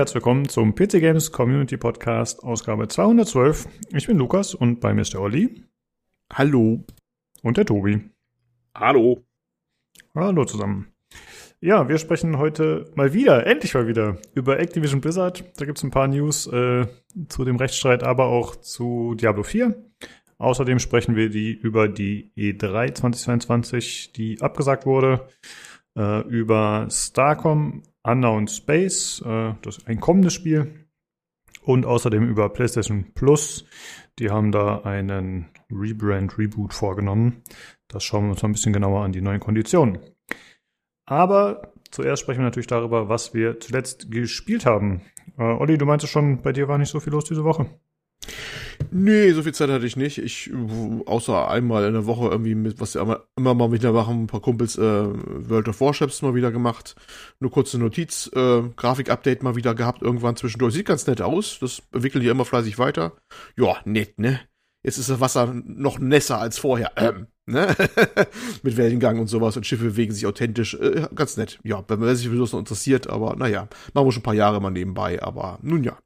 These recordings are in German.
Herzlich willkommen zum PC Games Community Podcast, Ausgabe 212. Ich bin Lukas und bei mir ist der Olli. Hallo. Und der Tobi. Hallo. Hallo zusammen. Ja, wir sprechen heute mal wieder, endlich mal wieder, über Activision Blizzard. Da gibt's ein paar News äh, zu dem Rechtsstreit, aber auch zu Diablo 4. Außerdem sprechen wir die über die E3 2022, die abgesagt wurde, äh, über Starcom Unknown Space, äh, das ein kommendes Spiel, und außerdem über PlayStation Plus. Die haben da einen Rebrand, Reboot vorgenommen. Das schauen wir uns mal ein bisschen genauer an, die neuen Konditionen. Aber zuerst sprechen wir natürlich darüber, was wir zuletzt gespielt haben. Äh, Olli, du meintest schon, bei dir war nicht so viel los diese Woche. Nee, so viel Zeit hatte ich nicht. Ich, außer einmal in der Woche irgendwie mit, was ja immer, immer mal wieder machen, ein paar Kumpels äh, World of Warships mal wieder gemacht. Nur kurze Notiz, äh, Grafik-Update mal wieder gehabt, irgendwann zwischendurch. Sieht ganz nett aus. Das entwickelt ja immer fleißig weiter. Ja, nett, ne? Jetzt ist das Wasser noch nässer als vorher. Ähm, ne? Mit Wellengang und sowas und Schiffe bewegen sich authentisch. Äh, ganz nett. Ja, wenn man sich für sowas noch interessiert, aber naja, machen wir schon ein paar Jahre mal nebenbei, aber nun ja.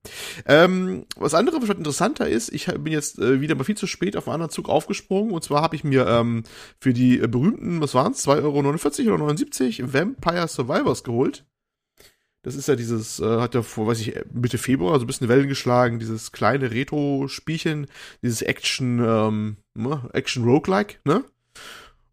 Ähm, was andere, was interessanter ist, ich bin jetzt äh, wieder mal viel zu spät auf einen anderen Zug aufgesprungen und zwar habe ich mir ähm, für die äh, berühmten, was waren es, 2,49 Euro oder 79 Vampire Survivors geholt. Das ist ja dieses, äh, hat ja vor, weiß ich, Mitte Februar so ein bisschen Wellen geschlagen, dieses kleine Retro-Spielchen, dieses Action, ähm, ne, Action Roguelike, ne?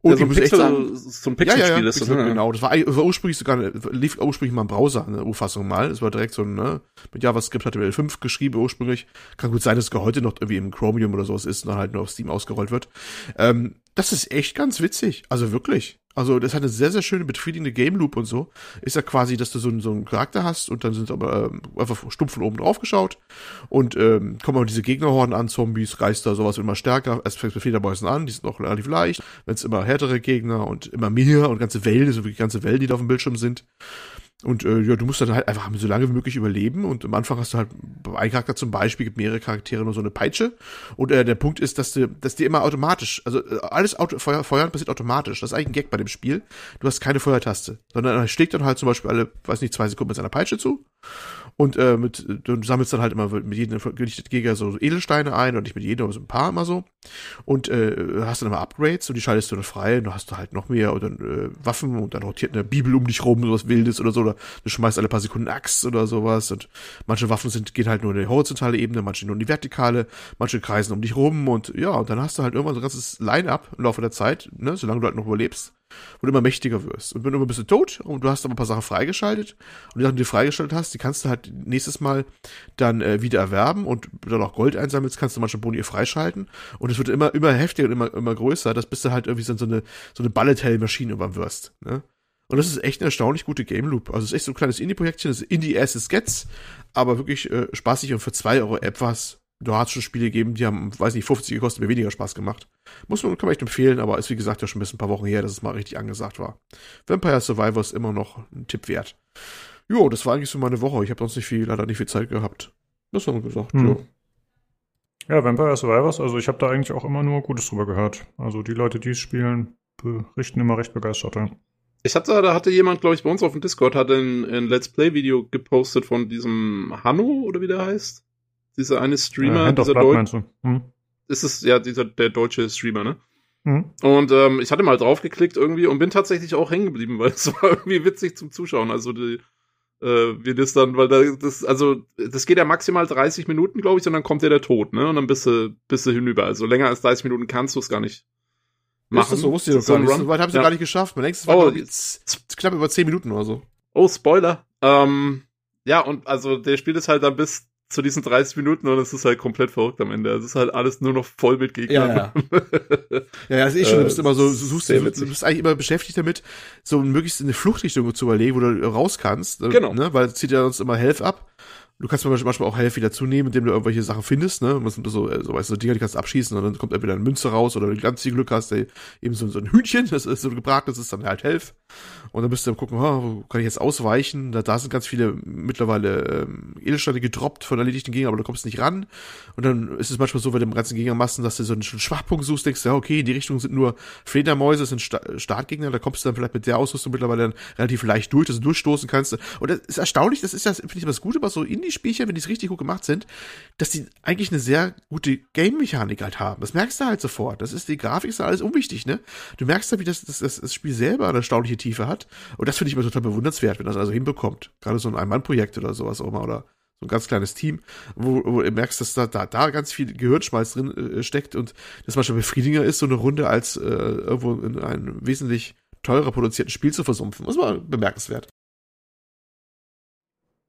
Und ja, so, ein Pixel, sagen, so ein Pixel-Spiel ja, ja, ist das, ne? Genau, das war, war ursprünglich sogar, lief ursprünglich mal im Browser, eine U-Fassung mal. Das war direkt so ein, ne, mit JavaScript HTML5 geschrieben ursprünglich. Kann gut sein, dass es heute noch irgendwie im Chromium oder sowas ist und dann halt nur auf Steam ausgerollt wird. Ähm, das ist echt ganz witzig. Also wirklich. Also das hat eine sehr, sehr schöne, befriedigende Game Loop und so. Ist ja quasi, dass du so, so einen Charakter hast und dann sind aber ähm, einfach stumpf von oben drauf geschaut und ähm, kommen aber diese Gegnerhorden an, Zombies, Geister, sowas immer stärker. Es fängt mit Fledermäusen an, die sind noch relativ leicht. Wenn es immer härtere Gegner und immer mehr und ganze Wellen, so wie ganze Wellen, die da auf dem Bildschirm sind. Und äh, ja, du musst dann halt einfach so lange wie möglich überleben. Und am Anfang hast du halt ein Charakter zum Beispiel, gibt mehrere Charaktere nur so eine Peitsche. Und äh, der Punkt ist, dass du, dass dir immer automatisch, also äh, alles Auto, Feuer, Feuern passiert automatisch. Das ist eigentlich ein Gag bei dem Spiel. Du hast keine Feuertaste, sondern er schlägt dann halt zum Beispiel alle, weiß nicht, zwei Sekunden mit seiner Peitsche zu. Und äh, mit, du sammelst dann halt immer mit jedem gelichteten Gegner so Edelsteine ein und nicht mit jedem, aber so ein paar immer so. Und äh, hast dann immer Upgrades und die schaltest du dann frei und dann hast du halt noch mehr dann äh, Waffen und dann rotiert eine Bibel um dich rum, sowas Wildes oder so. Oder du schmeißt alle paar Sekunden Axt oder sowas. Und manche Waffen sind, gehen halt nur in die horizontale Ebene, manche nur in die vertikale, manche kreisen um dich rum und ja, und dann hast du halt irgendwann so ein ganzes Line-up im Laufe der Zeit, ne, solange du halt noch überlebst wo du immer mächtiger wirst. Und wenn du immer ein bisschen tot und du hast aber ein paar Sachen freigeschaltet und die Sachen, die du freigeschaltet hast, die kannst du halt nächstes Mal dann äh, wieder erwerben und dann auch Gold einsammelst, kannst du manche Boni freischalten und es wird immer, immer heftiger und immer, immer größer, dass bis du halt irgendwie so eine, so eine Bullet-Hell-Maschine irgendwann wirst, ne? Und das ist echt eine erstaunlich gute Game Loop. Also es ist echt so ein kleines Indie-Projektchen, das ist Indie as it gets, aber wirklich äh, spaßig und für zwei Euro etwas da hat es schon Spiele gegeben, die haben, weiß nicht, 50 gekostet, mir weniger Spaß gemacht. Muss man, kann man echt empfehlen, aber ist wie gesagt ja schon ein bisschen ein paar Wochen her, dass es mal richtig angesagt war. Vampire Survivors immer noch ein Tipp wert. Jo, das war eigentlich so meine Woche. Ich habe sonst nicht viel, leider nicht viel Zeit gehabt. Das haben wir gesagt, hm. jo. Ja, Vampire Survivors, also ich habe da eigentlich auch immer nur Gutes drüber gehört. Also die Leute, die es spielen, berichten immer recht begeistert. Ja. Ich hatte, da hatte jemand, glaube ich, bei uns auf dem Discord, hat ein, ein Let's Play-Video gepostet von diesem Hanno, oder wie der heißt dieser eine Streamer, äh, dieser Deutsche. Hm? Ist es ja dieser der deutsche Streamer, ne? Mhm. Und ähm, ich hatte mal draufgeklickt irgendwie und bin tatsächlich auch hängen geblieben, weil es war irgendwie witzig zum Zuschauen. Also die, äh, wie das dann, weil da das, also das geht ja maximal 30 Minuten, glaube ich, und dann kommt ja der Tod, ne? Und dann bist du, bist du hinüber. Also länger als 30 Minuten kannst du es gar nicht machen. Ist das so wusste ich doch gar nicht. So weit haben sie ja. gar nicht geschafft. Man denkt, es war oh, jetzt, knapp über 10 Minuten oder so. Oh, Spoiler. Ähm, ja, und also der spielt es halt dann bis zu diesen 30 Minuten und es ist halt komplett verrückt am Ende. Es ist halt alles nur noch voll mit Gegnern. Ja, ja. ja, ja das ist eh schon, du bist immer so, du suchst, du, du bist eigentlich immer beschäftigt damit, so möglichst eine Fluchtrichtung zu überlegen, wo du raus kannst. Genau. Ne? Weil es zieht ja uns immer Health ab. Du kannst manchmal auch Health wieder zunehmen, indem du irgendwelche Sachen findest, ne? Das sind so, äh, so, weißt du, so Dinger, die kannst du abschießen und dann kommt entweder eine Münze raus oder wenn du ganz viel Glück hast, ey, eben so, so ein Hühnchen, das ist so gebraten, das ist dann halt Health. Und dann bist du dann gucken, oh, wo kann ich jetzt ausweichen? Da, da sind ganz viele mittlerweile ähm, Edelsteine gedroppt von erledigten Gegnern, aber du kommst nicht ran. Und dann ist es manchmal so, du im ganzen Gegnermassen, dass du so einen Schwachpunkt suchst, denkst ja, okay, in die Richtung sind nur Fledermäuse, das sind Sta Startgegner, da kommst du dann vielleicht mit der Ausrüstung mittlerweile dann relativ leicht durch, dass du durchstoßen kannst. Und das ist erstaunlich, das ist ja, finde ich, was Gute bei so Indie-Spielchen, wenn die es richtig gut gemacht sind, dass die eigentlich eine sehr gute Game-Mechanik halt haben. Das merkst du halt sofort. Das ist, die Grafik ist alles unwichtig, ne? Du merkst ja, wie das, das, das Spiel selber eine erstaunliche Tiefe hat. Und das finde ich immer total bewundernswert, wenn das also hinbekommt. Gerade so ein Ein-Mann-Projekt oder sowas auch mal oder so ein ganz kleines Team, wo, wo du merkst, dass da, da, da ganz viel Gehirnschmalz drin äh, steckt und das manchmal befriedigender ist, so eine Runde als äh, irgendwo in einem wesentlich teurer produzierten Spiel zu versumpfen. Das war bemerkenswert.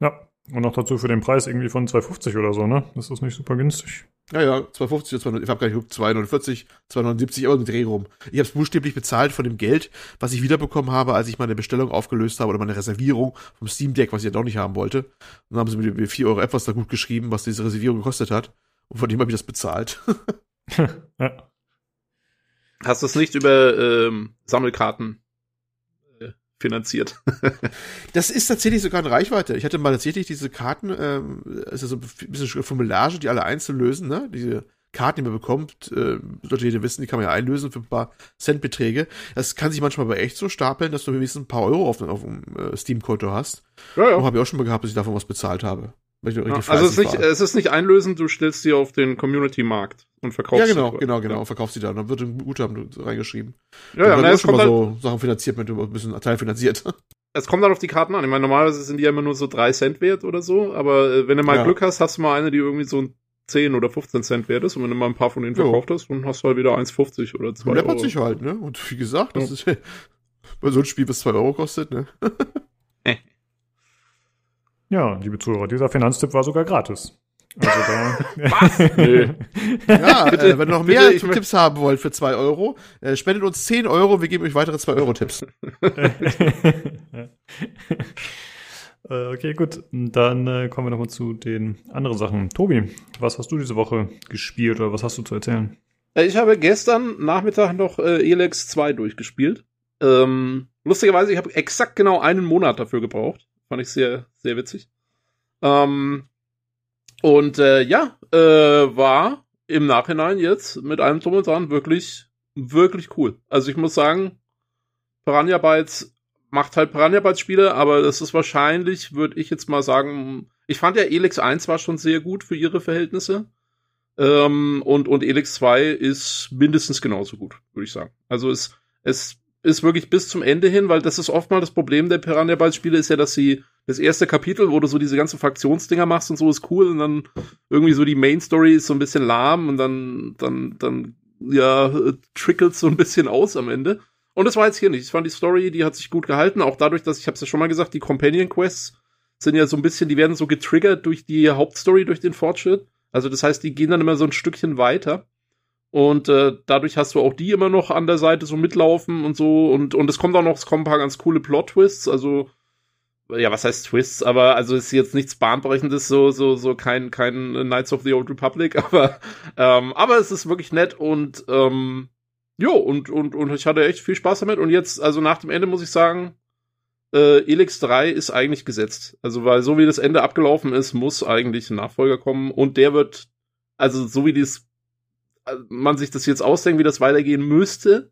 Ja, und noch dazu für den Preis irgendwie von 2,50 oder so, ne? Das ist nicht super günstig. Ja, ja, 2,50, 2, ich habe gar nicht 2,49, 2,79, aber im Dreh rum. Ich habe es buchstäblich bezahlt von dem Geld, was ich wiederbekommen habe, als ich meine Bestellung aufgelöst habe oder meine Reservierung vom Steam Deck, was ich ja doch nicht haben wollte. Und dann haben sie mir 4 Euro etwas da gut geschrieben, was diese Reservierung gekostet hat. Und von dem habe ich das bezahlt. ja. Hast du es nicht über ähm, Sammelkarten finanziert. das ist tatsächlich sogar in Reichweite. Ich hatte mal tatsächlich diese Karten, ähm, ist ja so ein bisschen Formulage, die alle einzeln lösen, ne? Diese Karten, die man bekommt, äh, sollte jeder wissen, die kann man ja einlösen für ein paar Centbeträge. Das kann sich manchmal aber echt so stapeln, dass du wenigstens ein paar Euro auf, auf dem äh, Steam-Konto hast. Ja, ja. habe ich auch schon mal gehabt, dass ich davon was bezahlt habe. Also es ist, nicht, es ist nicht einlösen, du stellst sie auf den Community-Markt und verkaufst sie. Ja, genau, genau, genau, ja. verkaufst sie da. Dann wird ein Guthaben reingeschrieben. Ja, ja, na, es kommt mal so Sachen finanziert mit ein bisschen teilfinanziert. Es kommt dann auf die Karten an. Ich meine, normalerweise sind die ja immer nur so drei Cent wert oder so, aber äh, wenn du mal ja. Glück hast, hast du mal eine, die irgendwie so ein 10 oder 15 Cent wert ist und wenn du mal ein paar von denen verkauft hast, dann hast du halt wieder 1,50 oder 2 Euro. Läppert sich halt, ne? Und wie gesagt, das ist, weil so ein Spiel bis 2 Euro kostet, ne? Ja, liebe Zuhörer, dieser Finanztipp war sogar gratis. Also da. Was? Nö. Ja, bitte, äh, wenn ihr noch mehr bitte, Tipps haben wollt für zwei Euro, äh, spendet uns 10 Euro, wir geben euch weitere zwei Euro Tipps. Äh, okay, gut. Dann äh, kommen wir nochmal zu den anderen Sachen. Tobi, was hast du diese Woche gespielt oder was hast du zu erzählen? Äh, ich habe gestern Nachmittag noch äh, Elex 2 durchgespielt. Ähm, lustigerweise, ich habe exakt genau einen Monat dafür gebraucht. Fand ich sehr, sehr witzig. Ähm, und äh, ja, äh, war im Nachhinein jetzt mit allem drum und dran wirklich, wirklich cool. Also ich muss sagen, Piranha Bytes macht halt Piranha Bytes Spiele, aber das ist wahrscheinlich, würde ich jetzt mal sagen, ich fand ja Elix 1 war schon sehr gut für ihre Verhältnisse. Ähm, und, und Elix 2 ist mindestens genauso gut, würde ich sagen. Also es, es ist wirklich bis zum Ende hin, weil das ist oftmals das Problem der Piranha Bytes Spiele, ist ja, dass sie das erste Kapitel, wo du so diese ganzen Fraktionsdinger machst und so, ist cool und dann irgendwie so die Main Story ist so ein bisschen lahm und dann, dann, dann, ja, trickelt so ein bisschen aus am Ende. Und das war jetzt hier nicht. Ich fand die Story, die hat sich gut gehalten, auch dadurch, dass ich hab's ja schon mal gesagt, die Companion Quests sind ja so ein bisschen, die werden so getriggert durch die Hauptstory, durch den Fortschritt. Also das heißt, die gehen dann immer so ein Stückchen weiter. Und äh, dadurch hast du auch die immer noch an der Seite so mitlaufen und so. Und, und es kommt auch noch, es kommen ein paar ganz coole Plot-Twists. Also, ja, was heißt Twists? Aber also ist jetzt nichts Bahnbrechendes, so, so, so kein, kein Knights of the Old Republic. Aber, ähm, aber es ist wirklich nett und, ähm, jo, und, und, und ich hatte echt viel Spaß damit. Und jetzt, also nach dem Ende muss ich sagen, äh, Elix 3 ist eigentlich gesetzt. Also, weil so wie das Ende abgelaufen ist, muss eigentlich ein Nachfolger kommen. Und der wird, also so wie dies man sich das jetzt ausdenkt, wie das weitergehen müsste,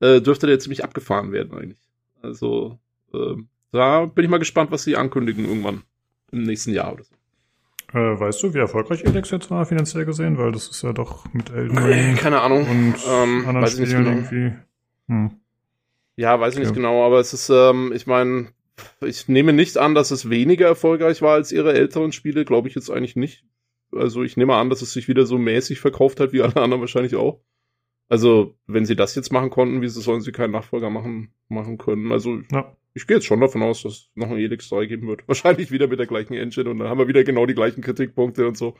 äh, dürfte der ziemlich abgefahren werden eigentlich. Also äh, da bin ich mal gespannt, was sie ankündigen irgendwann im nächsten Jahr oder so. Äh, weißt du, wie erfolgreich Elex jetzt war finanziell gesehen? Weil das ist ja doch mit Elden Ring. Keine Ahnung. Und ähm, anderen weiß Spielen genau. irgendwie. Hm. Ja, weiß ich okay. nicht genau, aber es ist, ähm, ich meine, ich nehme nicht an, dass es weniger erfolgreich war als ihre älteren Spiele, glaube ich jetzt eigentlich nicht. Also ich nehme an, dass es sich wieder so mäßig verkauft hat, wie alle anderen wahrscheinlich auch. Also, wenn sie das jetzt machen konnten, wieso sollen sie keinen Nachfolger machen, machen können? Also, ja. ich gehe jetzt schon davon aus, dass es noch ein Elix 3 geben wird. Wahrscheinlich wieder mit der gleichen Engine und dann haben wir wieder genau die gleichen Kritikpunkte und so.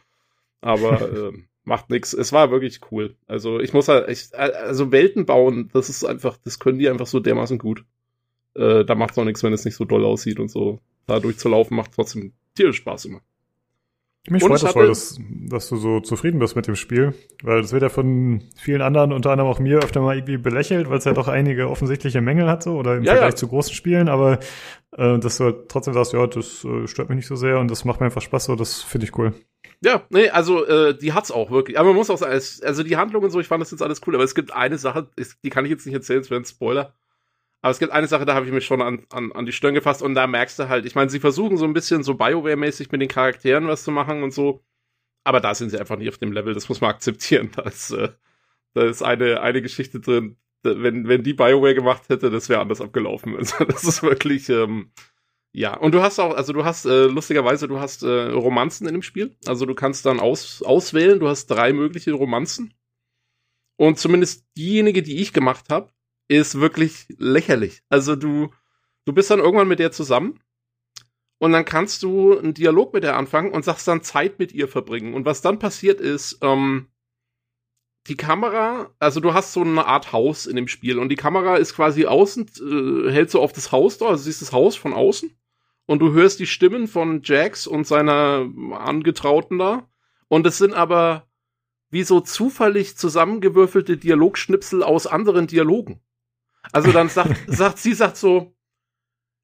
Aber äh, macht nix. Es war wirklich cool. Also, ich muss halt, ich, also Welten bauen, das ist einfach, das können die einfach so dermaßen gut. Äh, da macht es auch nichts, wenn es nicht so doll aussieht und so. Da durchzulaufen macht trotzdem tierisch Spaß immer. Mich freut es voll, dass, dass du so zufrieden bist mit dem Spiel, weil das wird ja von vielen anderen, unter anderem auch mir, öfter mal irgendwie belächelt, weil es ja doch einige offensichtliche Mängel hat, so oder im ja, Vergleich ja. zu großen Spielen, aber äh, dass du halt trotzdem sagst, ja, das äh, stört mich nicht so sehr und das macht mir einfach Spaß, so das finde ich cool. Ja, nee, also äh, die hat's auch wirklich. Aber man muss auch sagen, also die Handlung und so, ich fand das jetzt alles cool, aber es gibt eine Sache, die kann ich jetzt nicht erzählen, es wäre ein Spoiler. Aber es gibt eine Sache, da habe ich mich schon an, an, an die Stirn gefasst und da merkst du halt, ich meine, sie versuchen so ein bisschen so BioWare-mäßig mit den Charakteren was zu machen und so, aber da sind sie einfach nicht auf dem Level, das muss man akzeptieren. Da ist, äh, da ist eine, eine Geschichte drin, wenn, wenn die BioWare gemacht hätte, das wäre anders abgelaufen. Also das ist wirklich, ähm, ja. Und du hast auch, also du hast, äh, lustigerweise, du hast äh, Romanzen in dem Spiel. Also du kannst dann aus, auswählen, du hast drei mögliche Romanzen. Und zumindest diejenige, die ich gemacht habe, ist wirklich lächerlich. Also du, du bist dann irgendwann mit der zusammen und dann kannst du einen Dialog mit der anfangen und sagst dann Zeit mit ihr verbringen. Und was dann passiert ist, ähm, die Kamera, also du hast so eine Art Haus in dem Spiel und die Kamera ist quasi außen, äh, hält so auf das Haus da, also siehst das Haus von außen und du hörst die Stimmen von Jax und seiner Angetrauten da und es sind aber wie so zufällig zusammengewürfelte Dialogschnipsel aus anderen Dialogen. Also dann sagt, sagt sie sagt so,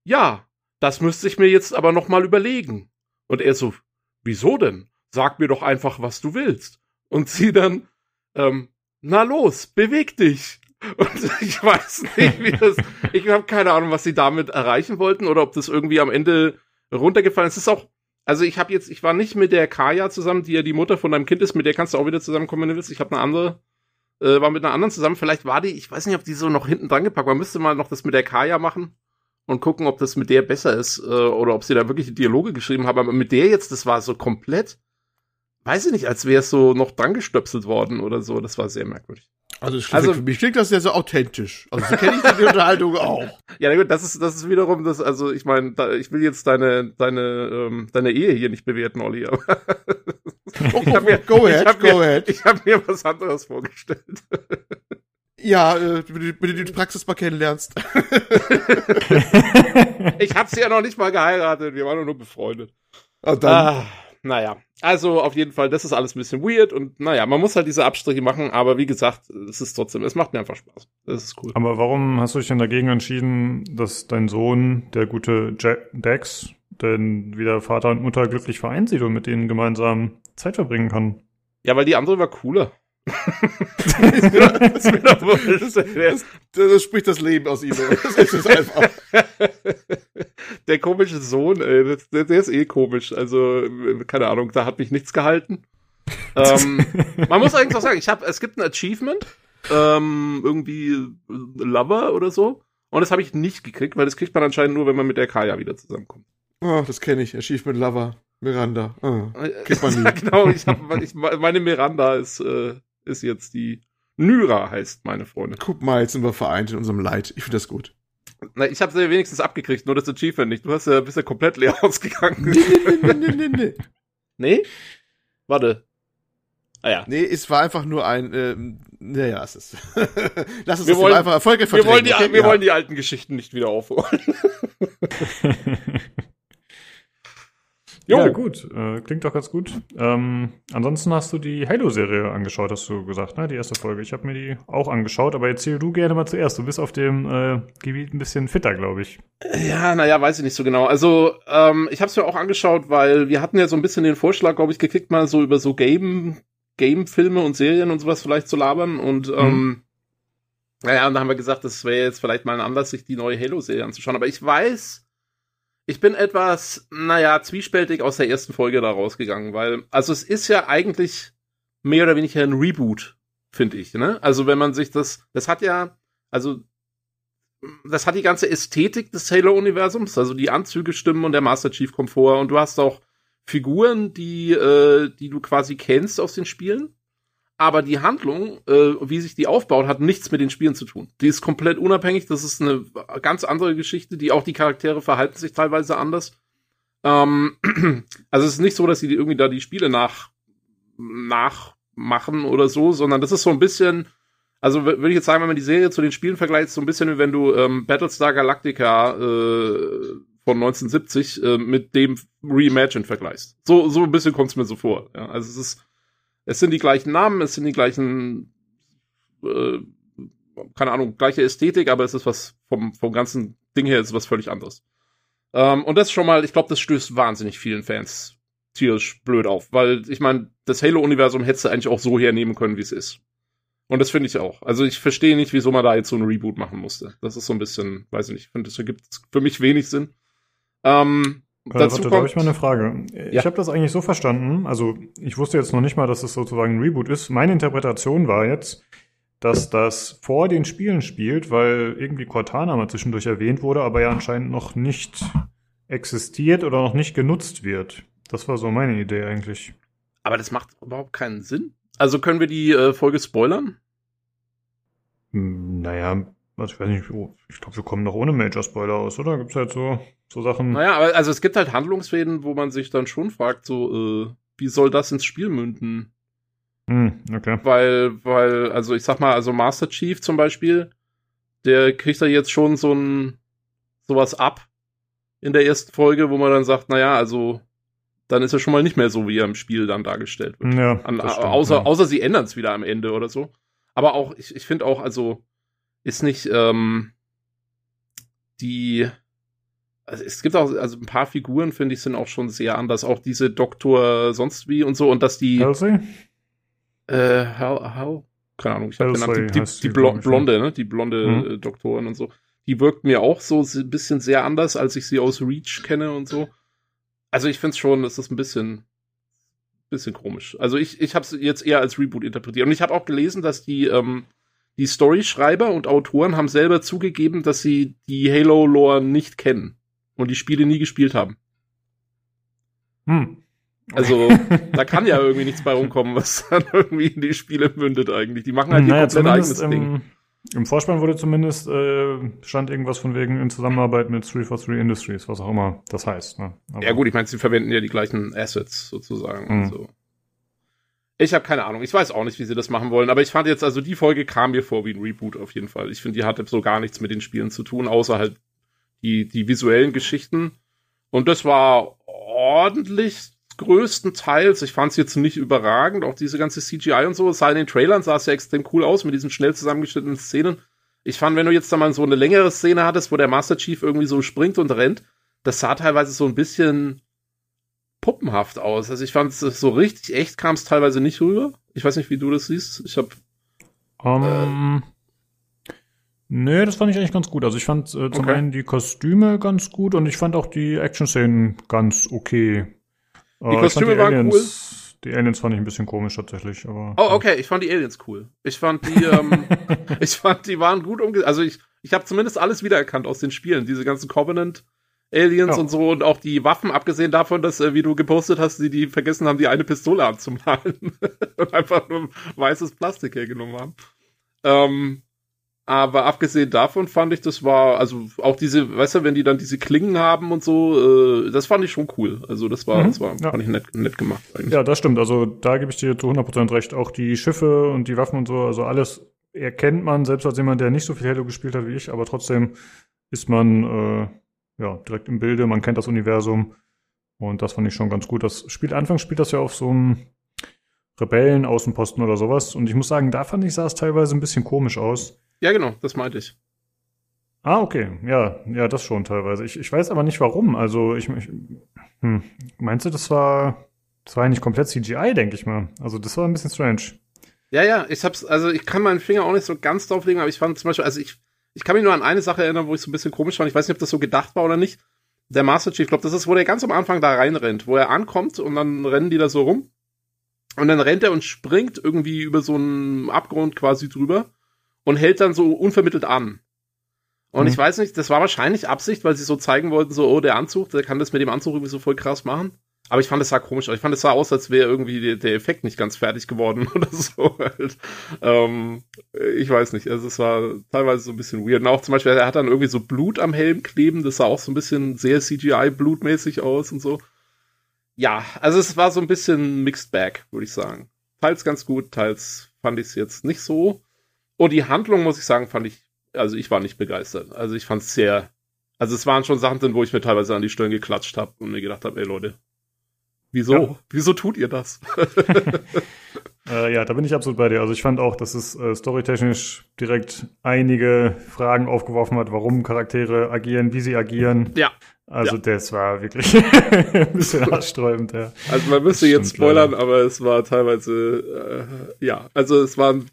ja, das müsste ich mir jetzt aber noch mal überlegen. Und er so, wieso denn? Sag mir doch einfach, was du willst. Und sie dann, ähm, na los, beweg dich. Und ich weiß nicht, wie das, ich habe keine Ahnung, was sie damit erreichen wollten oder ob das irgendwie am Ende runtergefallen ist. Es ist auch, also ich habe jetzt, ich war nicht mit der Kaya zusammen, die ja die Mutter von deinem Kind ist, mit der kannst du auch wieder zusammenkommen, wenn du willst. Ich habe eine andere äh, war mit einer anderen zusammen. Vielleicht war die, ich weiß nicht, ob die so noch hinten dran gepackt war. Müsste mal noch das mit der Kaya machen und gucken, ob das mit der besser ist äh, oder ob sie da wirklich Dialoge geschrieben haben. Aber mit der jetzt, das war so komplett, weiß ich nicht, als wäre es so noch dran gestöpselt worden oder so. Das war sehr merkwürdig. Also, also für mich klingt das ja so authentisch. Also so kenne ich die Unterhaltung auch. Ja, gut, das ist das ist wiederum das. Also ich meine, ich will jetzt deine deine ähm, deine Ehe hier nicht bewerten, Olli. Aber oh, ich hab mir, go ahead, ich hab go mir, ahead. Ich habe mir was anderes vorgestellt. Ja, äh, wenn du die Praxis mal kennenlernst. ich hab sie ja noch nicht mal geheiratet. Wir waren nur befreundet. Und dann. Ah, naja. Also auf jeden Fall, das ist alles ein bisschen weird und naja, man muss halt diese Abstriche machen, aber wie gesagt, es ist trotzdem, es macht mir einfach Spaß. Das ist cool. Aber warum hast du dich denn dagegen entschieden, dass dein Sohn, der gute Jack Dex, denn wieder Vater und Mutter glücklich vereint sieht und mit denen gemeinsam Zeit verbringen kann? Ja, weil die andere war cooler. Das, das, das, das, spricht das Leben aus ihm. Das ist einfach. Der komische Sohn, ey, der, der, ist eh komisch. Also, keine Ahnung, da hat mich nichts gehalten. ähm, man muss eigentlich auch sagen, ich habe, es gibt ein Achievement, ähm, irgendwie Lover oder so. Und das habe ich nicht gekriegt, weil das kriegt man anscheinend nur, wenn man mit der Kaya wieder zusammenkommt. Oh, das kenne ich. Achievement Lover. Miranda. Oh, kriegt man nie. genau, ich hab, ich, meine Miranda ist, äh, ist jetzt die Nyra, heißt meine Freundin. Guck mal, jetzt sind wir vereint in unserem Leid. Ich finde das gut. Na, ich habe sie wenigstens abgekriegt, nur das Achievement nicht. Du hast ja, bist ja komplett leer ausgegangen. Nee, nee, nee, nee, nee. nee? Warte. Ah ja. Nee, es war einfach nur ein, äh, naja, es ist. Lass uns wir das wollen, einfach Erfolge Wir wollen die, okay? wir ja. wollen die alten Geschichten nicht wieder aufholen. Jo. Ja, gut. Äh, klingt doch ganz gut. Ähm, ansonsten hast du die Halo-Serie angeschaut, hast du gesagt, ne? Die erste Folge. Ich habe mir die auch angeschaut, aber erzähl du gerne mal zuerst. Du bist auf dem äh, Gebiet ein bisschen fitter, glaube ich. Ja, naja, weiß ich nicht so genau. Also, ähm, ich habe es mir auch angeschaut, weil wir hatten ja so ein bisschen den Vorschlag, glaube ich, gekriegt, mal so über so Game, Game-Filme und Serien und sowas vielleicht zu labern. Und ähm, mhm. naja, und da haben wir gesagt, das wäre jetzt vielleicht mal ein Anlass, sich die neue Halo-Serie anzuschauen. Aber ich weiß ich bin etwas, naja, zwiespältig aus der ersten Folge da rausgegangen, weil, also es ist ja eigentlich mehr oder weniger ein Reboot, finde ich, ne? Also wenn man sich das, das hat ja, also das hat die ganze Ästhetik des Halo-Universums, also die Anzüge stimmen und der Master Chief kommt vor und du hast auch Figuren, die, äh, die du quasi kennst aus den Spielen aber die Handlung, äh, wie sich die aufbaut, hat nichts mit den Spielen zu tun. Die ist komplett unabhängig. Das ist eine ganz andere Geschichte, die auch die Charaktere verhalten sich teilweise anders. Ähm, also es ist nicht so, dass sie irgendwie da die Spiele nach nachmachen oder so, sondern das ist so ein bisschen, also würde ich jetzt sagen, wenn man die Serie zu den Spielen vergleicht, so ein bisschen wie wenn du ähm, Battlestar Galactica äh, von 1970 äh, mit dem Reimagined vergleichst. So, so ein bisschen kommt es mir so vor. Ja, also es ist, es sind die gleichen Namen, es sind die gleichen, äh, keine Ahnung, gleiche Ästhetik, aber es ist was vom, vom ganzen Ding her ist was völlig anderes. Ähm, und das schon mal, ich glaube, das stößt wahnsinnig vielen Fans tierisch blöd auf, weil ich meine, das Halo-Universum hättest du eigentlich auch so hernehmen können, wie es ist. Und das finde ich auch. Also ich verstehe nicht, wieso man da jetzt so ein Reboot machen musste. Das ist so ein bisschen, weiß ich nicht, ich finde, das ergibt für mich wenig Sinn. Ähm, äh, dazu warte, da habe ich mal eine Frage. Ja. Ich habe das eigentlich so verstanden, also ich wusste jetzt noch nicht mal, dass es sozusagen ein Reboot ist. Meine Interpretation war jetzt, dass das vor den Spielen spielt, weil irgendwie Cortana mal zwischendurch erwähnt wurde, aber ja anscheinend noch nicht existiert oder noch nicht genutzt wird. Das war so meine Idee eigentlich. Aber das macht überhaupt keinen Sinn. Also können wir die äh, Folge spoilern? Hm, naja, also ich weiß nicht, oh, ich glaube, wir kommen noch ohne Major-Spoiler aus, oder? Gibt's halt so, so Sachen. Naja, aber also es gibt halt Handlungsfäden, wo man sich dann schon fragt, so, äh, wie soll das ins Spiel münden? Hm, okay. Weil, weil, also ich sag mal, also Master Chief zum Beispiel, der kriegt da jetzt schon so ein sowas ab in der ersten Folge, wo man dann sagt, naja, also dann ist er schon mal nicht mehr so, wie er im Spiel dann dargestellt wird. Ja, An, stimmt, außer, ja. außer sie ändern es wieder am Ende oder so. Aber auch, ich, ich finde auch, also ist nicht ähm, die. Also es gibt auch, also ein paar Figuren, finde ich, sind auch schon sehr anders. Auch diese Doktor sonst wie und so. Und dass die. Halsey? Äh, how, how? Keine Ahnung, ich habe genannt. Die, die, die Blonde, ne? Die blonde mhm. äh, Doktorin und so. Die wirkt mir auch so ein bisschen sehr anders, als ich sie aus Reach kenne und so. Also ich finde es schon, es ist ein bisschen, bisschen komisch. Also ich, ich habe es jetzt eher als Reboot interpretiert. Und ich habe auch gelesen, dass die, ähm, die Storyschreiber und Autoren haben selber zugegeben, dass sie die Halo-Lore nicht kennen und die Spiele nie gespielt haben. Hm. Also, da kann ja irgendwie nichts bei rumkommen, was dann irgendwie in die Spiele mündet eigentlich. Die machen halt naja, ihr komplett eigenes Ding. Im Vorspann wurde zumindest, äh, stand irgendwas von wegen in Zusammenarbeit mit 343 Industries, was auch immer das heißt. Ne? ja gut, ich meine, sie verwenden ja die gleichen Assets sozusagen. Mhm. Also. Ich habe keine Ahnung. Ich weiß auch nicht, wie sie das machen wollen. Aber ich fand jetzt, also die Folge kam mir vor wie ein Reboot auf jeden Fall. Ich finde, die hatte so gar nichts mit den Spielen zu tun, außer halt die, die visuellen Geschichten. Und das war ordentlich größtenteils. Ich fand es jetzt nicht überragend, auch diese ganze CGI und so. Es sah in den Trailern sah es ja extrem cool aus mit diesen schnell zusammengeschnittenen Szenen. Ich fand, wenn du jetzt da mal so eine längere Szene hattest, wo der Master Chief irgendwie so springt und rennt, das sah teilweise so ein bisschen puppenhaft aus. Also ich fand es so richtig echt kam es teilweise nicht rüber. Ich weiß nicht, wie du das siehst. Ich habe um, ähm, äh, Nee, das fand ich eigentlich ganz gut. Also ich fand äh, zum okay. einen die Kostüme ganz gut und ich fand auch die Action-Szenen ganz okay. Die uh, Kostüme die waren Aliens, cool. Die Aliens fand ich ein bisschen komisch tatsächlich, aber. Oh, okay, ich fand die Aliens cool. Ich fand die, ähm, ich fand die waren gut umgesetzt. Also ich, ich habe zumindest alles wiedererkannt aus den Spielen. Diese ganzen Covenant Aliens ja. und so und auch die Waffen, abgesehen davon, dass, äh, wie du gepostet hast, die, die vergessen haben, die eine Pistole abzumalen und einfach nur weißes Plastik hergenommen haben. Ähm, aber abgesehen davon fand ich, das war, also auch diese, weißt du, wenn die dann diese Klingen haben und so, äh, das fand ich schon cool. Also das war, mhm, das war, ja. fand ich nett, nett gemacht eigentlich. Ja, das stimmt. Also da gebe ich dir zu 100% recht. Auch die Schiffe und die Waffen und so, also alles erkennt man, selbst als jemand, der nicht so viel Halo gespielt hat wie ich, aber trotzdem ist man äh, ja direkt im Bilde, man kennt das Universum und das fand ich schon ganz gut. Das spielt, anfangs spielt das ja auf so einem Rebellen-Außenposten oder sowas und ich muss sagen, da fand ich, sah es teilweise ein bisschen komisch aus ja, genau, das meinte ich. Ah, okay. Ja, ja, das schon teilweise. Ich, ich weiß aber nicht warum. Also, ich, ich hm, meinst du, das war, das war eigentlich komplett CGI, denke ich mal. Also, das war ein bisschen strange. Ja, ja, ich hab's, also ich kann meinen Finger auch nicht so ganz drauflegen, aber ich fand zum Beispiel, also ich, ich kann mich nur an eine Sache erinnern, wo ich so ein bisschen komisch fand. Ich weiß nicht, ob das so gedacht war oder nicht. Der Master Chief, ich glaube, das ist, wo der ganz am Anfang da reinrennt, wo er ankommt und dann rennen die da so rum. Und dann rennt er und springt irgendwie über so einen Abgrund quasi drüber und hält dann so unvermittelt an. Und mhm. ich weiß nicht, das war wahrscheinlich Absicht, weil sie so zeigen wollten, so, oh, der Anzug, der kann das mit dem Anzug irgendwie so voll krass machen. Aber ich fand, es sah komisch aus. Ich fand, es sah aus, als wäre irgendwie der, Effekt nicht ganz fertig geworden oder so. Halt. Ähm, ich weiß nicht. Also es war teilweise so ein bisschen weird. Und auch zum Beispiel, er hat dann irgendwie so Blut am Helm kleben. Das sah auch so ein bisschen sehr CGI-blutmäßig aus und so. Ja, also es war so ein bisschen Mixed Bag, würde ich sagen. Teils ganz gut, teils fand ich es jetzt nicht so. Und die Handlung, muss ich sagen, fand ich, also ich war nicht begeistert. Also ich fand es sehr Also es waren schon Sachen drin, wo ich mir teilweise an die Stirn geklatscht habe und mir gedacht habe, ey Leute, wieso? Ja. Wieso tut ihr das? äh, ja, da bin ich absolut bei dir. Also ich fand auch, dass es äh, storytechnisch direkt einige Fragen aufgeworfen hat, warum Charaktere agieren, wie sie agieren. Ja. Also ja. das war wirklich ein bisschen haarsträubend, ja. Also man müsste jetzt spoilern, leider. aber es war teilweise, äh, ja, also es waren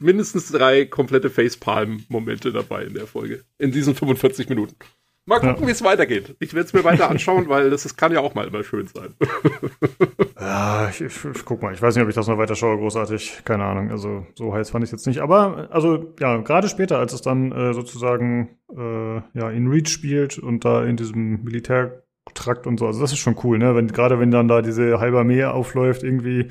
mindestens drei komplette Facepalm-Momente dabei in der Folge. In diesen 45 Minuten. Mal gucken, ja. wie es weitergeht. Ich werde es mir weiter anschauen, weil das, das, kann ja auch mal immer schön sein. ja, ich, ich, ich, guck mal. Ich weiß nicht, ob ich das noch weiter schaue, großartig. Keine Ahnung. Also so heiß fand ich es jetzt nicht. Aber also ja, gerade später, als es dann äh, sozusagen äh, ja in Reach spielt und da in diesem Militärtrakt und so. Also das ist schon cool, ne? Wenn gerade wenn dann da diese halber Meer aufläuft irgendwie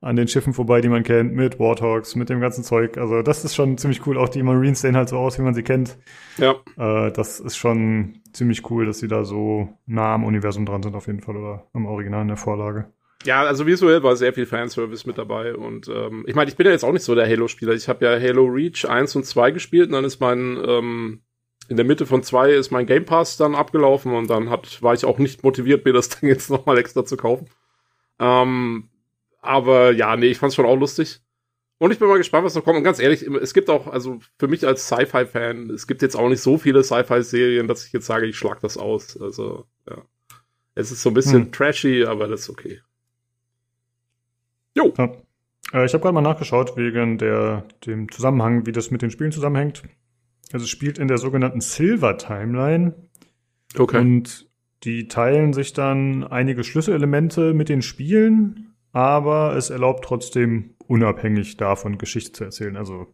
an den Schiffen vorbei, die man kennt, mit Warthogs, mit dem ganzen Zeug. Also das ist schon ziemlich cool. Auch die Marines sehen halt so aus, wie man sie kennt. Ja. Äh, das ist schon ziemlich cool, dass sie da so nah am Universum dran sind auf jeden Fall oder am Original in der Vorlage. Ja, also visuell war sehr viel Fanservice mit dabei und ähm, ich meine, ich bin ja jetzt auch nicht so der Halo-Spieler. Ich habe ja Halo Reach 1 und 2 gespielt und dann ist mein ähm, in der Mitte von 2 ist mein Game Pass dann abgelaufen und dann hat, war ich auch nicht motiviert, mir das Ding jetzt nochmal extra zu kaufen. Ähm, aber ja, nee, ich fand's schon auch lustig. Und ich bin mal gespannt, was noch kommt. Und ganz ehrlich, es gibt auch, also für mich als Sci-Fi-Fan, es gibt jetzt auch nicht so viele Sci-Fi-Serien, dass ich jetzt sage, ich schlag das aus. Also, ja. Es ist so ein bisschen hm. trashy, aber das ist okay. Jo. Ja. Äh, ich habe gerade mal nachgeschaut wegen der, dem Zusammenhang, wie das mit den Spielen zusammenhängt. Also es spielt in der sogenannten Silver Timeline. Okay. Und die teilen sich dann einige Schlüsselelemente mit den Spielen aber es erlaubt trotzdem unabhängig davon Geschichte zu erzählen. Also,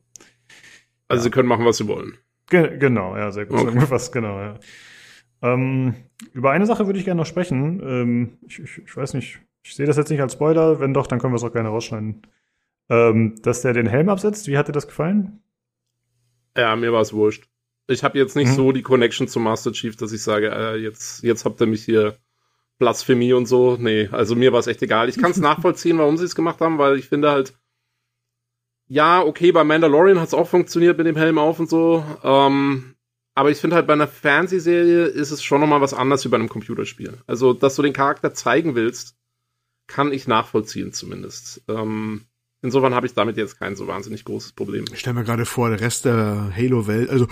also ja. sie können machen, was sie wollen. Ge genau, ja, sehr gut okay. zusammengefasst, genau, ja. Ähm, über eine Sache würde ich gerne noch sprechen. Ähm, ich, ich, ich, weiß nicht, ich sehe das jetzt nicht als Spoiler. Wenn doch, dann können wir es auch gerne rausschneiden. Ähm, dass der den Helm absetzt, wie hat dir das gefallen? Ja, mir war es wurscht. Ich habe jetzt nicht mhm. so die Connection zum Master Chief, dass ich sage, äh, jetzt, jetzt habt ihr mich hier Blasphemie und so. Nee, also mir war es echt egal. Ich kann es nachvollziehen, warum sie es gemacht haben, weil ich finde halt, ja, okay, bei Mandalorian hat es auch funktioniert mit dem Helm auf und so. Ähm, aber ich finde halt bei einer Fernsehserie ist es schon nochmal was anderes wie bei einem Computerspiel. Also, dass du den Charakter zeigen willst, kann ich nachvollziehen zumindest. Ähm, insofern habe ich damit jetzt kein so wahnsinnig großes Problem. Ich stelle mir gerade vor, der Rest der Halo-Welt, also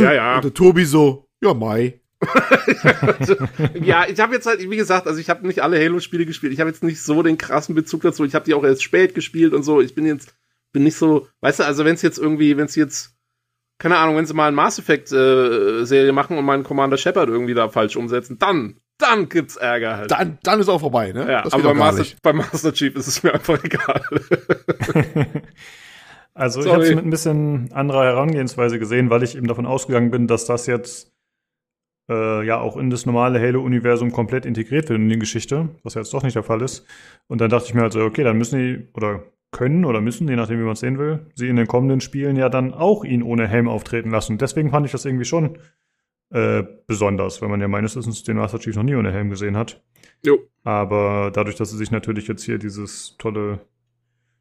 ja, ja. Und der Tobi so, ja, Mai. ja, ich habe jetzt halt, wie gesagt, also ich habe nicht alle Halo-Spiele gespielt. Ich habe jetzt nicht so den krassen Bezug dazu. Ich habe die auch erst spät gespielt und so. Ich bin jetzt, bin nicht so, weißt du, also wenn es jetzt irgendwie, wenn es jetzt, keine Ahnung, wenn sie mal ein Mass Effect äh, machen und meinen Commander Shepard irgendwie da falsch umsetzen, dann, dann gibt's Ärger halt. Dann, dann ist auch vorbei, ne? Ja, aber bei Master, bei Master Chief ist es mir einfach egal. also Sorry. ich habe es mit ein bisschen anderer Herangehensweise gesehen, weil ich eben davon ausgegangen bin, dass das jetzt äh, ja auch in das normale Halo-Universum komplett integriert wird in die Geschichte, was jetzt doch nicht der Fall ist. Und dann dachte ich mir also, okay, dann müssen die oder können oder müssen, je nachdem, wie man es sehen will, sie in den kommenden Spielen ja dann auch ihn ohne Helm auftreten lassen. Deswegen fand ich das irgendwie schon äh, besonders, weil man ja meines Wissens den Master Chief noch nie ohne Helm gesehen hat. Jo. Aber dadurch, dass sie sich natürlich jetzt hier dieses tolle,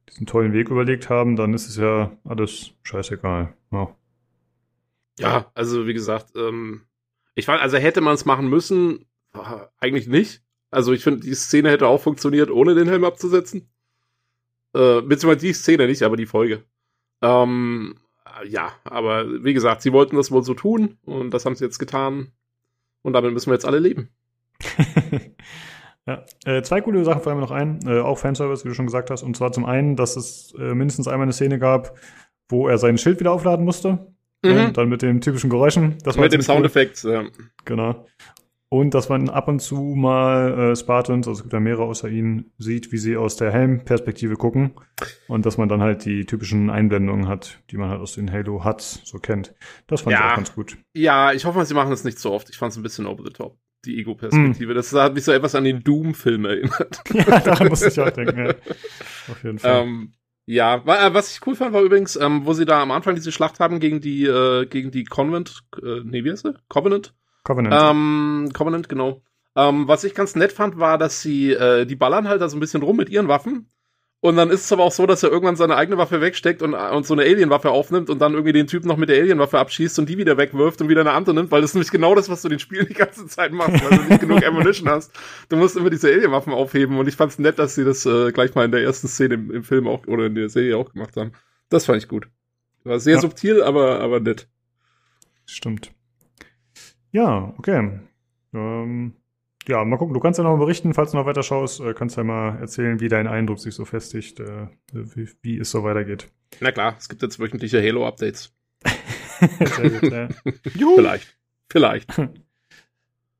diesen tollen Weg überlegt haben, dann ist es ja alles scheißegal. Ja. Ja, also wie gesagt, ähm, ich weiß, also hätte man es machen müssen, eigentlich nicht. Also ich finde, die Szene hätte auch funktioniert, ohne den Helm abzusetzen. Äh, beziehungsweise die Szene nicht, aber die Folge. Ähm, ja, aber wie gesagt, sie wollten das wohl so tun und das haben sie jetzt getan. Und damit müssen wir jetzt alle leben. ja, äh, zwei coole Sachen fallen mir noch ein, äh, auch Fanservice, wie du schon gesagt hast. Und zwar zum einen, dass es äh, mindestens einmal eine Szene gab, wo er sein Schild wieder aufladen musste. Mhm. Ja, dann mit den typischen Geräuschen. Das mit dem Soundeffekt, cool. ja. Genau. Und dass man ab und zu mal äh, Spartans, also es gibt ja mehrere außer ihnen, sieht, wie sie aus der Helmperspektive gucken. Und dass man dann halt die typischen Einblendungen hat, die man halt aus den Halo hat, so kennt. Das fand ja. ich auch ganz gut. Ja, ich hoffe, sie machen das nicht so oft. Ich fand es ein bisschen over the top. Die Ego-Perspektive. Mm. Das hat mich so etwas an den Doom-Film erinnert. ja, daran muss ich auch denken, ja. Auf jeden Fall. Ähm, ja, äh, was ich cool fand, war übrigens, ähm, wo sie da am Anfang diese Schlacht haben gegen die, äh, gegen die Convent, äh, nee, wie heißt sie? Covenant? Covenant. Ähm, Covenant, genau. Ähm, was ich ganz nett fand, war, dass sie, äh, die ballern halt da so ein bisschen rum mit ihren Waffen. Und dann ist es aber auch so, dass er irgendwann seine eigene Waffe wegsteckt und, und so eine Alienwaffe aufnimmt und dann irgendwie den Typen noch mit der Alienwaffe abschießt und die wieder wegwirft und wieder eine andere nimmt, weil das ist nämlich genau das, was du den Spielen die ganze Zeit machst, weil du nicht genug Ammunition hast. Du musst immer diese Alienwaffen aufheben und ich fand's nett, dass sie das äh, gleich mal in der ersten Szene im, im, Film auch oder in der Serie auch gemacht haben. Das fand ich gut. War sehr ja. subtil, aber, aber nett. Stimmt. Ja, okay. Ähm, ja, mal gucken. Du kannst ja noch mal berichten, falls du noch weiter schaust, äh, kannst ja mal erzählen, wie dein Eindruck sich so festigt, äh, wie, wie es so weitergeht. Na klar, es gibt jetzt wöchentliche Halo-Updates. ja. Vielleicht. Vielleicht.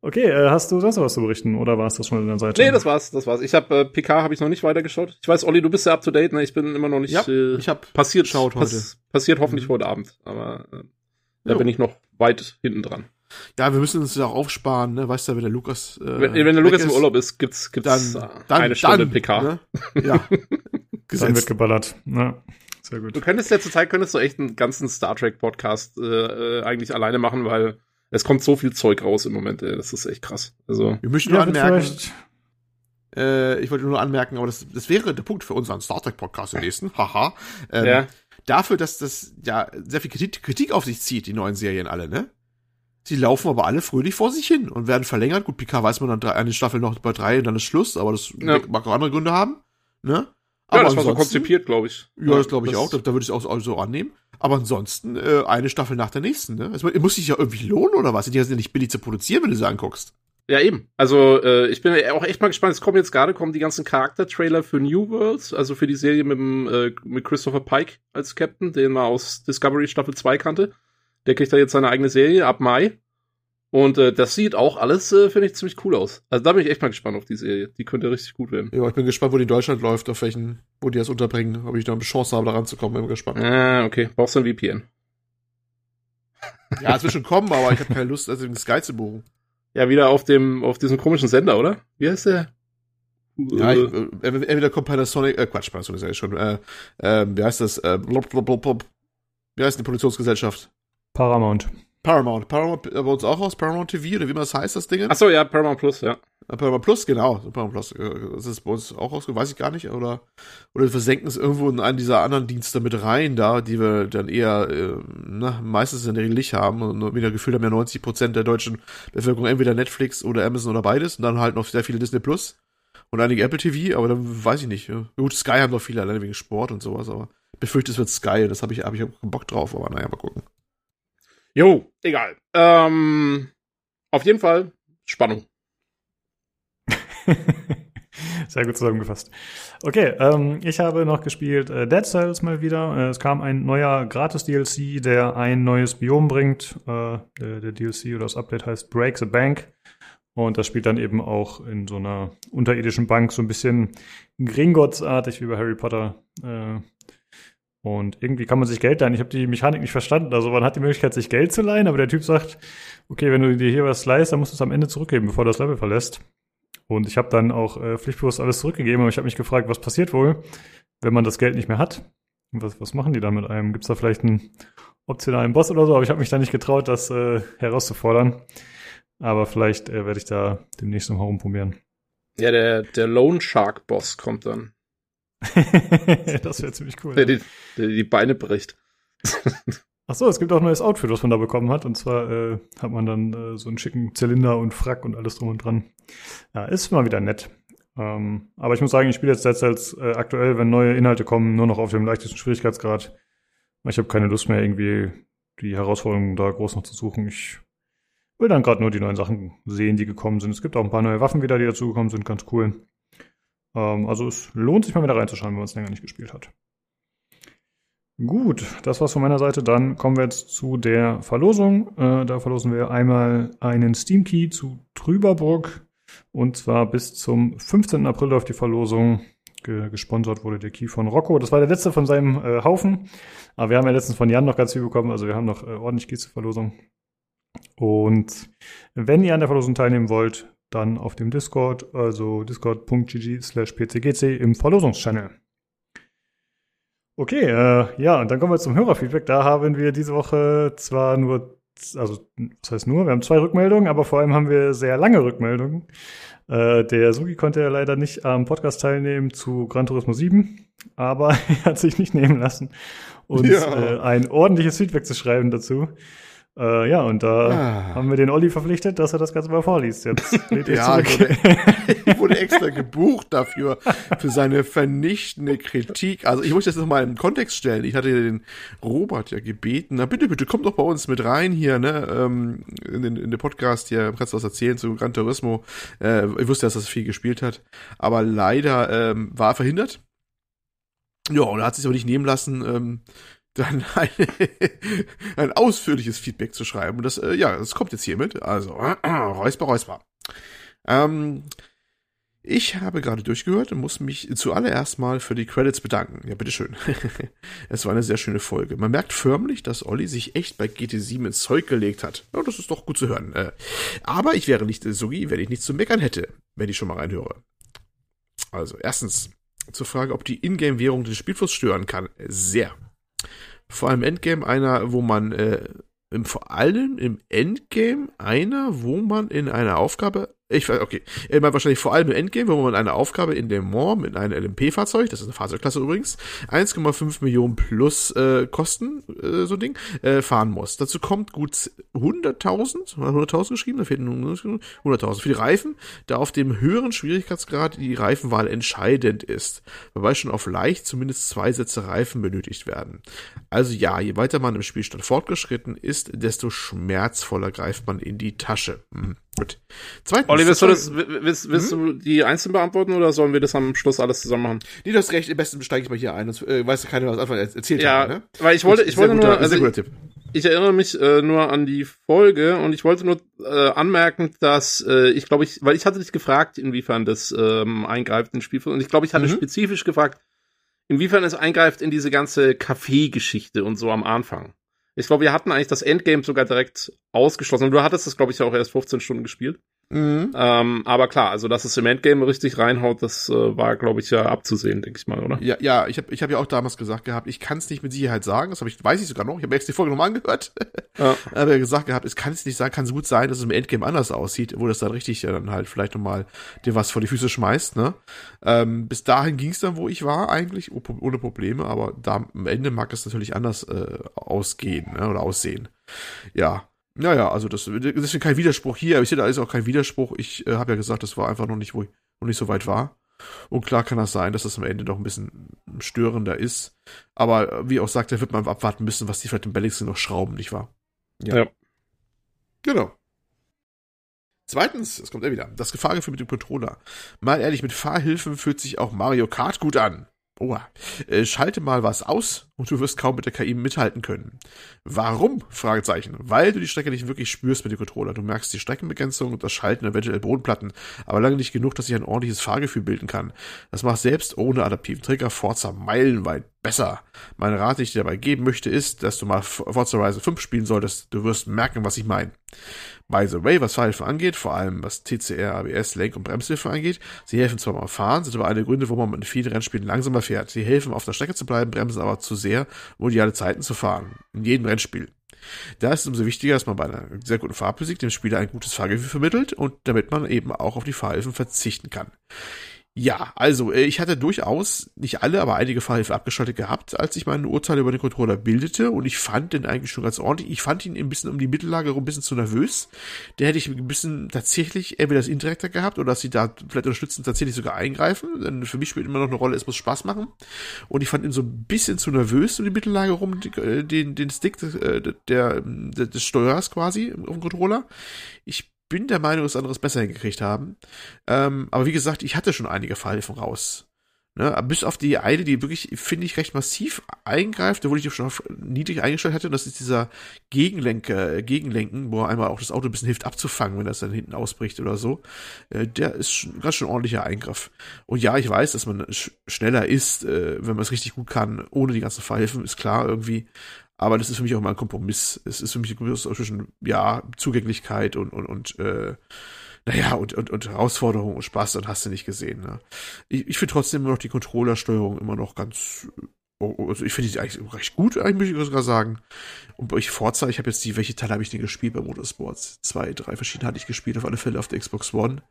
Okay, äh, hast du sonst noch was zu berichten oder war es das schon an der Seite? Nee, das war's, das war's. Ich habe äh, PK habe ich noch nicht weitergeschaut. Ich weiß, Olli, du bist ja up to date, ne? Ich bin immer noch nicht ja, äh, ich hab passiert schaut heute. Pass, passiert hoffentlich mhm. heute Abend, aber äh, da jo. bin ich noch weit hinten dran. Ja, wir müssen uns ja auch aufsparen, ne? Weißt du, wenn der Lukas. Äh, wenn, wenn der Lukas ist, im Urlaub ist, gibt's, gibt's dann, dann, eine Stunde dann, PK. Ne? Ja. dann wird geballert. Ja. Sehr gut. Du könntest ja zur Zeit könntest du echt einen ganzen Star Trek Podcast äh, äh, eigentlich alleine machen, weil es kommt so viel Zeug raus im Moment, ey. Das ist echt krass. Also. Wir möchten nur ja, anmerken. Äh, ich wollte nur anmerken, aber das, das wäre der Punkt für unseren Star Trek Podcast im nächsten. Haha. Ähm, ja. Dafür, dass das ja sehr viel Kritik, Kritik auf sich zieht, die neuen Serien alle, ne? Sie laufen aber alle fröhlich vor sich hin und werden verlängert. Gut, Picard weiß man dann drei, eine Staffel noch bei drei und dann ist Schluss, aber das ja. mag auch andere Gründe haben. Ne? Aber ja, das war so konzipiert, glaube ich. Ja, das glaube ich das auch. Da, da würde ich es auch so annehmen. Aber ansonsten äh, eine Staffel nach der nächsten. Ne? Also, muss sich ja irgendwie lohnen oder was? Die sind ja nicht billig zu produzieren, wenn du sie anguckst. Ja, eben. Also äh, ich bin auch echt mal gespannt. Es kommen jetzt gerade kommen die ganzen Charakter-Trailer für New Worlds, also für die Serie mit, dem, äh, mit Christopher Pike als Captain, den man aus Discovery Staffel 2 kannte. Der kriegt da jetzt seine eigene Serie ab Mai. Und äh, das sieht auch alles, äh, finde ich, ziemlich cool aus. Also da bin ich echt mal gespannt auf die Serie. Die könnte richtig gut werden. Ja, ich bin gespannt, wo die in Deutschland läuft, auf welchen, wo die das unterbringen, ob ich da eine Chance habe, da ranzukommen, bin gespannt. Ah, okay. Brauchst du ein VPN? Ja, es wird schon kommen, aber ich habe keine Lust, also den Sky zu buchen. Ja, wieder auf dem, auf diesem komischen Sender, oder? Wie heißt der? Ja, ich, äh, entweder kommt Panasonic, äh, Quatsch, Panasonic ist ja schon, äh, äh, wie heißt das, äh, blub, blub, blub, blub. wie heißt die Produktionsgesellschaft? Paramount. Paramount. Paramount äh, bei uns auch aus Paramount TV oder wie man das heißt, das Ding? Achso, ja, Paramount Plus, ja. Paramount Plus, genau. Paramount Plus. Äh, das ist bei uns auch rausgekommen, weiß ich gar nicht. Oder, oder wir versenken es irgendwo in einen dieser anderen Dienste mit rein, da, die wir dann eher äh, na, meistens in der Regel nicht haben. Und wieder gefühlt haben ja 90 Prozent der deutschen Bevölkerung entweder Netflix oder Amazon oder beides. Und dann halt noch sehr viele Disney Plus und einige Apple TV, aber dann weiß ich nicht. Gut, Sky haben doch viele, alleine wegen Sport und sowas, aber ich befürchte, es wird Sky. Das habe ich, hab ich Bock drauf, aber naja, mal gucken. Jo, egal. Ähm, auf jeden Fall Spannung. Sehr gut zusammengefasst. Okay, ähm, ich habe noch gespielt äh, Dead Cells mal wieder. Äh, es kam ein neuer Gratis-DLC, der ein neues Biom bringt. Äh, der, der, DLC oder das Update heißt Break the Bank. Und das spielt dann eben auch in so einer unterirdischen Bank, so ein bisschen Gringotts-artig wie bei Harry Potter. Und irgendwie kann man sich Geld leihen. Ich habe die Mechanik nicht verstanden. Also man hat die Möglichkeit, sich Geld zu leihen, aber der Typ sagt, okay, wenn du dir hier was leihst, dann musst du es am Ende zurückgeben, bevor du das Level verlässt. Und ich habe dann auch äh, pflichtbewusst alles zurückgegeben, aber ich habe mich gefragt, was passiert wohl, wenn man das Geld nicht mehr hat? Was, was machen die dann mit einem? Gibt es da vielleicht einen optionalen Boss oder so? Aber ich habe mich da nicht getraut, das äh, herauszufordern. Aber vielleicht äh, werde ich da demnächst noch herumprobieren. Ja, der, der Lone Shark Boss kommt dann. Das wäre ziemlich cool. Der, die, der die Beine bricht. Ach so, es gibt auch ein neues Outfit, was man da bekommen hat. Und zwar äh, hat man dann äh, so einen schicken Zylinder und Frack und alles drum und dran. Ja, ist mal wieder nett. Ähm, aber ich muss sagen, ich spiele jetzt Cells äh, aktuell, wenn neue Inhalte kommen, nur noch auf dem leichtesten Schwierigkeitsgrad. Ich habe keine Lust mehr, irgendwie die Herausforderungen da groß noch zu suchen. Ich will dann gerade nur die neuen Sachen sehen, die gekommen sind. Es gibt auch ein paar neue Waffen wieder, die dazugekommen sind, ganz cool. Ähm, also es lohnt sich mal wieder reinzuschauen, wenn man es länger nicht gespielt hat. Gut, das war's von meiner Seite. Dann kommen wir jetzt zu der Verlosung. Äh, da verlosen wir einmal einen Steam Key zu Trüberburg. Und zwar bis zum 15. April läuft die Verlosung. Ge gesponsert wurde der Key von Rocco. Das war der letzte von seinem äh, Haufen. Aber wir haben ja letztens von Jan noch ganz viel bekommen. Also wir haben noch äh, ordentlich Keys zur Verlosung. Und wenn ihr an der Verlosung teilnehmen wollt, dann auf dem Discord, also discord.gg slash pcgc im Verlosungschannel. Okay, äh, ja, und dann kommen wir zum Hörerfeedback. Da haben wir diese Woche zwar nur also das heißt nur, wir haben zwei Rückmeldungen, aber vor allem haben wir sehr lange Rückmeldungen. Äh, der Sugi konnte ja leider nicht am Podcast teilnehmen zu Gran Turismo 7, aber er hat sich nicht nehmen lassen, uns ja. äh, ein ordentliches Feedback zu schreiben dazu. Äh, ja, und da ah. haben wir den Olli verpflichtet, dass er das Ganze mal vorliest. Jetzt ja, wurde, wurde extra gebucht dafür, für seine vernichtende Kritik. Also ich muss das nochmal im Kontext stellen. Ich hatte den Robert ja gebeten, na bitte, bitte, komm doch bei uns mit rein hier, ne, ähm, in den, in den Podcast hier, kannst du was erzählen zu Gran Turismo. Äh, ich wusste, dass er viel gespielt hat, aber leider ähm, war er verhindert. Ja, und er hat sich aber nicht nehmen lassen, ähm, dann ein, ein ausführliches Feedback zu schreiben. Und das, äh, ja, das kommt jetzt hiermit. Also, äh, Räusper, Räusper. Ähm, ich habe gerade durchgehört und muss mich zuallererst mal für die Credits bedanken. Ja, bitteschön. es war eine sehr schöne Folge. Man merkt förmlich, dass Olli sich echt bei GT7 ins Zeug gelegt hat. Ja, das ist doch gut zu hören. Äh, aber ich wäre nicht Sugi, wenn ich nichts zu meckern hätte, wenn ich schon mal reinhöre. Also, erstens, zur Frage, ob die Ingame-Währung den Spielfluss stören kann. Sehr vor allem Endgame einer, wo man äh, im, vor allem im Endgame einer, wo man in einer Aufgabe ich weiß, okay. Er meint wahrscheinlich vor allem im Endgame, wo man eine Aufgabe in dem Mom in einem LMP-Fahrzeug, das ist eine Fahrzeugklasse übrigens, 1,5 Millionen plus äh, Kosten, äh, so ein Ding, äh, fahren muss. Dazu kommt gut 100.000, 100.000 geschrieben, da fehlen 100.000 für die Reifen, da auf dem höheren Schwierigkeitsgrad die Reifenwahl entscheidend ist, wobei schon auf leicht zumindest zwei Sätze Reifen benötigt werden. Also ja, je weiter man im Spielstand fortgeschritten ist, desto schmerzvoller greift man in die Tasche. Hm. Gut. Zweitens. Olli, willst du das, willst, willst hm? du die einzeln beantworten oder sollen wir das am Schluss alles zusammen machen? Nee, du hast recht, am besten steige ich mal hier ein, sonst äh, weiß keiner, was Anfang erzählt ja, hat, ne? weil ich wollte, ich wollte guter, nur, also ich, Tipp. ich erinnere mich äh, nur an die Folge und ich wollte nur äh, anmerken, dass äh, ich glaube ich, weil ich hatte dich gefragt, inwiefern das ähm, eingreift in Spielfluss und ich glaube, ich hatte mhm. spezifisch gefragt, inwiefern es eingreift in diese ganze Kaffee-Geschichte und so am Anfang. Ich glaube, wir hatten eigentlich das Endgame sogar direkt ausgeschlossen. Und du hattest das, glaube ich, ja auch erst 15 Stunden gespielt. Mhm. Ähm, aber klar, also dass es im Endgame richtig reinhaut, das äh, war, glaube ich, ja abzusehen, denke ich mal, oder? Ja, ja, ich habe ich hab ja auch damals gesagt gehabt, ich kann es nicht mit Sicherheit sagen, das habe ich, weiß ich sogar noch, ich habe jetzt die Folge nochmal angehört. Ja. aber gesagt gehabt, es kann es nicht sagen, kann es gut sein, dass es im Endgame anders aussieht, wo das dann richtig ja dann halt vielleicht nochmal dir was vor die Füße schmeißt, ne? Ähm, bis dahin ging es dann, wo ich war, eigentlich, ohne Probleme, aber da am Ende mag es natürlich anders äh, ausgehen, ne? Oder aussehen. Ja, naja, also das, das ist kein Widerspruch hier, aber ich sehe, da ist auch kein Widerspruch. Ich äh, habe ja gesagt, das war einfach noch nicht, wo ich noch nicht so weit war. Und klar kann das sein, dass das am Ende doch ein bisschen störender ist. Aber äh, wie auch sagt, da wird man abwarten müssen, was die vielleicht im Balancing noch schrauben, nicht wahr? Ja. ja. Genau. Zweitens, es kommt er wieder, das Gefahrgefühl mit dem Controller. Mal ehrlich, mit Fahrhilfen fühlt sich auch Mario Kart gut an. Oha. Äh, schalte mal was aus und du wirst kaum mit der KI mithalten können. Warum? Fragezeichen. Weil du die Strecke nicht wirklich spürst mit dem Controller. Du merkst die Streckenbegrenzung und das Schalten eventuell Bodenplatten, aber lange nicht genug, dass sich ein ordentliches Fahrgefühl bilden kann. Das macht selbst ohne adaptiven Trigger Forza meilenweit besser. Mein Rat, den ich dir dabei geben möchte, ist, dass du mal Forza Horizon 5 spielen solltest. Du wirst merken, was ich meine. By the way, was Fahrhilfen angeht, vor allem was TCR, ABS, Lenk- und Bremshilfe angeht, sie helfen zwar beim Fahren, sind aber eine Gründe, warum man in vielen Rennspielen langsamer fährt. Sie helfen, auf der Strecke zu bleiben, bremsen aber zu sehr, um ideale Zeiten zu fahren. In jedem Rennspiel. Da ist es umso wichtiger, dass man bei einer sehr guten Fahrphysik dem Spieler ein gutes Fahrgefühl vermittelt und damit man eben auch auf die Fahrhilfen verzichten kann. Ja, also äh, ich hatte durchaus, nicht alle, aber einige Fahrhilfe abgeschaltet gehabt, als ich mein Urteil über den Controller bildete und ich fand den eigentlich schon ganz ordentlich. Ich fand ihn ein bisschen um die Mittellage ein bisschen zu nervös. Der hätte ich ein bisschen tatsächlich entweder das Indirekter gehabt oder dass sie da vielleicht unterstützen, tatsächlich sogar eingreifen. Denn für mich spielt immer noch eine Rolle, es muss Spaß machen. Und ich fand ihn so ein bisschen zu nervös um die Mittellage rum, äh, den, den Stick äh, der, der, des Steuers quasi auf dem Controller. Ich bin der Meinung, dass anderes besser hingekriegt haben. Ähm, aber wie gesagt, ich hatte schon einige Fallhilfen raus. Ne, bis auf die eine, die wirklich, finde ich, recht massiv eingreift, wo ich schon auf niedrig eingestellt hatte, und das ist dieser Gegenlenker, äh, Gegenlenken, wo einmal auch das Auto ein bisschen hilft abzufangen, wenn das dann hinten ausbricht oder so. Äh, der ist schon, ganz schön ordentlicher Eingriff. Und ja, ich weiß, dass man sch schneller ist, äh, wenn man es richtig gut kann, ohne die ganzen Fallhilfen, ist klar irgendwie. Aber das ist für mich auch mal ein Kompromiss. Es ist für mich ein Kompromiss zwischen, ja, Zugänglichkeit und, und, und äh, naja, und, und, und Herausforderung und Spaß, dann hast du nicht gesehen. Ne? Ich, ich finde trotzdem immer noch die Controllersteuerung immer noch ganz oh, oh, also ich finde die eigentlich recht gut, eigentlich muss ich sogar sagen. Und bei euch Forza, ich habe jetzt die, welche Teile habe ich denn gespielt bei Motorsports? Zwei, drei verschiedene hatte ich gespielt, auf alle Fälle auf der Xbox One.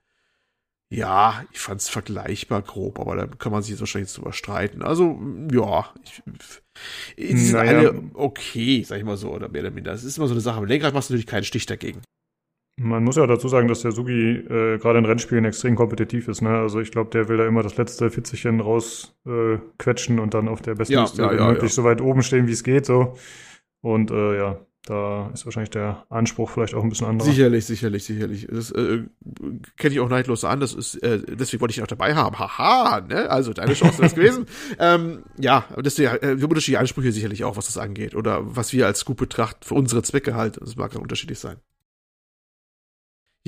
Ja, ich fand es vergleichbar grob, aber da kann man sich jetzt wahrscheinlich drüber streiten. Also, ja, ich, sind naja. alle okay, sag ich mal so, oder mehr oder minder. Das ist immer so eine Sache. Am Lenkrad machst du natürlich keinen Stich dagegen. Man muss ja dazu sagen, dass der Sugi äh, gerade in Rennspielen extrem kompetitiv ist. Ne? Also ich glaube, der will da immer das letzte Fitzelchen rausquetschen äh, und dann auf der besten ja, Liste ja, ja, möglich so weit oben stehen, wie es geht. So. Und äh, ja, da ist wahrscheinlich der Anspruch vielleicht auch ein bisschen anders. Sicherlich, sicherlich, sicherlich. Das äh, kenne ich auch neidlos an. Das ist, äh, deswegen wollte ich ihn auch dabei haben. Haha, ne? Also deine Chance ist gewesen. ähm, ja, deswegen äh, wir unterschiedliche Ansprüche sicherlich auch, was das angeht. Oder was wir als Scoop betrachten, für unsere Zwecke halt. Das mag dann unterschiedlich sein.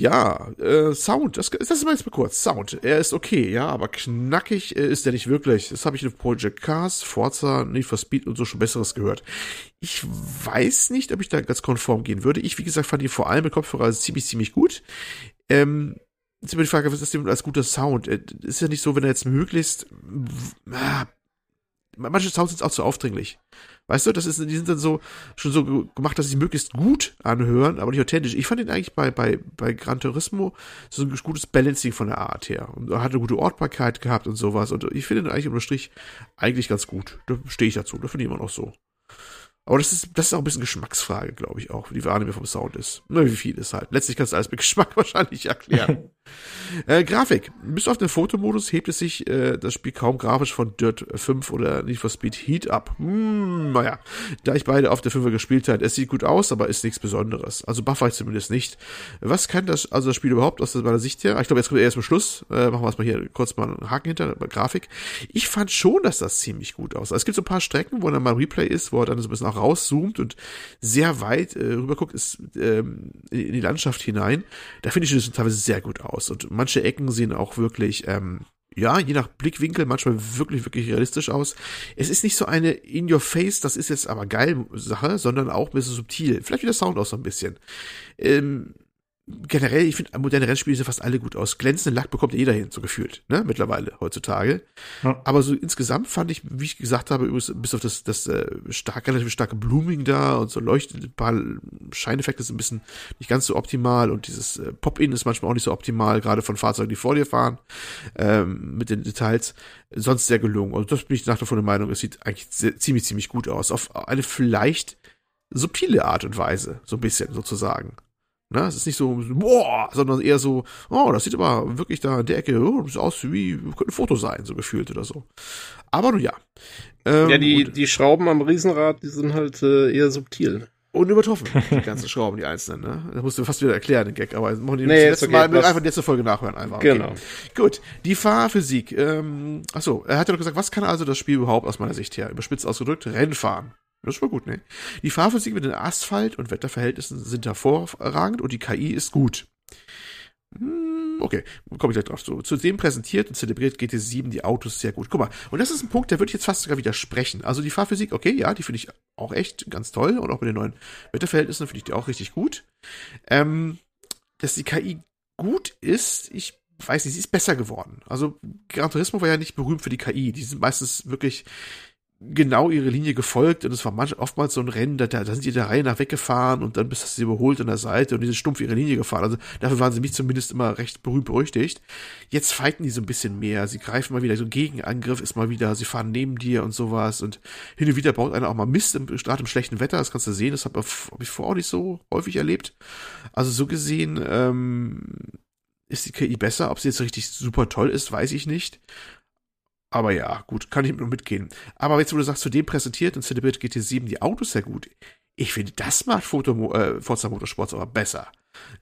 Ja, äh, Sound, das, das ist mal jetzt mal kurz. Sound, er ist okay, ja, aber knackig äh, ist er nicht wirklich. Das habe ich in Project Cars, Forza, Need for Speed und so schon Besseres gehört. Ich weiß nicht, ob ich da ganz konform gehen würde. Ich, wie gesagt, fand ihn vor allem mit Kopfhörer ziemlich, ziemlich gut. Ähm, jetzt immer die Frage, was ist denn als guter Sound? Äh, ist ja nicht so, wenn er jetzt möglichst, äh, manche Sounds sind auch zu aufdringlich. Weißt du, das ist, die sind dann so, schon so gemacht, dass sie möglichst gut anhören, aber nicht authentisch. Ich fand ihn eigentlich bei, bei, bei Gran Turismo so ein gutes Balancing von der Art her. Und er hat eine gute Ortbarkeit gehabt und sowas. Und ich finde ihn eigentlich unter Strich eigentlich ganz gut. Da stehe ich dazu. Da finde ich immer noch so. Aber das ist, das ist auch ein bisschen Geschmacksfrage, glaube ich auch, wie die Wahrnehmung vom Sound ist. Na, wie viel ist halt. Letztlich kannst du alles mit Geschmack wahrscheinlich erklären. äh, Grafik. Bis auf den Fotomodus hebt es sich äh, das Spiel kaum grafisch von Dirt 5 oder Need for Speed Heat ab. Hm, naja, da ich beide auf der 5er gespielt habe, es sieht gut aus, aber ist nichts Besonderes. Also buffer ich zumindest nicht. Was kann das, also das Spiel überhaupt aus meiner Sicht her? Ich glaube, jetzt kommt erst zum Schluss. Äh, machen wir erstmal hier kurz mal einen Haken hinter, bei Grafik. Ich fand schon, dass das ziemlich gut aussah. Es gibt so ein paar Strecken, wo dann mal Replay ist, wo er dann so ein bisschen auch rauszoomt und sehr weit äh, rüberguckt ist ähm, in die Landschaft hinein. Da finde ich das teilweise sehr gut aus. Und manche Ecken sehen auch wirklich, ähm, ja, je nach Blickwinkel manchmal wirklich, wirklich realistisch aus. Es ist nicht so eine in your face, das ist jetzt aber geil Sache, sondern auch ein bisschen subtil. Vielleicht wie Sound auch so ein bisschen. Ähm, generell, ich finde, moderne Rennspiele sehen fast alle gut aus. Glänzenden Lack bekommt jeder hin, so gefühlt, ne, mittlerweile, heutzutage. Ja. Aber so insgesamt fand ich, wie ich gesagt habe, bis auf das, das äh, stark, relativ starke Blooming da und so leuchtet ein paar Scheineffekte sind ein bisschen nicht ganz so optimal und dieses äh, Pop-In ist manchmal auch nicht so optimal, gerade von Fahrzeugen, die vor dir fahren, ähm, mit den Details. Sonst sehr gelungen. Und das bin ich nach davon der Meinung, es sieht eigentlich sehr, ziemlich, ziemlich gut aus. Auf eine vielleicht subtile Art und Weise, so ein bisschen sozusagen. Ne? Es ist nicht so, boah, sondern eher so, oh, das sieht aber wirklich da in der Ecke, oh, das sieht aus wie, könnte ein Foto sein, so gefühlt oder so. Aber nun ja. Ähm, ja, die, die Schrauben am Riesenrad, die sind halt äh, eher subtil. Unübertroffen, die ganzen Schrauben, die einzelnen, ne? Das musst du fast wieder erklären, den Gag, aber machen die nee, das letzte okay, Mal einfach die letzte Folge nachhören einfach. Genau. Okay. Gut, die Fahrphysik. Ähm, achso, er hat ja noch gesagt, was kann also das Spiel überhaupt aus meiner Sicht her? Überspitzt ausgedrückt, Rennfahren. Das war gut, ne? Die Fahrphysik mit den Asphalt- und Wetterverhältnissen sind hervorragend und die KI ist gut. Hm, okay, komme ich gleich drauf zu. Zudem präsentiert und zelebriert GT7 die Autos sehr gut. Guck mal, und das ist ein Punkt, der würde ich jetzt fast sogar widersprechen. Also die Fahrphysik, okay, ja, die finde ich auch echt ganz toll und auch mit den neuen Wetterverhältnissen finde ich die auch richtig gut. Ähm, dass die KI gut ist, ich weiß nicht, sie ist besser geworden. Also Gran Turismo war ja nicht berühmt für die KI. Die sind meistens wirklich genau ihre Linie gefolgt und es war manchmal oftmals so ein Rennen, da, da sind die der Reihe nach weggefahren und dann bist du sie überholt an der Seite und die sind stumpf ihre Linie gefahren. Also dafür waren sie mich zumindest immer recht berühmt berüchtigt. Jetzt fighten die so ein bisschen mehr. Sie greifen mal wieder, so ein Gegenangriff ist mal wieder, sie fahren neben dir und sowas und hin und wieder baut einer auch mal Mist, im, gerade im schlechten Wetter, das kannst du sehen, das habe hab ich vorher auch nicht so häufig erlebt. Also so gesehen, ähm, ist die KI besser. Ob sie jetzt richtig super toll ist, weiß ich nicht. Aber ja, gut, kann ich nur mitgehen. Aber jetzt, wo du sagst, zudem präsentiert und Celebrate GT7 die Autos sehr gut. Ich finde, das macht Foto, äh, Forza Motorsports aber besser.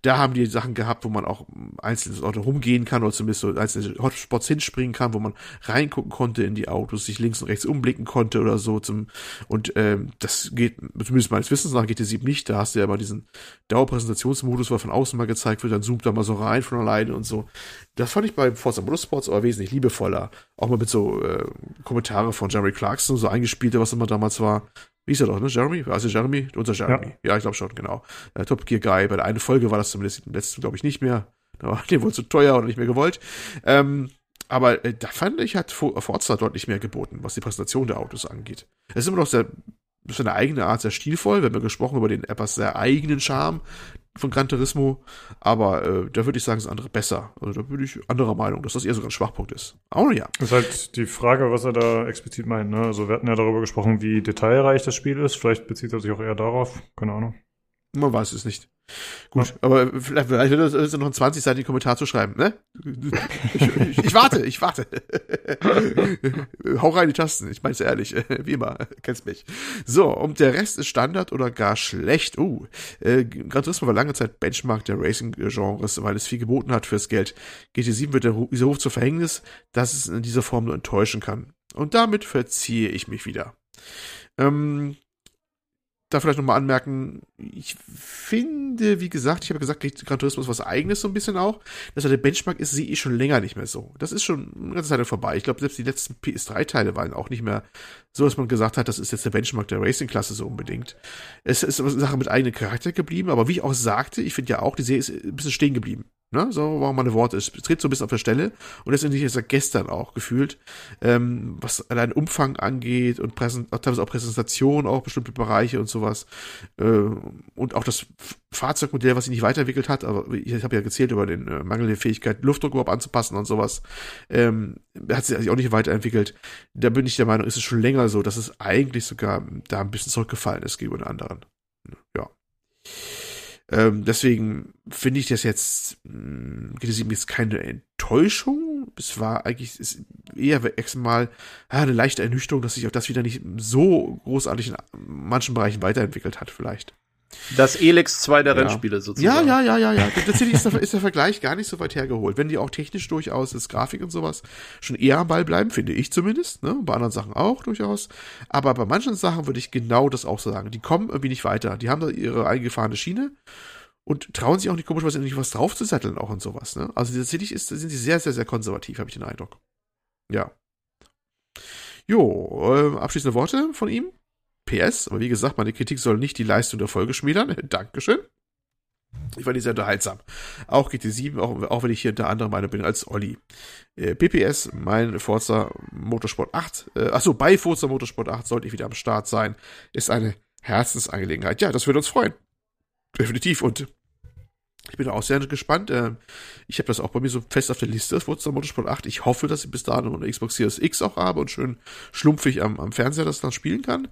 Da haben die Sachen gehabt, wo man auch einzelne Orte rumgehen kann oder zumindest so einzelne Hotspots hinspringen kann, wo man reingucken konnte in die Autos, sich links und rechts umblicken konnte oder so. Zum, und ähm, das geht, zumindest meines Wissens nach GT7 nicht. Da hast du ja immer diesen Dauerpräsentationsmodus, wo von außen mal gezeigt wird, dann zoomt er mal so rein von alleine und so. Das fand ich bei Forza Motorsports aber wesentlich liebevoller. Auch mal mit so äh, Kommentare von Jeremy Clarkson, so eingespielte, was immer damals war. Wie ist er doch, ne? Jeremy? Also Jeremy? Unser Jeremy. Ja, ja ich glaube schon, genau. Äh, Top Gear Guy. Bei der einen Folge war das zumindest im letzten, glaube ich, nicht mehr. Da war dem wohl zu teuer oder nicht mehr gewollt. Ähm, aber äh, da fand ich, hat Forza deutlich mehr geboten, was die Präsentation der Autos angeht. Es ist immer noch sehr, für eine eigene Art sehr stilvoll. Wir haben ja gesprochen über den etwas sehr eigenen Charme von Gran Turismo, aber äh, da würde ich sagen, ist andere besser. Also da bin ich anderer Meinung, dass das eher sogar ein Schwachpunkt ist. Aber ja. Das ist halt die Frage, was er da explizit meint. Ne? Also wir hatten ja darüber gesprochen, wie detailreich das Spiel ist. Vielleicht bezieht er sich auch eher darauf. Keine Ahnung. Man weiß es nicht. Gut, aber vielleicht, vielleicht wird es noch einen 20-seitigen Kommentar zu schreiben, ne? Ich, ich, ich warte, ich warte. Hau rein die Tasten, ich mein's ehrlich, wie immer, kennst mich. So, und der Rest ist Standard oder gar schlecht. Uh, äh, Gran Turismo war lange Zeit Benchmark der Racing-Genres, weil es viel geboten hat fürs Geld. GT7 wird der, dieser Ruf zu Verhängnis, dass es in dieser Form nur enttäuschen kann. Und damit verziehe ich mich wieder. Ähm, da vielleicht nochmal anmerken, ich finde, wie gesagt, ich habe gesagt, Gran Turismo ist was eigenes so ein bisschen auch. Dass er der Benchmark ist, sehe ich schon länger nicht mehr so. Das ist schon eine ganze Zeit vorbei. Ich glaube, selbst die letzten PS3-Teile waren auch nicht mehr so, dass man gesagt hat, das ist jetzt der Benchmark der Racing-Klasse so unbedingt. Es ist eine Sache mit eigenem Charakter geblieben, aber wie ich auch sagte, ich finde ja auch, die Serie ist ein bisschen stehen geblieben. Ne? So, warum meine Worte ist. Es tritt so ein bisschen auf der Stelle. Und letztendlich ist er gestern auch gefühlt, ähm, was allein Umfang angeht und Präsent teilweise auch Präsentation, auch bestimmte Bereiche und sowas. Äh, und auch das Fahrzeugmodell, was sich nicht weiterentwickelt hat, aber ich habe ja gezählt über den äh, mangelnde Fähigkeit, Luftdruck überhaupt anzupassen und sowas, ähm, hat sich auch nicht weiterentwickelt. Da bin ich der Meinung, ist es schon länger so, dass es eigentlich sogar da ein bisschen zurückgefallen ist gegenüber den anderen. Ja. Ähm, deswegen finde ich das jetzt, mh, GT7 jetzt keine Enttäuschung. Es war eigentlich ist eher mal ja, eine leichte Ernüchterung, dass sich auch das wieder nicht so großartig in manchen Bereichen weiterentwickelt hat, vielleicht. Das Elex 2 der ja. Rennspiele sozusagen. Ja, ja, ja, ja, ja. Tatsächlich ist der, ist der Vergleich gar nicht so weit hergeholt. Wenn die auch technisch durchaus, das Grafik und sowas, schon eher am Ball bleiben, finde ich zumindest. Ne? Bei anderen Sachen auch durchaus. Aber bei manchen Sachen würde ich genau das auch so sagen. Die kommen irgendwie nicht weiter. Die haben da ihre eingefahrene Schiene und trauen sich auch nicht komischerweise nicht was draufzusatteln auch und sowas. Ne? Also tatsächlich ist, sind sie sehr, sehr, sehr konservativ, habe ich den Eindruck. Ja. Jo, äh, abschließende Worte von ihm. PS, aber wie gesagt, meine Kritik soll nicht die Leistung der Folge schmälern. Dankeschön. Ich fand die sehr unterhaltsam. Auch GT7, auch, auch wenn ich hier unter anderem meine bin als Olli. Äh, PPS, mein Forza Motorsport 8, äh, achso, bei Forza Motorsport 8 sollte ich wieder am Start sein. Ist eine Herzensangelegenheit. Ja, das würde uns freuen. Definitiv. Und ich bin auch sehr gespannt. Ähm, ich habe das auch bei mir so fest auf der Liste, Forza Motorsport 8. Ich hoffe, dass ich bis dahin eine Xbox Series X auch habe und schön schlumpfig am, am Fernseher das dann spielen kann.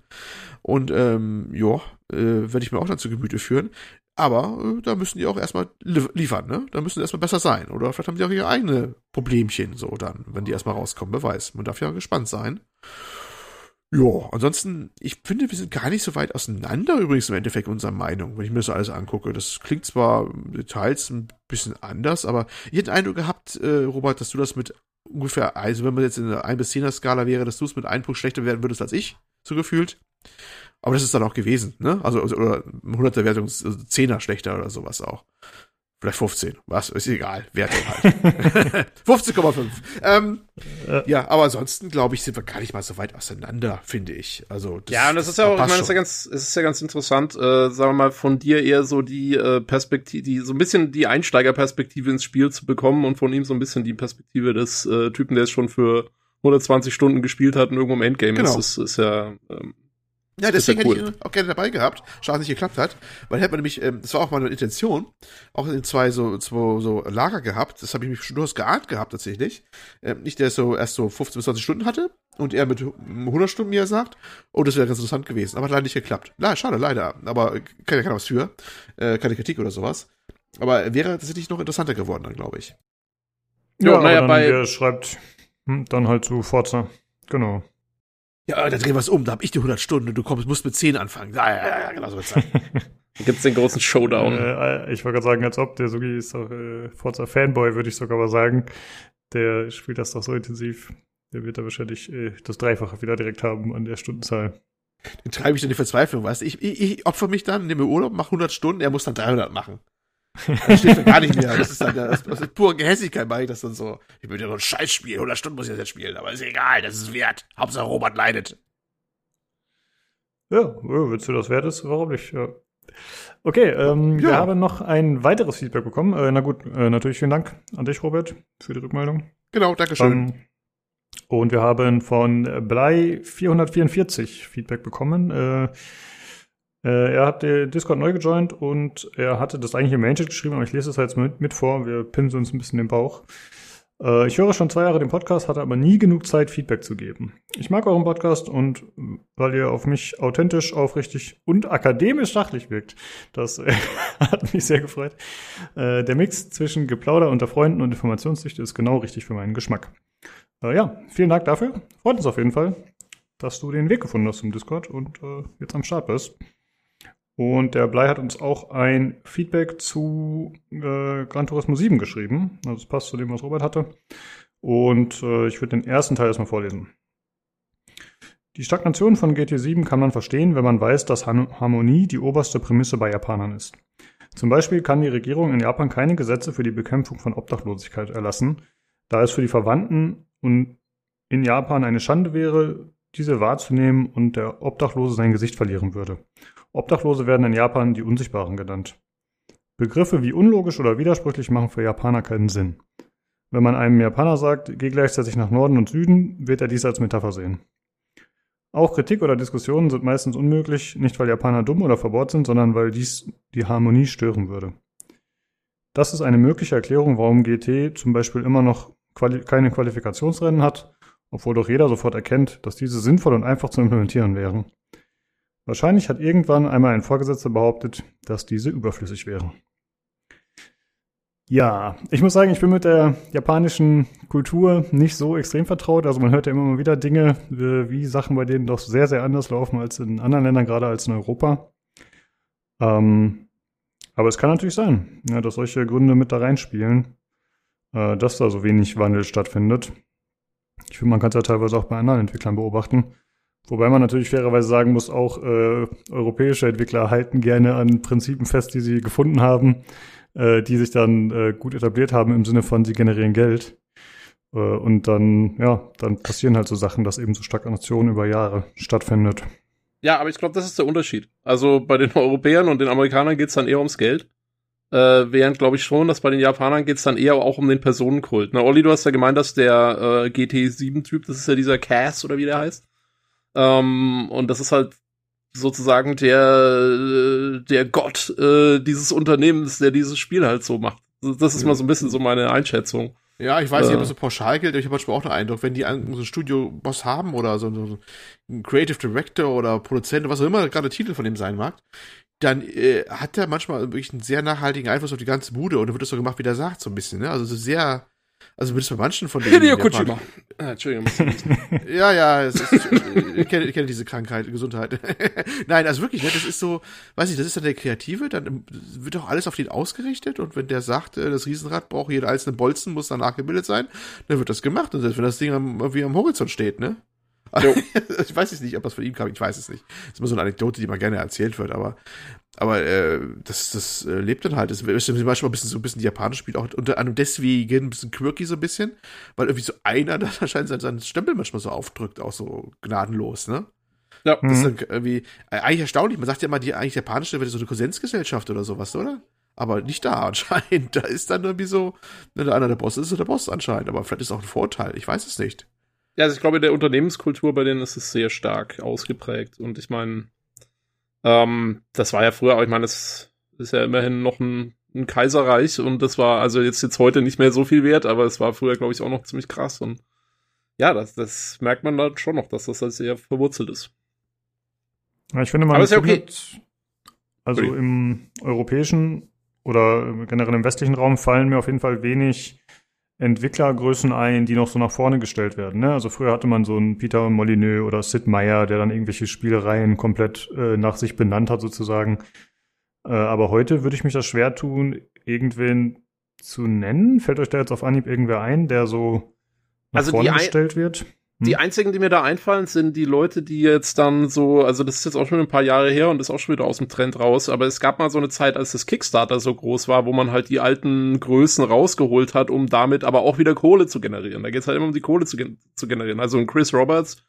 Und ähm, ja, äh, werde ich mir auch dann zu Gemüte führen. Aber äh, da müssen die auch erstmal li liefern, ne? Da müssen die erstmal besser sein. Oder vielleicht haben die auch ihre eigene Problemchen so dann, wenn die erstmal rauskommen, wer weiß. Man darf ja gespannt sein. Ja, ansonsten, ich finde, wir sind gar nicht so weit auseinander übrigens im Endeffekt unserer Meinung, wenn ich mir das alles angucke. Das klingt zwar Details ein bisschen anders, aber ich hätte den Eindruck gehabt, äh, Robert, dass du das mit ungefähr, also wenn man jetzt in einer 1 bis 10er Skala wäre, dass du es mit einem Punkt schlechter werden würdest als ich, so gefühlt. Aber das ist dann auch gewesen, ne? Also, also oder 100er Wertung, also 10er schlechter oder sowas auch. Vielleicht 15. Was? Ist egal. Wertung halt. 15,5. Ähm, äh. Ja, aber ansonsten, glaube ich, sind wir gar nicht mal so weit auseinander, finde ich. Also, das, ja, und das ist ja auch, ich meine, das ist ja ganz, es ist ja ganz interessant, äh, sagen wir mal, von dir eher so die äh, Perspektive, die, so ein bisschen die Einsteigerperspektive ins Spiel zu bekommen und von ihm so ein bisschen die Perspektive des äh, Typen, der es schon für 120 Stunden gespielt hat und irgendwo im Endgame genau. ist, ist, ist ja, ähm, ja, deswegen ja cool. hätte ich ihn auch gerne dabei gehabt. Schade, nicht geklappt hat. Weil hätte man nämlich, ähm, das war auch meine Intention, auch in zwei so, zwei so Lager gehabt. Das habe ich mich schon durchaus geahnt gehabt, tatsächlich. Ähm, nicht, der so erst so 15 bis 20 Stunden hatte und er mit 100 Stunden, wie er sagt. Oh, das wäre ganz interessant gewesen. Aber hat leider nicht geklappt. Na, schade, leider. Aber kann ja keiner was für. Äh, keine Kritik oder sowas. Aber wäre tatsächlich noch interessanter geworden, dann, glaube ich. Ja, ja naja, bei. Wer schreibt, hm, dann halt zu Forza. Genau. Ja, da drehen wir es um, da hab ich die 100 Stunden und du kommst, musst mit 10 anfangen. Ja, ja, ja, genau so wird's sein. Gibt's den großen Showdown. Äh, ich wollte gerade sagen, als ob, der Sugi ist doch äh, Forza Fanboy, würde ich sogar mal sagen. Der spielt das doch so intensiv. Der wird da wahrscheinlich äh, das Dreifache wieder direkt haben an der Stundenzahl. Den treibe ich dann die Verzweiflung, weißt du? Ich, ich, ich opfer mich dann, nehme Urlaub, mache 100 Stunden, er muss dann 300 machen. Das steht gar nicht mehr. Das ist dann das, das ist pure Gehässigkeit, mache ich das dann so. Ich will ja so ein Scheißspiel, 100 Stunden muss ich das jetzt spielen, aber ist egal, das ist wert. Hauptsache Robert leidet. Ja, willst du das wert ist, warum nicht? Ja. Okay, ähm, ja. wir haben noch ein weiteres Feedback bekommen. Äh, na gut, äh, natürlich vielen Dank an dich, Robert, für die Rückmeldung. Genau, Dankeschön. Um, und wir haben von Blei 444 Feedback bekommen. Äh, äh, er hat Discord neu gejoint und er hatte das eigentlich im Mainchat geschrieben, aber ich lese es jetzt mit, mit vor. Wir pinnen uns ein bisschen den Bauch. Äh, ich höre schon zwei Jahre den Podcast, hatte aber nie genug Zeit, Feedback zu geben. Ich mag euren Podcast und weil ihr auf mich authentisch, aufrichtig und akademisch sachlich wirkt. Das äh, hat mich sehr gefreut. Äh, der Mix zwischen Geplauder unter Freunden und Informationsdichte ist genau richtig für meinen Geschmack. Äh, ja, vielen Dank dafür. Freut uns auf jeden Fall, dass du den Weg gefunden hast zum Discord und äh, jetzt am Start bist. Und der Blei hat uns auch ein Feedback zu äh, Gran Turismo 7 geschrieben. Also es passt zu dem, was Robert hatte. Und äh, ich würde den ersten Teil erstmal vorlesen. Die Stagnation von GT7 kann man verstehen, wenn man weiß, dass Harmonie die oberste Prämisse bei Japanern ist. Zum Beispiel kann die Regierung in Japan keine Gesetze für die Bekämpfung von Obdachlosigkeit erlassen, da es für die Verwandten und in Japan eine Schande wäre, diese wahrzunehmen und der Obdachlose sein Gesicht verlieren würde. Obdachlose werden in Japan die Unsichtbaren genannt. Begriffe wie unlogisch oder widersprüchlich machen für Japaner keinen Sinn. Wenn man einem Japaner sagt, geh gleichzeitig nach Norden und Süden, wird er dies als Metapher sehen. Auch Kritik oder Diskussionen sind meistens unmöglich, nicht weil Japaner dumm oder verbohrt sind, sondern weil dies die Harmonie stören würde. Das ist eine mögliche Erklärung, warum GT zum Beispiel immer noch quali keine Qualifikationsrennen hat, obwohl doch jeder sofort erkennt, dass diese sinnvoll und einfach zu implementieren wären. Wahrscheinlich hat irgendwann einmal ein Vorgesetzter behauptet, dass diese überflüssig wären. Ja, ich muss sagen, ich bin mit der japanischen Kultur nicht so extrem vertraut. Also man hört ja immer mal wieder Dinge, äh, wie Sachen bei denen doch sehr, sehr anders laufen als in anderen Ländern, gerade als in Europa. Ähm, aber es kann natürlich sein, ja, dass solche Gründe mit da reinspielen, äh, dass da so wenig Wandel stattfindet. Ich finde, man kann es ja teilweise auch bei anderen Entwicklern beobachten. Wobei man natürlich fairerweise sagen muss, auch äh, europäische Entwickler halten gerne an Prinzipien fest, die sie gefunden haben, äh, die sich dann äh, gut etabliert haben im Sinne von, sie generieren Geld. Äh, und dann, ja, dann passieren halt so Sachen, dass eben so Stagnation über Jahre stattfindet. Ja, aber ich glaube, das ist der Unterschied. Also bei den Europäern und den Amerikanern geht's dann eher ums Geld. Äh, während glaube ich schon, dass bei den Japanern geht's dann eher auch um den Personenkult. Na, Olli, du hast ja gemeint, dass der äh, GT7-Typ, das ist ja dieser Cass oder wie der heißt, ähm, und das ist halt sozusagen der, der Gott äh, dieses Unternehmens, der dieses Spiel halt so macht. Das ist mal so ein bisschen so meine Einschätzung. Ja, ich weiß nicht, ob es so pauschal gilt, aber ich habe manchmal auch den Eindruck, wenn die so einen Studio-Boss haben oder so, so einen Creative Director oder Produzent, was auch immer gerade der Titel von dem sein mag, dann äh, hat er manchmal wirklich einen sehr nachhaltigen Einfluss auf die ganze Bude und dann wird das so gemacht, wie der sagt, so ein bisschen, ne? Also so sehr also zumindest bei manchen von denen. Hideo Kojima. Ah, Entschuldigung. ja, ja, ist, ich, kenne, ich kenne diese Krankheit, Gesundheit. Nein, also wirklich, ne, das ist so, weiß ich, das ist dann der Kreative, dann wird doch alles auf den ausgerichtet und wenn der sagt, äh, das Riesenrad braucht jeder einzelne Bolzen, muss dann nachgebildet sein, dann wird das gemacht und selbst wenn das Ding am, irgendwie am Horizont steht, ne? ich weiß es nicht, ob das von ihm kam, ich weiß es nicht. Das ist immer so eine Anekdote, die mal gerne erzählt wird, aber aber äh, das, das äh, lebt dann halt. Das ist manchmal ein bisschen so ein bisschen japanisch spielt auch unter anderem deswegen ein bisschen quirky so ein bisschen, weil irgendwie so einer da anscheinend seinen, seinen Stempel manchmal so aufdrückt, auch so gnadenlos, ne? Ja. Das ist dann irgendwie äh, eigentlich erstaunlich. Man sagt ja immer, die eigentlich japanische wäre so eine Konsensgesellschaft oder sowas, oder? Aber nicht da anscheinend. Da ist dann irgendwie so, wenn einer der Boss ist, ist er der Boss anscheinend. Aber vielleicht ist auch ein Vorteil. Ich weiß es nicht. Ja, also ich glaube, in der Unternehmenskultur bei denen ist es sehr stark ausgeprägt. Und ich meine, ähm, das war ja früher, aber ich meine, es ist ja immerhin noch ein, ein, Kaiserreich und das war also jetzt, jetzt heute nicht mehr so viel wert, aber es war früher, glaube ich, auch noch ziemlich krass. Und ja, das, das merkt man da schon noch, dass das halt sehr verwurzelt ist. Ja, ich finde, man aber ist ja okay. also im europäischen oder generell im westlichen Raum fallen mir auf jeden Fall wenig Entwicklergrößen ein, die noch so nach vorne gestellt werden. Ne? Also früher hatte man so einen Peter Molyneux oder Sid Meier, der dann irgendwelche Spielereien komplett äh, nach sich benannt hat sozusagen. Äh, aber heute würde ich mich das schwer tun, irgendwen zu nennen. Fällt euch da jetzt auf Anhieb irgendwer ein, der so nach also vorne gestellt wird? Die hm. einzigen, die mir da einfallen, sind die Leute, die jetzt dann so, also das ist jetzt auch schon ein paar Jahre her und ist auch schon wieder aus dem Trend raus, aber es gab mal so eine Zeit, als das Kickstarter so groß war, wo man halt die alten Größen rausgeholt hat, um damit aber auch wieder Kohle zu generieren. Da geht's halt immer um die Kohle zu, gen zu generieren. Also ein Chris Roberts,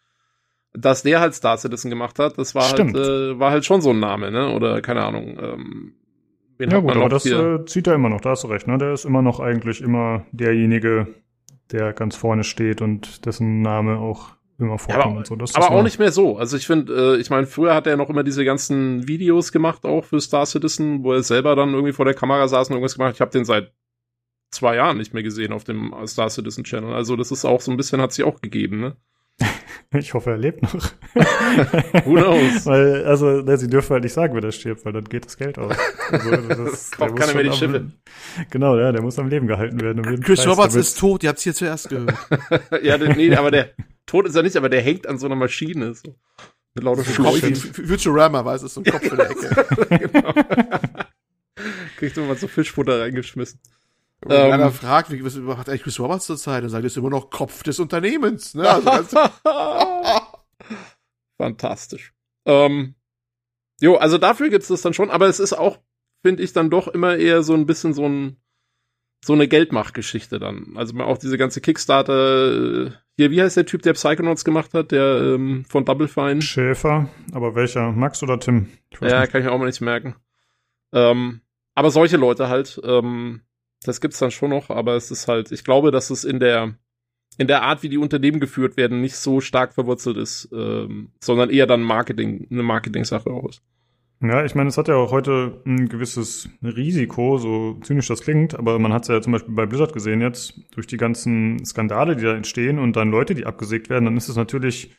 dass der halt Star Citizen gemacht hat, das war halt, Stimmt. halt, äh, war halt schon so ein Name, ne? Oder keine Ahnung. Ähm, ja gut, aber das äh, zieht er immer noch, da hast du recht, ne? Der ist immer noch eigentlich immer derjenige, der ganz vorne steht und dessen Name auch immer vorkommt aber, und so. Das aber auch nicht mehr so. Also ich finde, äh, ich meine, früher hat er noch immer diese ganzen Videos gemacht, auch für Star Citizen, wo er selber dann irgendwie vor der Kamera saß und irgendwas gemacht hat. Ich habe den seit zwei Jahren nicht mehr gesehen auf dem Star Citizen Channel. Also das ist auch so ein bisschen, hat sich auch gegeben, ne? Ich hoffe, er lebt noch. Who knows? weil, also, ne, sie dürfen halt nicht sagen, wenn er stirbt, weil dann geht das Geld aus. Also, das Kauft keiner mehr die Schiffe. Genau, ja, der muss am Leben gehalten werden. Um Chris Preis, Roberts ist tot, ihr habt's hier zuerst gehört. ja, nee, aber der tot ist er nicht, aber der hängt an so einer Maschine. So. Mit lauter Schläuchen. Futurama, weißt du, so ein Kopf in der Ecke. genau. Kriegt immer so Fischfutter reingeschmissen. Wenn ähm, einer fragt, wie, was macht eigentlich Chris Roberts zur Zeit, dann sagt er, ist immer noch Kopf des Unternehmens. Ne? Also Fantastisch. Ähm, jo, also dafür gibt's das dann schon, aber es ist auch, finde ich, dann doch immer eher so ein bisschen so ein so eine Geldmachgeschichte dann. Also auch diese ganze Kickstarter, äh, hier, wie heißt der Typ, der Psychonauts gemacht hat, der ähm, von Double Fine? Schäfer, aber welcher? Max oder Tim? ja, nicht. kann ich mir auch mal nicht merken. Ähm, aber solche Leute halt, ähm, das gibt's dann schon noch, aber es ist halt, ich glaube, dass es in der in der Art, wie die Unternehmen geführt werden, nicht so stark verwurzelt ist, ähm, sondern eher dann Marketing, eine Marketing-Sache auch ist. Ja, ich meine, es hat ja auch heute ein gewisses Risiko, so zynisch das klingt, aber man hat es ja zum Beispiel bei Blizzard gesehen jetzt, durch die ganzen Skandale, die da entstehen und dann Leute, die abgesägt werden, dann ist es natürlich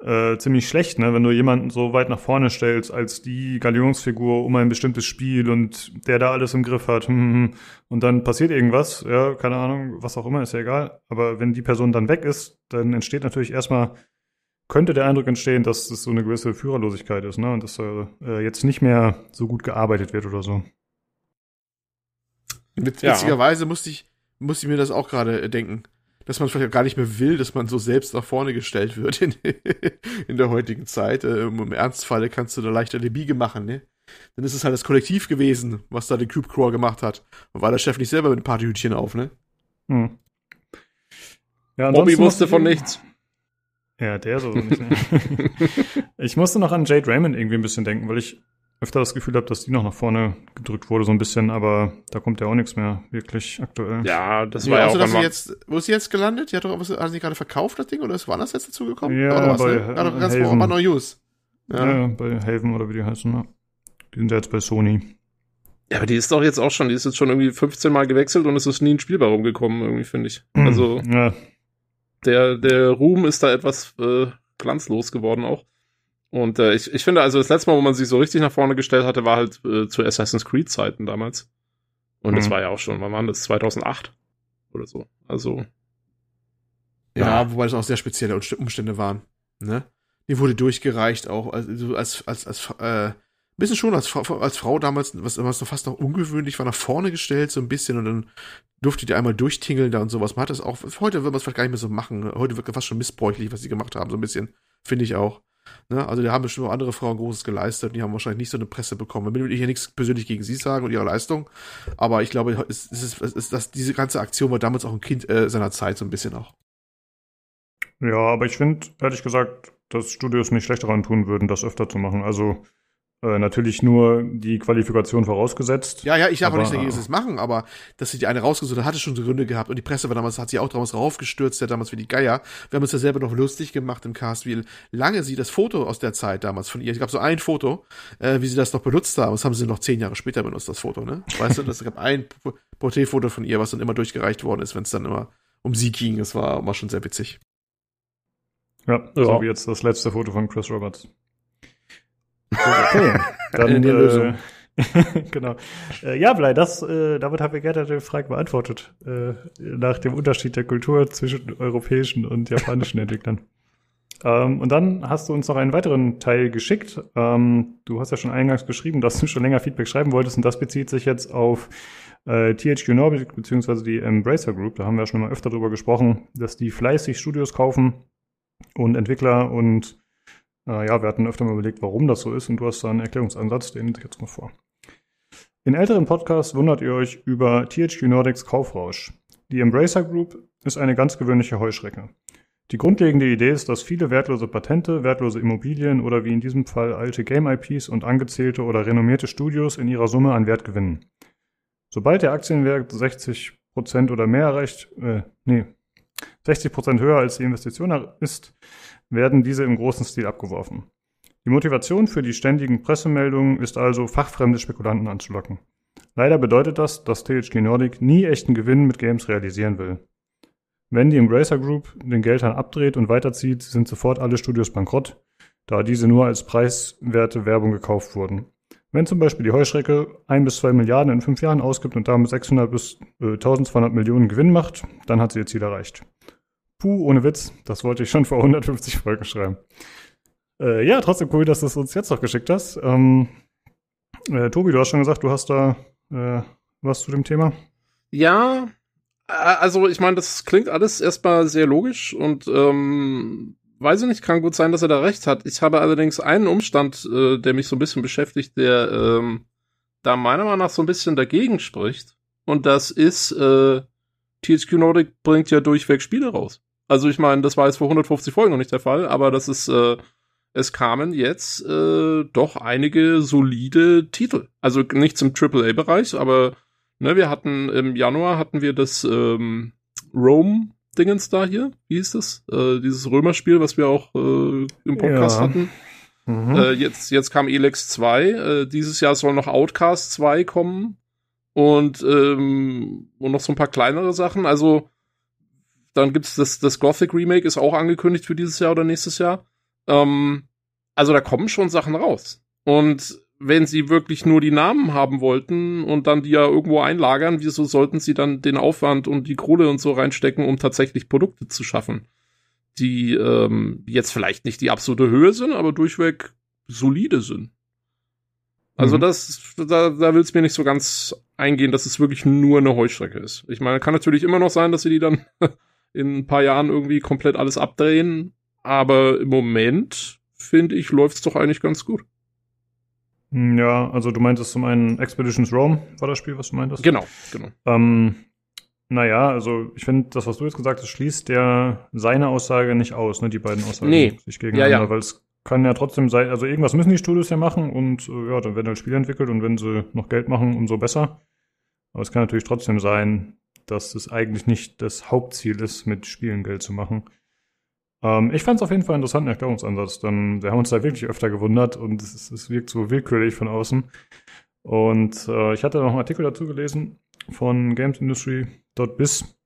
äh, ziemlich schlecht, ne? wenn du jemanden so weit nach vorne stellst als die Galionsfigur um ein bestimmtes Spiel und der da alles im Griff hat hm, und dann passiert irgendwas, ja, keine Ahnung, was auch immer, ist ja egal. Aber wenn die Person dann weg ist, dann entsteht natürlich erstmal, könnte der Eindruck entstehen, dass es so eine gewisse Führerlosigkeit ist, ne? Und dass äh, jetzt nicht mehr so gut gearbeitet wird oder so. Witzigerweise ja. musste ich, musste ich mir das auch gerade denken dass man vielleicht auch gar nicht mehr will, dass man so selbst nach vorne gestellt wird in, in der heutigen Zeit. Äh, Im Ernstfalle kannst du da leichter eine Biege machen, ne? Dann ist es halt das Kollektiv gewesen, was da den Cube Crawl gemacht hat. Und war der Chef nicht selber mit ein Partyhütchen auf, ne? Hm. Ja, Bobby wusste von nichts. Ja, der so nicht. Ne? ich musste noch an Jade Raymond irgendwie ein bisschen denken, weil ich öfter das Gefühl habe, dass die noch nach vorne gedrückt wurde, so ein bisschen, aber da kommt ja auch nichts mehr wirklich aktuell. Ja, das war ja, also, auch. Dass sie jetzt, wo ist sie jetzt gelandet? Die hat doch was, hat sie gerade verkauft, das Ding, oder ist woanders jetzt dazu gekommen? Ja, oder was, bei, ne? ja, ganz Haven. Bei News. Ja. ja, bei Haven oder wie die heißen, ne? Die sind ja jetzt bei Sony. Ja, aber die ist doch jetzt auch schon, die ist jetzt schon irgendwie 15 Mal gewechselt und es ist nie ein Spiel bei rumgekommen, irgendwie, finde ich. Hm, also, ja. der, der Ruhm ist da etwas äh, glanzlos geworden auch. Und äh, ich, ich finde, also das letzte Mal, wo man sich so richtig nach vorne gestellt hatte, war halt äh, zu Assassin's Creed-Zeiten damals. Und mhm. das war ja auch schon, wann war das? 2008 oder so. Also. Ja, ja, wobei das auch sehr spezielle Umstände waren. Ne? Die wurde durchgereicht auch also als als als äh, bisschen schon als, als Frau damals, was, was noch fast noch ungewöhnlich war, nach vorne gestellt so ein bisschen und dann durfte die einmal durchtingeln da und sowas. Man hat das auch, heute würde man es vielleicht gar nicht mehr so machen. Heute wird fast schon missbräuchlich, was sie gemacht haben, so ein bisschen, finde ich auch. Ne? Also da haben bestimmt auch andere Frauen Großes geleistet und die haben wahrscheinlich nicht so eine Presse bekommen. Ich will hier nichts persönlich gegen sie sagen und ihre Leistung, aber ich glaube, es, es ist, dass diese ganze Aktion war damals auch ein Kind äh, seiner Zeit so ein bisschen auch. Ja, aber ich finde, ehrlich gesagt, dass Studios nicht schlecht daran tun würden, das öfter zu machen. Also äh, natürlich nur die Qualifikation vorausgesetzt. Ja, ja, ich habe auch nicht dagegen, dass sie es machen, aber dass sie die eine rausgesucht hat, hatte schon Gründe gehabt und die Presse war damals, hat sie auch damals raufgestürzt, ja damals wie die Geier. Wir haben uns ja selber noch lustig gemacht im Cast, wie lange sie das Foto aus der Zeit damals von ihr, ich gab so ein Foto, äh, wie sie das noch benutzt haben, das haben sie noch zehn Jahre später benutzt, das Foto, ne? Weißt du, das gab ein Porträtfoto von ihr, was dann immer durchgereicht worden ist, wenn es dann immer um sie ging, das war immer schon sehr witzig. Ja, so ja. wie jetzt das letzte Foto von Chris Roberts. Okay, dann die Lösung. Äh, genau. Äh, ja, Blei, das, äh, damit haben wir gerne die Frage beantwortet. Äh, nach dem Unterschied der Kultur zwischen europäischen und japanischen Entwicklern. Ähm, und dann hast du uns noch einen weiteren Teil geschickt. Ähm, du hast ja schon eingangs geschrieben, dass du schon länger Feedback schreiben wolltest und das bezieht sich jetzt auf äh, THQ Nordic beziehungsweise die Embracer Group. Da haben wir ja schon mal öfter drüber gesprochen, dass die fleißig Studios kaufen und Entwickler und äh, ja, wir hatten öfter mal überlegt, warum das so ist und du hast da einen Erklärungsansatz, den ich jetzt mal vor. In älteren Podcasts wundert ihr euch über THQ Nordics Kaufrausch. Die Embracer Group ist eine ganz gewöhnliche Heuschrecke. Die grundlegende Idee ist, dass viele wertlose Patente, wertlose Immobilien oder wie in diesem Fall alte Game-IPs und angezählte oder renommierte Studios in ihrer Summe an Wert gewinnen. Sobald der Aktienwert 60% oder mehr erreicht, äh, nee, 60 Prozent höher als die Investition ist, werden diese im großen Stil abgeworfen. Die Motivation für die ständigen Pressemeldungen ist also, fachfremde Spekulanten anzulocken. Leider bedeutet das, dass THQ Nordic nie echten Gewinn mit Games realisieren will. Wenn die Embracer Group den Geldhahn abdreht und weiterzieht, sind sofort alle Studios bankrott, da diese nur als preiswerte Werbung gekauft wurden. Wenn zum Beispiel die Heuschrecke ein bis zwei Milliarden in fünf Jahren ausgibt und damit 600 bis äh, 1200 Millionen Gewinn macht, dann hat sie ihr Ziel erreicht. Puh, ohne Witz, das wollte ich schon vor 150 Folgen schreiben. Äh, ja, trotzdem cool, dass du es uns jetzt noch geschickt hast. Ähm, äh, Tobi, du hast schon gesagt, du hast da äh, was zu dem Thema. Ja, äh, also ich meine, das klingt alles erstmal sehr logisch und ähm, weiß ich nicht, kann gut sein, dass er da recht hat. Ich habe allerdings einen Umstand, äh, der mich so ein bisschen beschäftigt, der ähm, da meiner Meinung nach so ein bisschen dagegen spricht. Und das ist, äh, THQ Nordic bringt ja durchweg Spiele raus. Also ich meine, das war jetzt vor 150 Folgen noch nicht der Fall, aber das ist, äh, es kamen jetzt äh, doch einige solide Titel. Also nichts im AAA-Bereich, aber ne, wir hatten im Januar hatten wir das ähm, Rome Dingens da hier, wie hieß das? Äh, dieses Römerspiel, was wir auch äh, im Podcast ja. hatten. Mhm. Äh, jetzt, jetzt kam Elex 2. Äh, dieses Jahr soll noch Outcast 2 kommen. Und, ähm, und noch so ein paar kleinere Sachen. Also, dann gibt's das, das Gothic Remake ist auch angekündigt für dieses Jahr oder nächstes Jahr. Ähm, also da kommen schon Sachen raus. Und wenn sie wirklich nur die Namen haben wollten und dann die ja irgendwo einlagern, wieso sollten sie dann den Aufwand und die Kohle und so reinstecken, um tatsächlich Produkte zu schaffen, die ähm, jetzt vielleicht nicht die absolute Höhe sind, aber durchweg solide sind. Also mhm. das, da, da will es mir nicht so ganz eingehen, dass es wirklich nur eine Heuschrecke ist. Ich meine, kann natürlich immer noch sein, dass sie die dann in ein paar Jahren irgendwie komplett alles abdrehen, aber im Moment finde ich, läuft's doch eigentlich ganz gut. Hm, ja, also du meintest zum einen Expeditions Rome war das Spiel, was du meintest? Genau, genau. Ähm, naja, also ich finde, das, was du jetzt gesagt hast, schließt der seine Aussage nicht aus, ne, die beiden Aussagen nee. sich gegeneinander, ja, ja. weil es kann ja trotzdem sein, also irgendwas müssen die Studios ja machen und äh, ja, dann werden halt Spiele entwickelt und wenn sie noch Geld machen, umso besser. Aber es kann natürlich trotzdem sein, dass es eigentlich nicht das Hauptziel ist, mit Spielen Geld zu machen. Ähm, ich fand es auf jeden Fall einen interessanten Erklärungsansatz, denn wir haben uns da wirklich öfter gewundert und es, es wirkt so willkürlich von außen. Und äh, ich hatte noch einen Artikel dazu gelesen von gamesindustry.biz,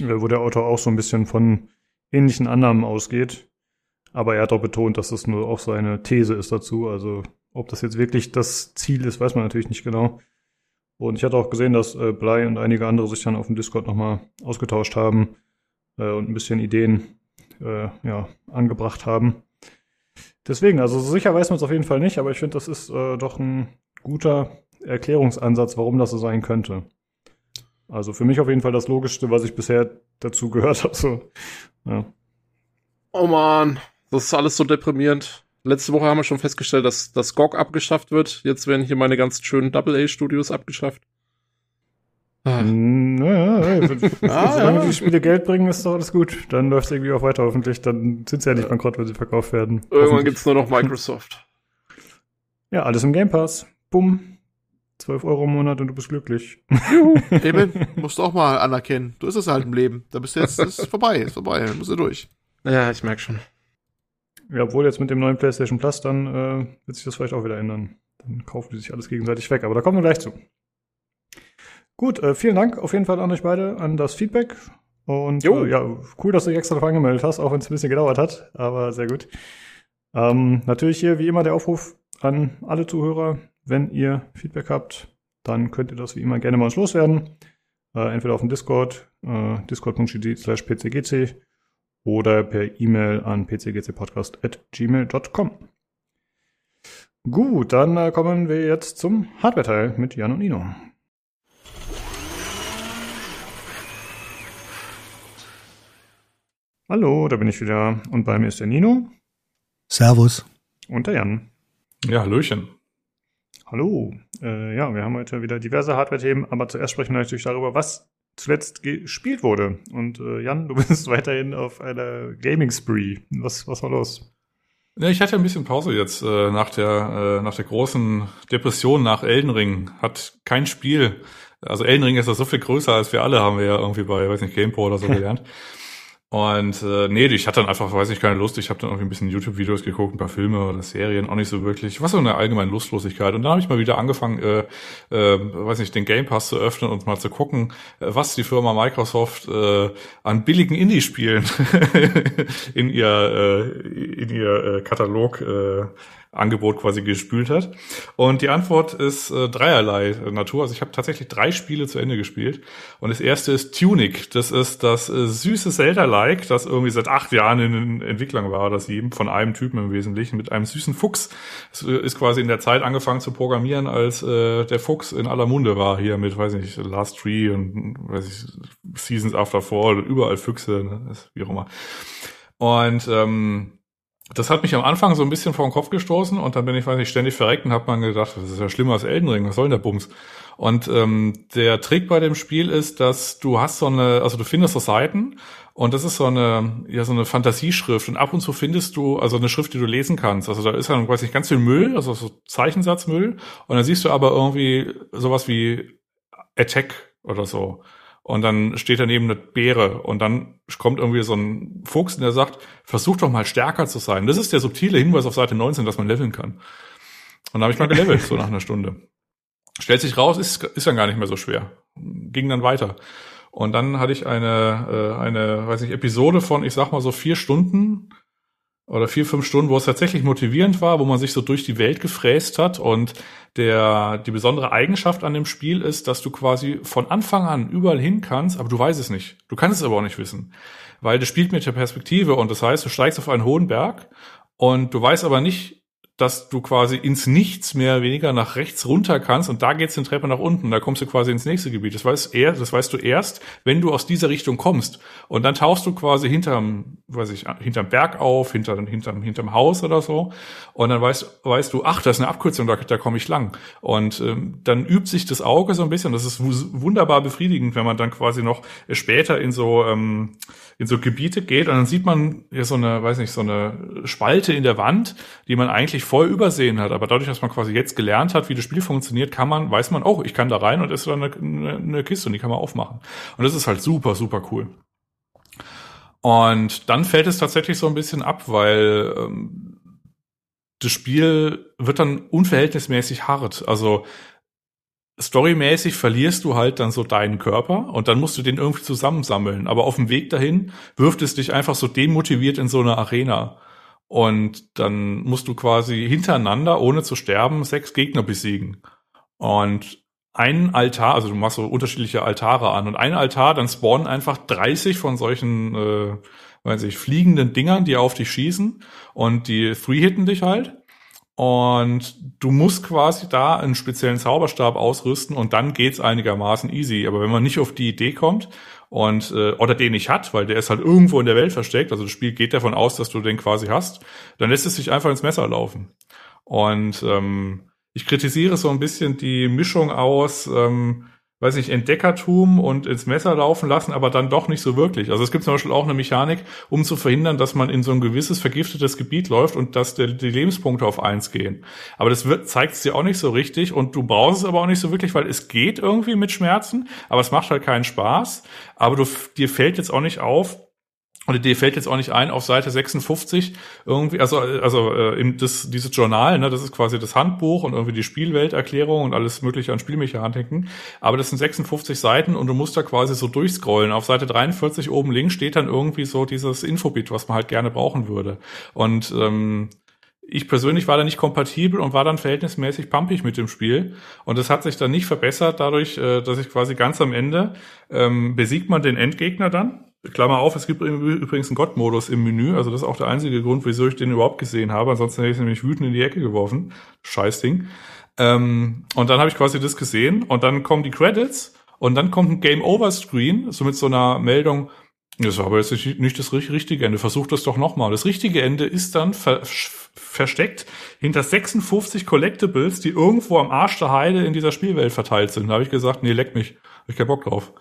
äh, wo der Autor auch so ein bisschen von ähnlichen Annahmen ausgeht. Aber er hat auch betont, dass das nur auch seine These ist dazu. Also ob das jetzt wirklich das Ziel ist, weiß man natürlich nicht genau. Und ich hatte auch gesehen, dass äh, Blei und einige andere sich dann auf dem Discord nochmal ausgetauscht haben äh, und ein bisschen Ideen äh, ja, angebracht haben. Deswegen, also sicher weiß man es auf jeden Fall nicht, aber ich finde, das ist äh, doch ein guter Erklärungsansatz, warum das so sein könnte. Also für mich auf jeden Fall das Logischste, was ich bisher dazu gehört habe. So. Ja. Oh man, das ist alles so deprimierend. Letzte Woche haben wir schon festgestellt, dass das GOG abgeschafft wird. Jetzt werden hier meine ganz schönen Double-A-Studios abgeschafft. Ah. Naja, ah, solange ja. die Spiele Geld bringen, ist doch alles gut. Dann läuft es irgendwie auch weiter hoffentlich. Dann sind sie ja nicht bankrott, wenn sie verkauft werden. Irgendwann gibt's nur noch Microsoft. Ja, alles im Game Pass. Bumm. 12 Euro im Monat und du bist glücklich. Juhu, eben, musst du auch mal anerkennen. Du ist es halt im Leben. Da bist du jetzt, ist vorbei, ist vorbei, musst du durch. Ja, ich merk schon. Ja, obwohl jetzt mit dem neuen PlayStation Plus, dann äh, wird sich das vielleicht auch wieder ändern. Dann kaufen die sich alles gegenseitig weg. Aber da kommen wir gleich zu. Gut, äh, vielen Dank auf jeden Fall an euch beide, an das Feedback. Und äh, ja, cool, dass du dich extra darauf angemeldet hast, auch wenn es ein bisschen gedauert hat, aber sehr gut. Ähm, natürlich hier wie immer der Aufruf an alle Zuhörer, wenn ihr Feedback habt, dann könnt ihr das wie immer gerne mal uns loswerden. Äh, entweder auf dem Discord, äh, discord.gg slash pcgc oder per E-Mail an pcgcpodcast.gmail.com. Gut, dann äh, kommen wir jetzt zum Hardware-Teil mit Jan und Nino. Hallo, da bin ich wieder. Und bei mir ist der Nino. Servus. Und der Jan. Ja, Hallöchen. Hallo. Äh, ja, wir haben heute wieder diverse Hardware-Themen, aber zuerst sprechen wir natürlich darüber, was zuletzt gespielt wurde. Und äh, Jan, du bist weiterhin auf einer Gaming-Spree. Was, was war los? Ja, ich hatte ein bisschen Pause jetzt äh, nach der äh, nach der großen Depression nach Elden Ring. Hat kein Spiel Also Elden Ring ist ja so viel größer als wir alle, haben wir ja irgendwie bei, weiß nicht, GamePro oder so gelernt. Und äh, nee, ich hatte dann einfach, weiß nicht, keine Lust. Ich habe dann irgendwie ein bisschen YouTube-Videos geguckt, ein paar Filme oder Serien, auch nicht so wirklich. Was so eine allgemeine Lustlosigkeit. Und dann habe ich mal wieder angefangen, äh, äh, weiß nicht, den Game Pass zu öffnen und mal zu gucken, äh, was die Firma Microsoft äh, an billigen Indie-Spielen in ihr äh, in ihr äh, Katalog äh, Angebot quasi gespült hat. Und die Antwort ist äh, dreierlei Natur. Also ich habe tatsächlich drei Spiele zu Ende gespielt. Und das erste ist Tunic. Das ist das äh, süße Zelda-like, das irgendwie seit acht Jahren in Entwicklung war, das sieben, von einem Typen im Wesentlichen, mit einem süßen Fuchs. Es äh, ist quasi in der Zeit angefangen zu programmieren, als äh, der Fuchs in aller Munde war, hier mit, weiß nicht, Last Tree und weiß ich, Seasons After Fall, überall Füchse, ne? wie auch immer. Und ähm, das hat mich am Anfang so ein bisschen vor den Kopf gestoßen und dann bin ich, weiß nicht, ständig verreckt und hab man gedacht, das ist ja schlimmer als Elden Ring, was soll denn der Bums? Und ähm, der Trick bei dem Spiel ist, dass du hast so eine, also du findest so Seiten und das ist so eine, ja, so eine Fantasieschrift und ab und zu findest du, also eine Schrift, die du lesen kannst. Also da ist dann, weiß nicht, ganz viel Müll, also so Zeichensatzmüll und dann siehst du aber irgendwie sowas wie Attack oder so. Und dann steht daneben eine Beere und dann kommt irgendwie so ein Fuchs, der sagt, versuch doch mal stärker zu sein. Das ist der subtile Hinweis auf Seite 19, dass man leveln kann. Und da habe ich mal gelevelt, so nach einer Stunde. Stellt sich raus, ist, ist dann gar nicht mehr so schwer. Ging dann weiter. Und dann hatte ich eine, äh, eine, weiß nicht, Episode von, ich sag mal so vier Stunden, oder vier, fünf Stunden, wo es tatsächlich motivierend war, wo man sich so durch die Welt gefräst hat. Und der, die besondere Eigenschaft an dem Spiel ist, dass du quasi von Anfang an überall hin kannst, aber du weißt es nicht. Du kannst es aber auch nicht wissen. Weil das spielt mit der Perspektive und das heißt, du steigst auf einen hohen Berg und du weißt aber nicht, dass du quasi ins Nichts mehr weniger nach rechts runter kannst und da geht's den Treppe nach unten. Da kommst du quasi ins nächste Gebiet. Das weißt, er, das weißt du erst, wenn du aus dieser Richtung kommst. Und dann tauchst du quasi hinterm, weiß ich, hinterm Berg auf, hinter, hinterm, hinterm Haus oder so. Und dann weißt, weißt du, ach, das ist eine Abkürzung, da, da komme ich lang. Und ähm, dann übt sich das Auge so ein bisschen. Das ist wunderbar befriedigend, wenn man dann quasi noch später in so ähm, in so Gebiete geht und dann sieht man ja so eine, weiß nicht, so eine Spalte in der Wand, die man eigentlich voll übersehen hat. Aber dadurch, dass man quasi jetzt gelernt hat, wie das Spiel funktioniert, kann man, weiß man, oh, ich kann da rein und ist da eine, eine, eine Kiste und die kann man aufmachen. Und das ist halt super, super cool. Und dann fällt es tatsächlich so ein bisschen ab, weil ähm, das Spiel wird dann unverhältnismäßig hart. Also storymäßig verlierst du halt dann so deinen Körper und dann musst du den irgendwie zusammensammeln. Aber auf dem Weg dahin wirft es dich einfach so demotiviert in so eine Arena. Und dann musst du quasi hintereinander, ohne zu sterben, sechs Gegner besiegen. Und ein Altar, also du machst so unterschiedliche Altare an und ein Altar, dann spawnen einfach 30 von solchen, äh, weiß ich, fliegenden Dingern, die auf dich schießen und die three-hitten dich halt. Und du musst quasi da einen speziellen Zauberstab ausrüsten und dann geht's einigermaßen easy. Aber wenn man nicht auf die Idee kommt und äh, oder den nicht hat, weil der ist halt irgendwo in der Welt versteckt, also das Spiel geht davon aus, dass du den quasi hast, dann lässt es sich einfach ins Messer laufen. Und ähm, ich kritisiere so ein bisschen die Mischung aus ähm, weiß nicht, Entdeckertum und ins Messer laufen lassen, aber dann doch nicht so wirklich. Also es gibt zum Beispiel auch eine Mechanik, um zu verhindern, dass man in so ein gewisses vergiftetes Gebiet läuft und dass der, die Lebenspunkte auf eins gehen. Aber das wird, zeigt es dir auch nicht so richtig und du brauchst es aber auch nicht so wirklich, weil es geht irgendwie mit Schmerzen, aber es macht halt keinen Spaß. Aber du, dir fällt jetzt auch nicht auf, oder dir fällt jetzt auch nicht ein, auf Seite 56 irgendwie, also, also äh, im, das, dieses Journal, ne, das ist quasi das Handbuch und irgendwie die Spielwelterklärung und alles mögliche an Spielmechaniken. Aber das sind 56 Seiten und du musst da quasi so durchscrollen. Auf Seite 43 oben links steht dann irgendwie so dieses Infobit, was man halt gerne brauchen würde. Und ähm, ich persönlich war da nicht kompatibel und war dann verhältnismäßig pumpig mit dem Spiel. Und das hat sich dann nicht verbessert dadurch, äh, dass ich quasi ganz am Ende ähm, besiegt man den Endgegner dann Klammer auf, es gibt übrigens einen Gott-Modus im Menü, also das ist auch der einzige Grund, wieso ich den überhaupt gesehen habe. Ansonsten hätte ich es nämlich wütend in die Ecke geworfen. Scheißding. Ähm, und dann habe ich quasi das gesehen und dann kommen die Credits und dann kommt ein Game-Over-Screen, so mit so einer Meldung, das war aber jetzt nicht das richtige Ende, versucht das doch nochmal. Das richtige Ende ist dann ver versteckt hinter 56 Collectibles, die irgendwo am Arsch der Heide in dieser Spielwelt verteilt sind. Da habe ich gesagt, nee, leck mich, hab ich keinen Bock drauf.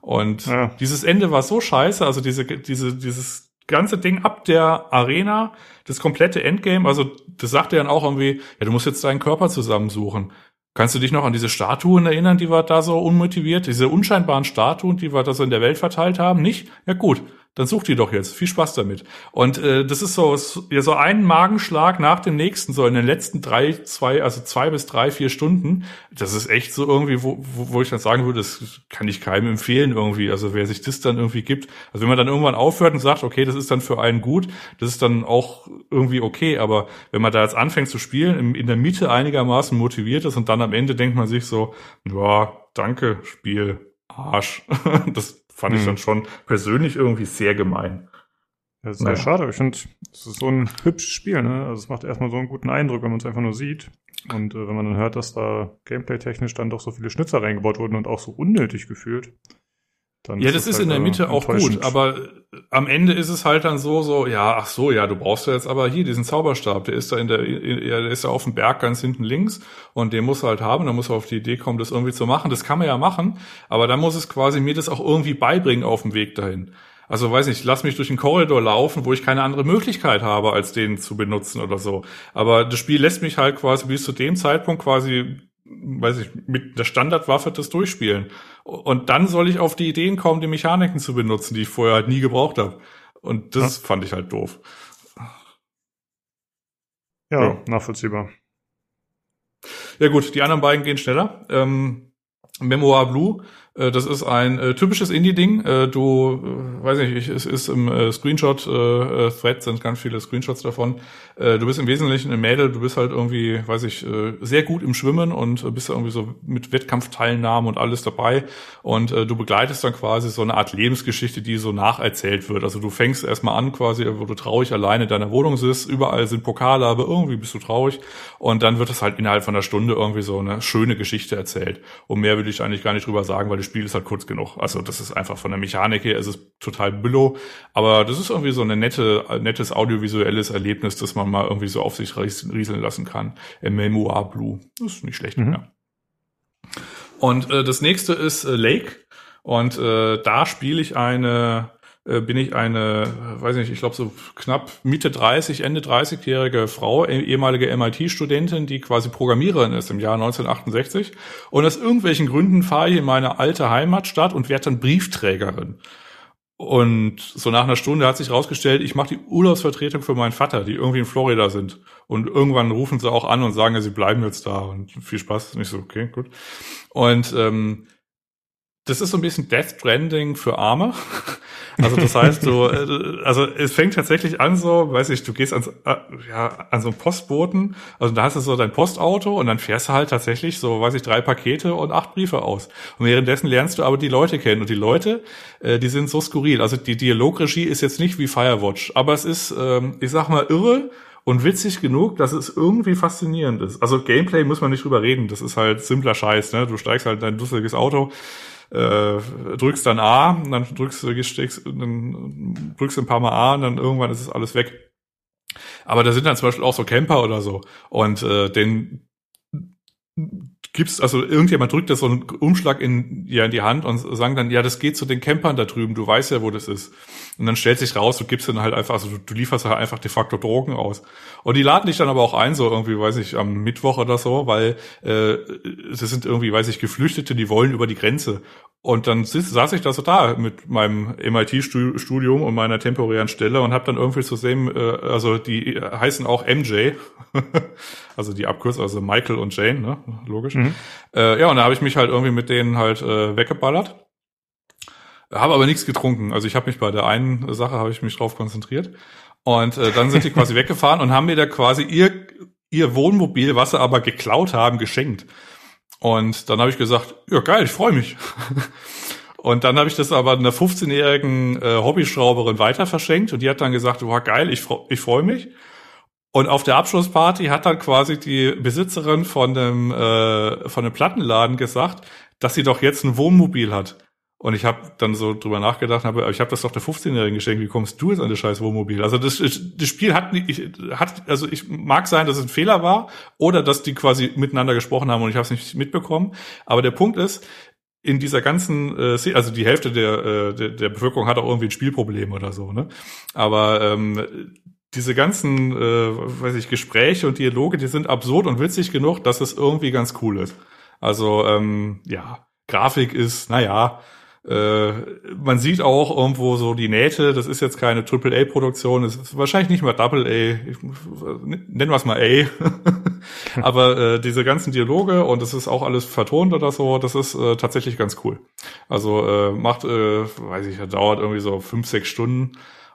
Und ja. dieses Ende war so scheiße, also diese, diese, dieses ganze Ding ab der Arena, das komplette Endgame, also das sagt er dann auch irgendwie, ja, du musst jetzt deinen Körper zusammensuchen. Kannst du dich noch an diese Statuen erinnern, die wir da so unmotiviert, diese unscheinbaren Statuen, die wir da so in der Welt verteilt haben? Nicht? Ja gut, dann such die doch jetzt. Viel Spaß damit. Und äh, das ist so, ja, so ein Magenschlag nach dem nächsten, so in den letzten drei, zwei, also zwei bis drei, vier Stunden. Das ist echt so irgendwie, wo, wo, wo ich dann sagen würde, das kann ich keinem empfehlen irgendwie. Also wer sich das dann irgendwie gibt. Also wenn man dann irgendwann aufhört und sagt, okay, das ist dann für einen gut, das ist dann auch irgendwie okay. Aber wenn man da jetzt anfängt zu spielen, in, in der Mitte einigermaßen motiviert ist und dann am Ende denkt man sich so, ja, danke, Spiel. Arsch. Das fand hm. ich dann schon persönlich irgendwie sehr gemein. Das ist naja. sehr schade. Ich finde, es ist so ein hübsches Spiel, ne? Also es macht erstmal so einen guten Eindruck, wenn man es einfach nur sieht. Und äh, wenn man dann hört, dass da gameplay-technisch dann doch so viele Schnitzer reingebaut wurden und auch so unnötig gefühlt, dann ja, das ist, halt in der Mitte auch gut, aber am Ende ist es halt dann so, so, ja, ach so, ja, du brauchst ja jetzt aber hier diesen Zauberstab, der ist da in der, der ist ja auf dem Berg ganz hinten links und den muss halt haben, dann muss er auf die Idee kommen, das irgendwie zu machen. Das kann man ja machen, aber dann muss es quasi mir das auch irgendwie beibringen auf dem Weg dahin. Also weiß nicht, lass mich durch den Korridor laufen, wo ich keine andere Möglichkeit habe, als den zu benutzen oder so. Aber das Spiel lässt mich halt quasi bis zu dem Zeitpunkt quasi weiß ich, mit der Standardwaffe das durchspielen. Und dann soll ich auf die Ideen kommen, die Mechaniken zu benutzen, die ich vorher halt nie gebraucht habe. Und das ja. fand ich halt doof. Ja, ja, nachvollziehbar. Ja gut, die anderen beiden gehen schneller. Ähm, Memoir Blue das ist ein äh, typisches Indie-Ding. Äh, du, äh, weiß nicht, es ist im äh, Screenshot-Thread äh, sind ganz viele Screenshots davon. Äh, du bist im Wesentlichen ein Mädel, du bist halt irgendwie, weiß ich, äh, sehr gut im Schwimmen und äh, bist irgendwie so mit Wettkampfteilnahmen und alles dabei. Und äh, du begleitest dann quasi so eine Art Lebensgeschichte, die so nacherzählt wird. Also du fängst erstmal an quasi, wo du traurig alleine in deiner Wohnung sitzt, überall sind Pokale, aber irgendwie bist du traurig. Und dann wird es halt innerhalb von einer Stunde irgendwie so eine schöne Geschichte erzählt. Und mehr will ich eigentlich gar nicht drüber sagen, weil das Spiel ist halt kurz genug. Also das ist einfach von der Mechanik her, es ist total billow, aber das ist irgendwie so eine nette, nettes audiovisuelles Erlebnis, das man mal irgendwie so auf sich rieseln lassen kann. Memoir Blue. Das ist nicht schlecht, mhm. ja. Und äh, das nächste ist äh, Lake. Und äh, da spiele ich eine äh, bin ich eine, weiß nicht, ich glaube so knapp Mitte 30, Ende 30-jährige Frau, eh, ehemalige MIT-Studentin, die quasi Programmiererin ist im Jahr 1968. Und aus irgendwelchen Gründen fahre ich in meine alte Heimatstadt und werde dann Briefträgerin. Und so nach einer Stunde hat sich rausgestellt, ich mache die Urlaubsvertretung für meinen Vater, die irgendwie in Florida sind. Und irgendwann rufen sie auch an und sagen, ja, sie bleiben jetzt da und viel Spaß. Und ich so, okay, gut. Und ähm, das ist so ein bisschen Death Stranding für Arme. Also das heißt, du, äh, also es fängt tatsächlich an so, weiß ich, du gehst ans, äh, ja, an so einen Postboten, also da hast du so dein Postauto und dann fährst du halt tatsächlich so, weiß ich, drei Pakete und acht Briefe aus. Und währenddessen lernst du aber die Leute kennen und die Leute, äh, die sind so skurril. Also die Dialogregie ist jetzt nicht wie Firewatch, aber es ist, ähm, ich sag mal, irre und witzig genug, dass es irgendwie faszinierend ist. Also Gameplay muss man nicht drüber reden, das ist halt simpler Scheiß, ne? Du steigst halt in dein dusseliges Auto, äh, drückst dann A, und dann drückst du, steckst, dann drückst du ein paar Mal A und dann irgendwann ist es alles weg. Aber da sind dann zum Beispiel auch so Camper oder so. Und äh, den gibt's, also irgendjemand drückt da so einen Umschlag in, ja, in die Hand und sagen dann, ja, das geht zu den Campern da drüben, du weißt ja, wo das ist. Und dann stellt sich raus, du gibst dann halt einfach, also du, du lieferst halt einfach de facto Drogen aus. Und die laden dich dann aber auch ein, so irgendwie, weiß ich, am Mittwoch oder so, weil äh, das sind irgendwie, weiß ich, Geflüchtete, die wollen über die Grenze. Und dann saß ich da so da mit meinem MIT-Studium und meiner temporären Stelle und habe dann irgendwie zu sehen, äh, also die heißen auch MJ, also die Abkürzung, also Michael und Jane, ne? logisch. Mhm. Äh, ja, und da habe ich mich halt irgendwie mit denen halt äh, weggeballert. Habe aber nichts getrunken. Also ich habe mich bei der einen Sache habe ich mich drauf konzentriert. Und äh, dann sind die quasi weggefahren und haben mir da quasi ihr ihr Wohnmobil, was sie aber geklaut haben, geschenkt. Und dann habe ich gesagt, ja geil, ich freue mich. Und dann habe ich das aber einer 15-jährigen äh, Hobbyschrauberin weiter verschenkt und die hat dann gesagt, wow, geil, ich, ich freue mich. Und auf der Abschlussparty hat dann quasi die Besitzerin von dem, äh, von dem Plattenladen gesagt, dass sie doch jetzt ein Wohnmobil hat. Und ich habe dann so drüber nachgedacht, habe, ich habe das doch der 15-Jährigen geschenkt, wie kommst du jetzt an das scheiß Wohnmobil? Also das, das Spiel hat ich, hat, also ich mag sein, dass es ein Fehler war oder dass die quasi miteinander gesprochen haben und ich habe es nicht mitbekommen. Aber der Punkt ist, in dieser ganzen, äh, also die Hälfte der, äh, der, der Bevölkerung hat auch irgendwie ein Spielproblem oder so, ne? Aber ähm, diese ganzen, äh, weiß ich, Gespräche und Dialoge, die sind absurd und witzig genug, dass es irgendwie ganz cool ist. Also, ähm, ja, Grafik ist, naja, äh, man sieht auch irgendwo so die Nähte, das ist jetzt keine AAA-Produktion, es ist wahrscheinlich nicht mal Double A, nennen wir es mal A. Aber äh, diese ganzen Dialoge und es ist auch alles vertont oder so, das ist äh, tatsächlich ganz cool. Also äh, macht, äh, weiß ich, dauert irgendwie so fünf, sechs Stunden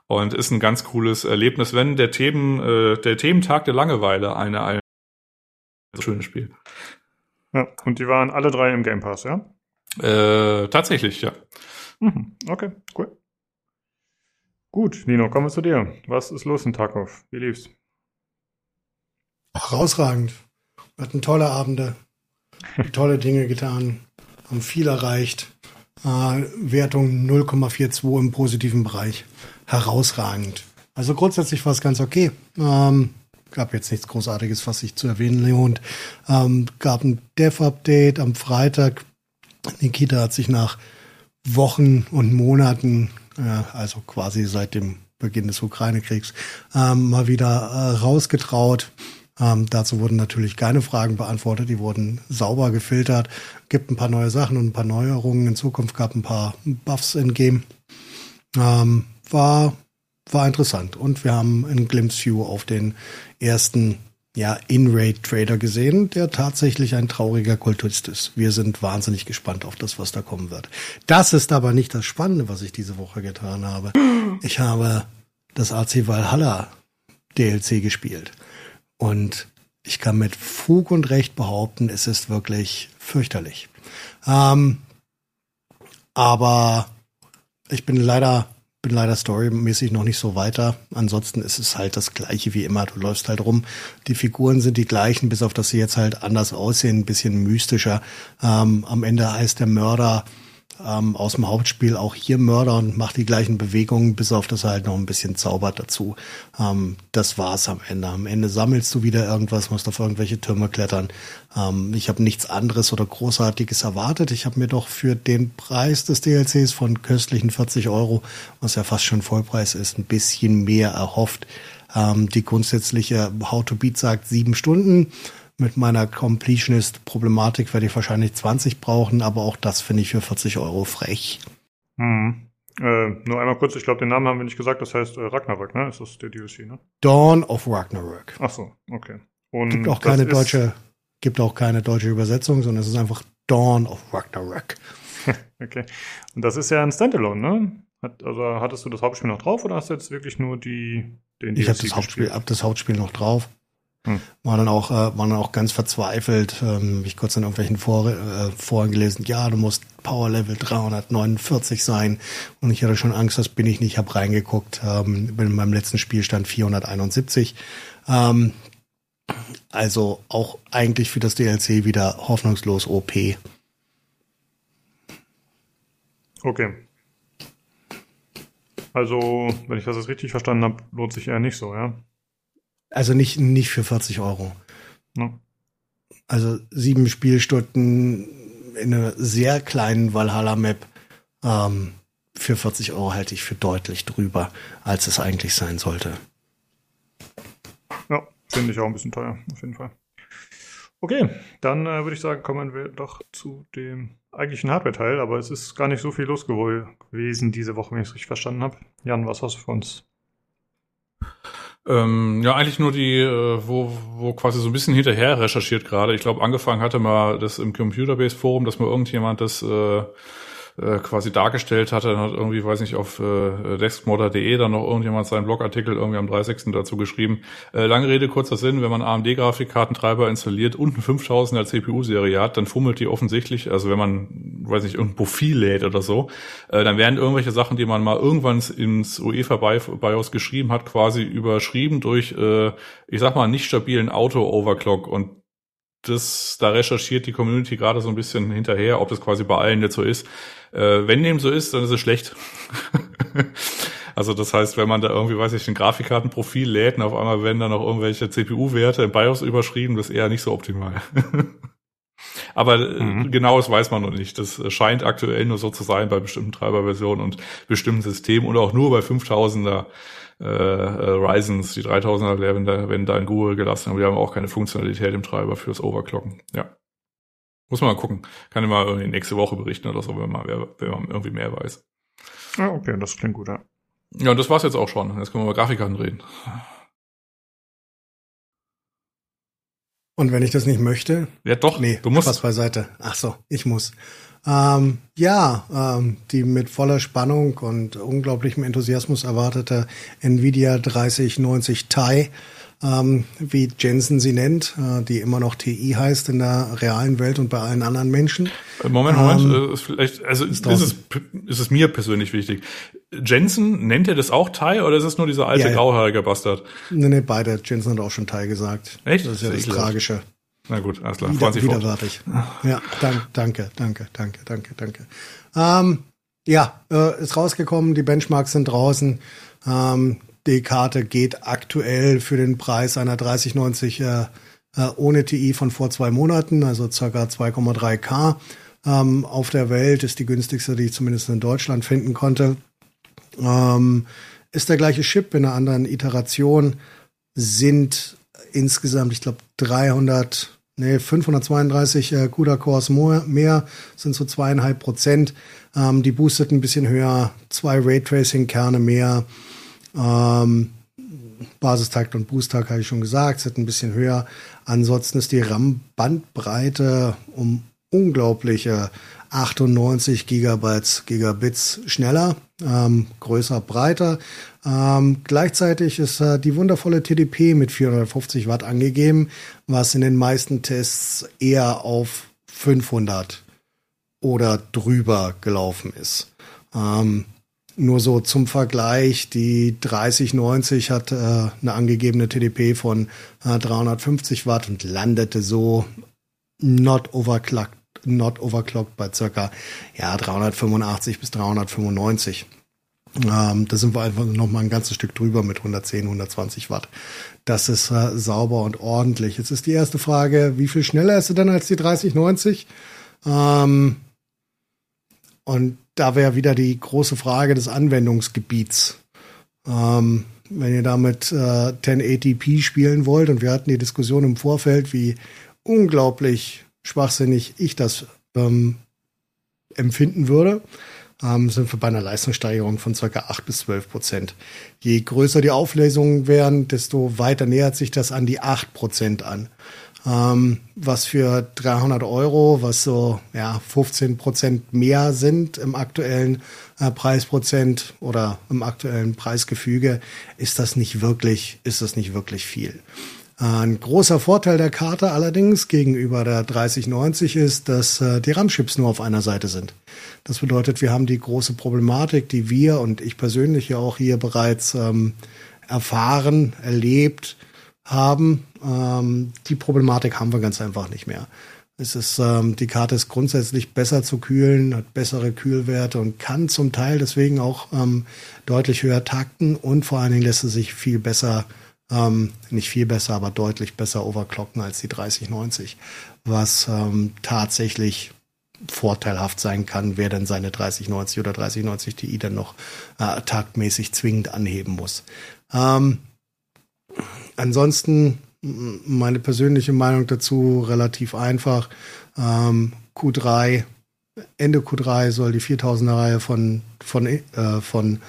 und ist ein ganz cooles Erlebnis, wenn der Themen, der Thementag der Langeweile eine, ein schönes Spiel. Ja, und die waren alle drei im Game Pass, ja? Äh, tatsächlich, ja. Mhm, okay, cool. Gut, Nino, kommen wir zu dir. Was ist los in Tarkov? Wie lief's? Herausragend. Wir hatten tolle Abende, tolle Dinge getan, haben viel erreicht. Äh, Wertung 0,42 im positiven Bereich. Herausragend. Also grundsätzlich war es ganz okay. Ähm, gab jetzt nichts Großartiges, was sich zu erwähnen lohnt. Ähm, gab ein Dev-Update am Freitag Nikita hat sich nach Wochen und Monaten, äh, also quasi seit dem Beginn des Ukraine-Kriegs, ähm, mal wieder äh, rausgetraut. Ähm, dazu wurden natürlich keine Fragen beantwortet, die wurden sauber gefiltert. Gibt ein paar neue Sachen und ein paar Neuerungen. In Zukunft gab ein paar Buffs in Game. Ähm, war, war interessant. Und wir haben ein Glimpse View auf den ersten ja, In-Rate-Trader gesehen, der tatsächlich ein trauriger Kultist ist. Wir sind wahnsinnig gespannt auf das, was da kommen wird. Das ist aber nicht das Spannende, was ich diese Woche getan habe. Ich habe das AC Valhalla DLC gespielt. Und ich kann mit Fug und Recht behaupten, es ist wirklich fürchterlich. Ähm, aber ich bin leider bin leider storymäßig noch nicht so weiter. Ansonsten ist es halt das gleiche wie immer. Du läufst halt rum. Die Figuren sind die gleichen, bis auf dass sie jetzt halt anders aussehen, ein bisschen mystischer. Ähm, am Ende heißt der Mörder ähm, aus dem Hauptspiel auch hier Mörder und macht die gleichen Bewegungen, bis auf dass er halt noch ein bisschen zaubert dazu. Ähm, das war's am Ende. Am Ende sammelst du wieder irgendwas, musst auf irgendwelche Türme klettern. Ähm, ich habe nichts anderes oder Großartiges erwartet. Ich habe mir doch für den Preis des DLCs von köstlichen 40 Euro, was ja fast schon Vollpreis ist, ein bisschen mehr erhofft. Ähm, die grundsätzliche How to Beat sagt sieben Stunden mit meiner Completionist-Problematik werde ich wahrscheinlich 20 brauchen, aber auch das finde ich für 40 Euro frech. Hm. Äh, nur einmal kurz, ich glaube, den Namen haben wir nicht gesagt, das heißt äh, Ragnarök, ne? Ist das der DLC, ne? Dawn of Ragnarök. Ach so, okay. Und gibt auch keine deutsche, gibt auch keine deutsche Übersetzung, sondern es ist einfach Dawn of Ragnarök. okay. Und das ist ja ein Standalone, ne? Hat, also hattest du das Hauptspiel noch drauf oder hast du jetzt wirklich nur die den DLC Ich habe das Hauptspiel, hab das Hauptspiel noch drauf. Hm. War dann auch, äh, war dann auch ganz verzweifelt. Ähm, ich kurz in irgendwelchen Vor äh, Foren gelesen, ja, du musst Power Level 349 sein. Und ich hatte schon Angst, das bin ich nicht. Ich habe reingeguckt, ähm, bin in meinem letzten Spielstand 471. Ähm, also auch eigentlich für das DLC wieder hoffnungslos OP. Okay. Also, wenn ich das jetzt richtig verstanden habe, lohnt sich eher nicht so, ja? Also nicht, nicht für 40 Euro. Ja. Also sieben Spielstunden in einer sehr kleinen Valhalla-Map ähm, für 40 Euro halte ich für deutlich drüber, als es eigentlich sein sollte. Ja, finde ich auch ein bisschen teuer, auf jeden Fall. Okay, dann äh, würde ich sagen, kommen wir doch zu dem eigentlichen Hardware-Teil, aber es ist gar nicht so viel los gewesen diese Woche, wenn ich es richtig verstanden habe. Jan, was hast du für uns? Ähm, ja, eigentlich nur die, äh, wo, wo quasi so ein bisschen hinterher recherchiert gerade. Ich glaube, angefangen hatte mal das im Computerbase Forum, dass mal irgendjemand das äh, äh, quasi dargestellt hatte. Dann hat irgendwie, weiß nicht, auf äh, deskmodder.de dann noch irgendjemand seinen Blogartikel irgendwie am 30. dazu geschrieben. Äh, lange Rede, kurzer Sinn, wenn man AMD-Grafikkartentreiber installiert und eine 5000er CPU-Serie hat, dann fummelt die offensichtlich, also wenn man, weiß nicht, irgendein Profil lädt oder so, äh, dann werden irgendwelche Sachen, die man mal irgendwann ins UEFA-BIOS geschrieben hat, quasi überschrieben durch, äh, ich sag mal, nicht stabilen Auto-Overclock und das, da recherchiert die Community gerade so ein bisschen hinterher, ob das quasi bei allen jetzt so ist. Äh, wenn dem so ist, dann ist es schlecht. also das heißt, wenn man da irgendwie, weiß ich, ein Grafikkartenprofil lädt und auf einmal werden da noch irgendwelche CPU-Werte im BIOS überschrieben, das ist eher nicht so optimal. Aber äh, mhm. genaues weiß man noch nicht. Das scheint aktuell nur so zu sein bei bestimmten Treiberversionen und bestimmten Systemen und auch nur bei 5000er äh, äh, Ryzens, die 3000er werden da, werden da in Ruhe gelassen, aber die haben auch keine Funktionalität im Treiber fürs Overclocken. Ja. Muss man mal gucken. Kann ich mal irgendwie nächste Woche berichten oder so, wenn man, wenn man irgendwie mehr weiß. Ja, okay, das klingt gut, ja. Ja, und das war's jetzt auch schon. Jetzt können wir über Grafikkarten reden. Und wenn ich das nicht möchte? Ja, doch. Nee, du musst. Was beiseite. Ach so, ich muss. Ähm, ja, ähm, die mit voller Spannung und unglaublichem Enthusiasmus erwartete Nvidia 3090 Ti ähm, wie Jensen sie nennt, äh, die immer noch TI heißt in der realen Welt und bei allen anderen Menschen. Äh, Moment, Moment, ähm, ist vielleicht, also ist, ist, es, ist es mir persönlich wichtig. Jensen, nennt er das auch Thai oder ist es nur dieser alte ja, ja. grauhaarige Bastard? Nee, nee, beide. Jensen hat auch schon Thai gesagt. Echt? Das ist ja das, das Tragische. Na gut, alles klar. Wieder, widerwärtig. Ja, danke, danke, danke, danke, danke, danke. Ähm, ja, äh, ist rausgekommen, die Benchmarks sind draußen. Ähm, die Karte geht aktuell für den Preis einer 3090 äh, äh, ohne TI von vor zwei Monaten, also circa 2,3K. Ähm, auf der Welt ist die günstigste, die ich zumindest in Deutschland finden konnte. Ähm, ist der gleiche Chip in einer anderen Iteration, sind insgesamt, ich glaube, 300, nee, 532 äh, CUDA-Cores mehr, sind so zweieinhalb Prozent. Ähm, die boostet ein bisschen höher, zwei Raytracing-Kerne mehr. Ähm, Basistakt und Boosttakt habe ich schon gesagt, sind ein bisschen höher. Ansonsten ist die RAM-Bandbreite um unglaubliche 98 Gigabytes, Gigabits schneller, ähm, größer, breiter. Ähm, gleichzeitig ist äh, die wundervolle TDP mit 450 Watt angegeben, was in den meisten Tests eher auf 500 oder drüber gelaufen ist. Ähm, nur so zum Vergleich, die 3090 hat äh, eine angegebene TDP von äh, 350 Watt und landete so not overclocked, not overclocked bei circa ja, 385 bis 395. Ähm, da sind wir einfach noch mal ein ganzes Stück drüber mit 110, 120 Watt. Das ist äh, sauber und ordentlich. Jetzt ist die erste Frage, wie viel schneller ist sie denn als die 3090? Ähm, und da wäre wieder die große Frage des Anwendungsgebiets. Ähm, wenn ihr damit äh, 1080p spielen wollt, und wir hatten die Diskussion im Vorfeld, wie unglaublich schwachsinnig ich das ähm, empfinden würde, ähm, sind wir bei einer Leistungssteigerung von ca. 8 bis 12 Prozent. Je größer die Auflösungen werden, desto weiter nähert sich das an die 8 Prozent an ähm, was für 300 Euro, was so ja 15 Prozent mehr sind im aktuellen äh, Preisprozent oder im aktuellen Preisgefüge, ist das nicht wirklich, ist das nicht wirklich viel. Ein großer Vorteil der Karte allerdings gegenüber der 3090 ist, dass äh, die RAM-Chips nur auf einer Seite sind. Das bedeutet, wir haben die große Problematik, die wir und ich persönlich ja auch hier bereits ähm, erfahren, erlebt, haben. Ähm, die Problematik haben wir ganz einfach nicht mehr. Es ist, ähm, die Karte ist grundsätzlich besser zu kühlen, hat bessere Kühlwerte und kann zum Teil deswegen auch ähm, deutlich höher takten und vor allen Dingen lässt es sich viel besser, ähm, nicht viel besser, aber deutlich besser overclocken als die 3090, was ähm, tatsächlich vorteilhaft sein kann, wer denn seine 3090 oder 3090 Ti dann noch äh, taktmäßig zwingend anheben muss. Ähm, ansonsten meine persönliche Meinung dazu relativ einfach. Ähm, Q3, Ende Q3 soll die 4000er Reihe von, von, äh, von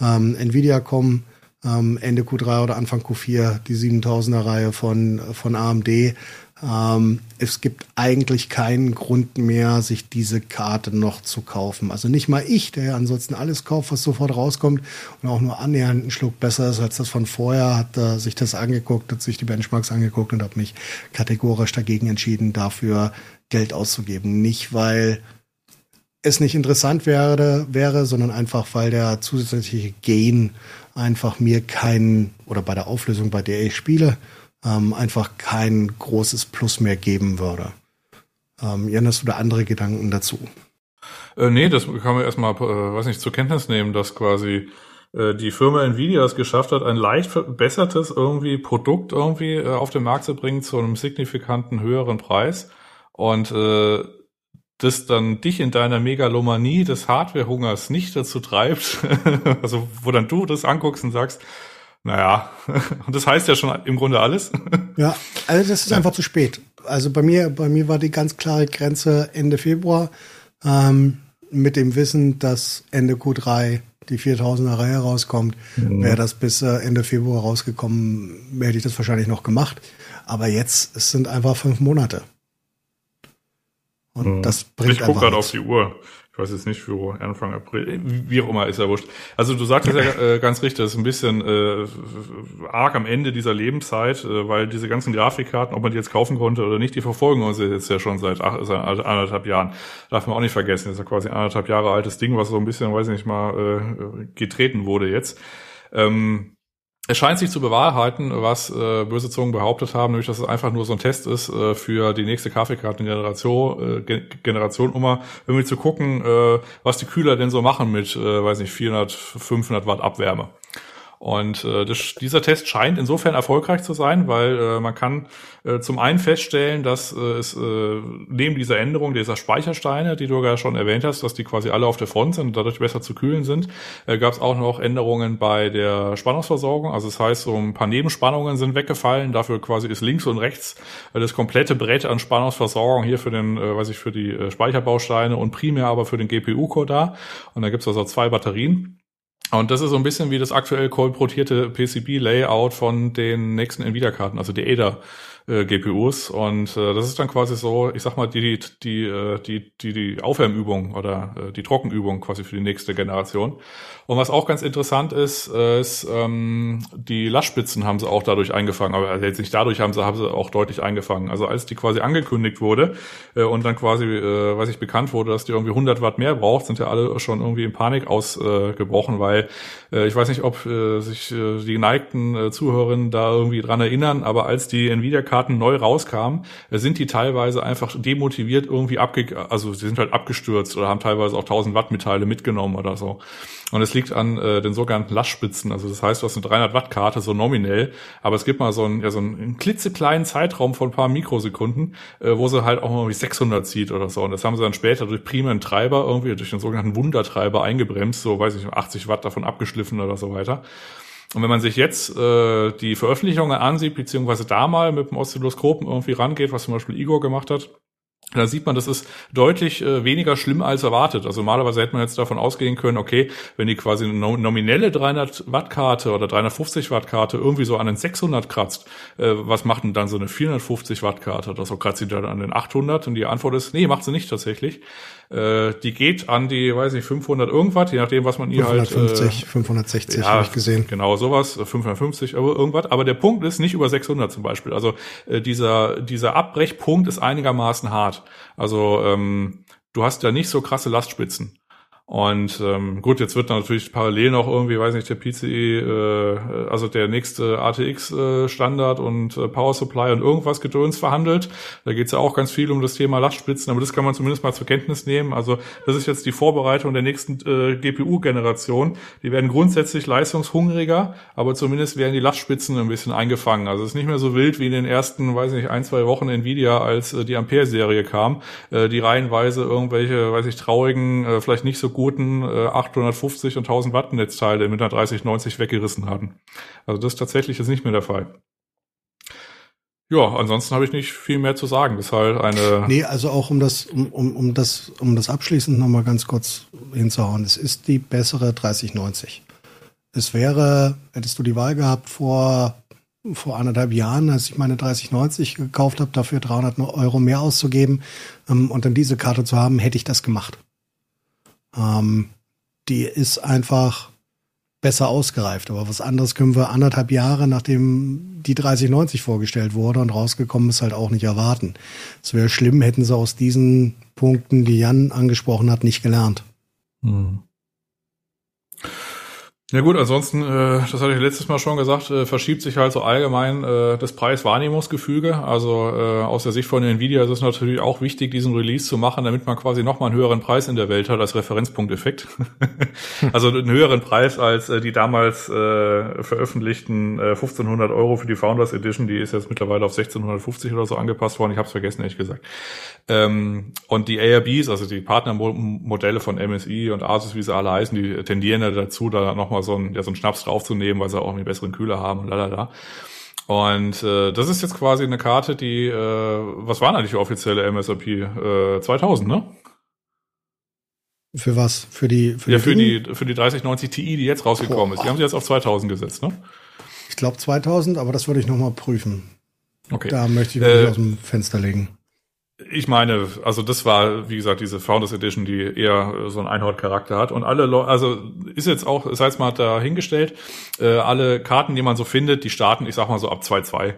ähm, Nvidia kommen. Ähm, Ende Q3 oder Anfang Q4 die 7000er Reihe von, von AMD. Ähm, es gibt eigentlich keinen Grund mehr, sich diese Karte noch zu kaufen. Also nicht mal ich, der ja ansonsten alles kauft, was sofort rauskommt und auch nur annähernd einen Schluck besser ist als das von vorher, hat äh, sich das angeguckt, hat sich die Benchmarks angeguckt und hat mich kategorisch dagegen entschieden, dafür Geld auszugeben. Nicht, weil es nicht interessant wäre, wäre, sondern einfach, weil der zusätzliche Gain einfach mir keinen, oder bei der Auflösung, bei der ich spiele, ähm, einfach kein großes Plus mehr geben würde. Ähm, Jan, hast du da andere Gedanken dazu? Äh, nee, das kann man erstmal, äh, weiß nicht, zur Kenntnis nehmen, dass quasi äh, die Firma Nvidia es geschafft hat, ein leicht verbessertes irgendwie Produkt irgendwie äh, auf den Markt zu bringen zu einem signifikanten höheren Preis und äh, das dann dich in deiner Megalomanie des Hardwarehungers nicht dazu treibt, also wo dann du das anguckst und sagst, Naja, und das heißt ja schon im Grunde alles. Ja, also das ist einfach zu spät. Also bei mir, bei mir war die ganz klare Grenze Ende Februar ähm, mit dem Wissen, dass Ende Q3 die 4000er Reihe rauskommt. Mhm. Wäre das bis äh, Ende Februar rausgekommen, hätte ich das wahrscheinlich noch gemacht. Aber jetzt, es sind einfach fünf Monate. Und mhm. das bringt Ich gucke gerade auf die Uhr ich weiß jetzt nicht, für Anfang April, wie auch immer, ist ja wurscht. Also du sagtest ja äh, ganz richtig, das ist ein bisschen äh, arg am Ende dieser Lebenszeit, äh, weil diese ganzen Grafikkarten, ob man die jetzt kaufen konnte oder nicht, die verfolgen uns jetzt ja schon seit, ach, seit anderthalb Jahren. Darf man auch nicht vergessen, das ist ja quasi anderthalb Jahre altes Ding, was so ein bisschen, weiß ich nicht mal, äh, getreten wurde jetzt. Ähm, es scheint sich zu bewahrheiten, was äh, böse Zungen behauptet haben, nämlich dass es einfach nur so ein Test ist äh, für die nächste Kaffeekartengeneration, äh, Generation, um mal irgendwie zu gucken, äh, was die Kühler denn so machen mit, äh, weiß nicht, 400, 500 Watt Abwärme. Und äh, das, dieser Test scheint insofern erfolgreich zu sein, weil äh, man kann äh, zum einen feststellen, dass äh, es äh, neben dieser Änderung dieser Speichersteine, die du ja schon erwähnt hast, dass die quasi alle auf der Front sind und dadurch besser zu kühlen sind, äh, gab es auch noch Änderungen bei der Spannungsversorgung. Also das heißt, so ein paar Nebenspannungen sind weggefallen. Dafür quasi ist links und rechts äh, das komplette Brett an Spannungsversorgung hier für den, äh, weiß ich, für die äh, Speicherbausteine und primär aber für den GPU-Core da. Und da gibt es also zwei Batterien. Und das ist so ein bisschen wie das aktuell kolportierte PCB-Layout von den nächsten Nvidia-Karten, also die Ada äh, GPUs und äh, das ist dann quasi so, ich sag mal, die die die äh, die die, die Aufwärmübung oder äh, die Trockenübung quasi für die nächste Generation. Und was auch ganz interessant ist, äh, ist ähm, die Lastspitzen haben sie auch dadurch eingefangen, aber jetzt nicht dadurch haben sie haben sie auch deutlich eingefangen. Also als die quasi angekündigt wurde äh, und dann quasi, äh, weiß ich, bekannt wurde, dass die irgendwie 100 Watt mehr braucht, sind ja alle schon irgendwie in Panik ausgebrochen, äh, weil äh, ich weiß nicht, ob äh, sich äh, die geneigten äh, Zuhörerinnen da irgendwie dran erinnern, aber als die Nvidia Karten neu rauskamen, sind die teilweise einfach demotiviert irgendwie abge, also sie sind halt abgestürzt oder haben teilweise auch 1000 Watt Metalle mitgenommen oder so. Und es liegt an äh, den sogenannten Lastspitzen. Also das heißt, du hast eine 300 Watt Karte so nominell, aber es gibt mal so einen, ja, so einen klitzekleinen Zeitraum von ein paar Mikrosekunden, äh, wo sie halt auch mal wie 600 zieht oder so. Und das haben sie dann später durch primären Treiber irgendwie, durch den sogenannten Wundertreiber eingebremst, so weiß ich 80 Watt davon abgeschliffen oder so weiter. Und wenn man sich jetzt äh, die Veröffentlichungen ansieht, beziehungsweise da mal mit dem Oszilloskopen irgendwie rangeht, was zum Beispiel Igor gemacht hat, da sieht man, das ist deutlich äh, weniger schlimm als erwartet. Also normalerweise hätte man jetzt davon ausgehen können, okay, wenn die quasi eine nominelle 300 Watt Karte oder 350 Watt Karte irgendwie so an den 600 kratzt, äh, was macht denn dann so eine 450 Watt Karte oder so kratzt sie dann an den 800? Und die Antwort ist, nee, macht sie nicht tatsächlich. Äh, die geht an die, weiß nicht, 500 irgendwas, je nachdem, was man ihr 550, halt... Äh, 560 ja, habe ich gesehen. Genau, sowas, 550 aber irgendwas. Aber der Punkt ist nicht über 600 zum Beispiel. Also dieser, dieser Abbrechpunkt ist einigermaßen hart. Also ähm, du hast ja nicht so krasse Lastspitzen. Und ähm, gut, jetzt wird natürlich parallel noch irgendwie, weiß nicht, der PCE, äh, also der nächste ATX-Standard äh, und äh, Power Supply und irgendwas Gedöns verhandelt. Da geht es ja auch ganz viel um das Thema Lastspitzen, aber das kann man zumindest mal zur Kenntnis nehmen. Also das ist jetzt die Vorbereitung der nächsten äh, GPU-Generation. Die werden grundsätzlich leistungshungriger, aber zumindest werden die Lastspitzen ein bisschen eingefangen. Also es ist nicht mehr so wild wie in den ersten, weiß nicht, ein, zwei Wochen Nvidia, als äh, die Ampere-Serie kam, äh, die reihenweise irgendwelche, weiß ich, traurigen, äh, vielleicht nicht so guten äh, 850 und 1000 Watt Netzteile mit einer 3090 weggerissen hatten. Also das tatsächlich ist nicht mehr der Fall. Ja, ansonsten habe ich nicht viel mehr zu sagen. Das ist halt eine. Nee, also auch um das, um, um, um das, um das abschließend nochmal ganz kurz hinzuhauen. Es ist die bessere 3090. Es wäre, hättest du die Wahl gehabt vor, vor anderthalb Jahren, als ich meine 3090 gekauft habe, dafür 300 Euro mehr auszugeben ähm, und dann diese Karte zu haben, hätte ich das gemacht. Ähm, die ist einfach besser ausgereift. Aber was anderes können wir anderthalb Jahre, nachdem die 3090 vorgestellt wurde und rausgekommen ist, halt auch nicht erwarten. Es wäre schlimm, hätten sie aus diesen Punkten, die Jan angesprochen hat, nicht gelernt. Hm. Ja gut, ansonsten, äh, das hatte ich letztes Mal schon gesagt, äh, verschiebt sich halt so allgemein äh, das Preis-Wahrnehmungsgefüge. Also äh, aus der Sicht von Nvidia ist es natürlich auch wichtig, diesen Release zu machen, damit man quasi nochmal einen höheren Preis in der Welt hat als Referenzpunkteffekt. also einen höheren Preis als äh, die damals äh, veröffentlichten äh, 1500 Euro für die Founders Edition. Die ist jetzt mittlerweile auf 1650 oder so angepasst worden. Ich habe es vergessen, ehrlich gesagt. Ähm, und die ARBs, also die Partnermodelle von MSI und Asus, wie sie alle heißen, die tendieren ja dazu, da nochmal so einen, ja, so einen Schnaps draufzunehmen, weil sie auch einen besseren Kühler haben und lalala. Und äh, das ist jetzt quasi eine Karte, die, äh, was waren eigentlich die offizielle MSRP? Äh, 2000, ne? Für was? Für die für ja, die für die für die 3090 Ti, die jetzt rausgekommen Boah. ist. Die haben sie jetzt auf 2000 gesetzt, ne? Ich glaube 2000, aber das würde ich noch mal prüfen. Okay. Da möchte ich mich äh, aus dem Fenster legen. Ich meine, also das war, wie gesagt, diese Founders Edition, die eher so einen Einhorn-Charakter hat. Und alle Leute, also ist jetzt auch, sei es mal dahingestellt, äh, alle Karten, die man so findet, die starten, ich sag mal so ab 2.2.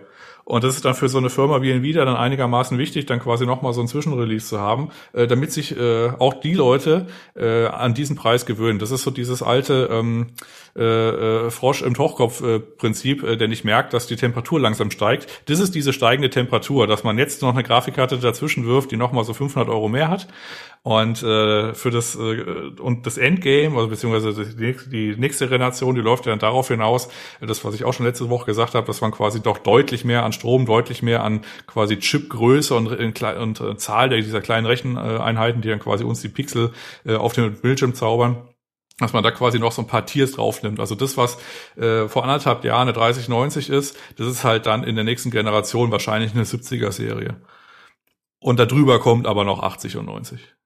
Und das ist dann für so eine Firma wie Nvidia dann einigermaßen wichtig, dann quasi nochmal so ein Zwischenrelease zu haben, äh, damit sich äh, auch die Leute äh, an diesen Preis gewöhnen. Das ist so dieses alte ähm, äh, äh, Frosch im Tochkopf-Prinzip, äh, der nicht merkt, dass die Temperatur langsam steigt. Das ist diese steigende Temperatur, dass man jetzt noch eine Grafikkarte dazwischen wirft, die nochmal so 500 Euro mehr hat. Und äh, für das äh, und das Endgame, also beziehungsweise die, die nächste Generation, die läuft ja dann darauf hinaus, das, was ich auch schon letzte Woche gesagt habe, dass man quasi doch deutlich mehr an Strom, deutlich mehr an quasi Chipgröße und, und, und äh, Zahl dieser kleinen Recheneinheiten, die dann quasi uns die Pixel äh, auf dem Bildschirm zaubern dass man da quasi noch so ein paar Tiers draufnimmt. Also das, was äh, vor anderthalb Jahren eine 3090 ist, das ist halt dann in der nächsten Generation wahrscheinlich eine 70er-Serie. Und darüber kommt aber noch 80 und 90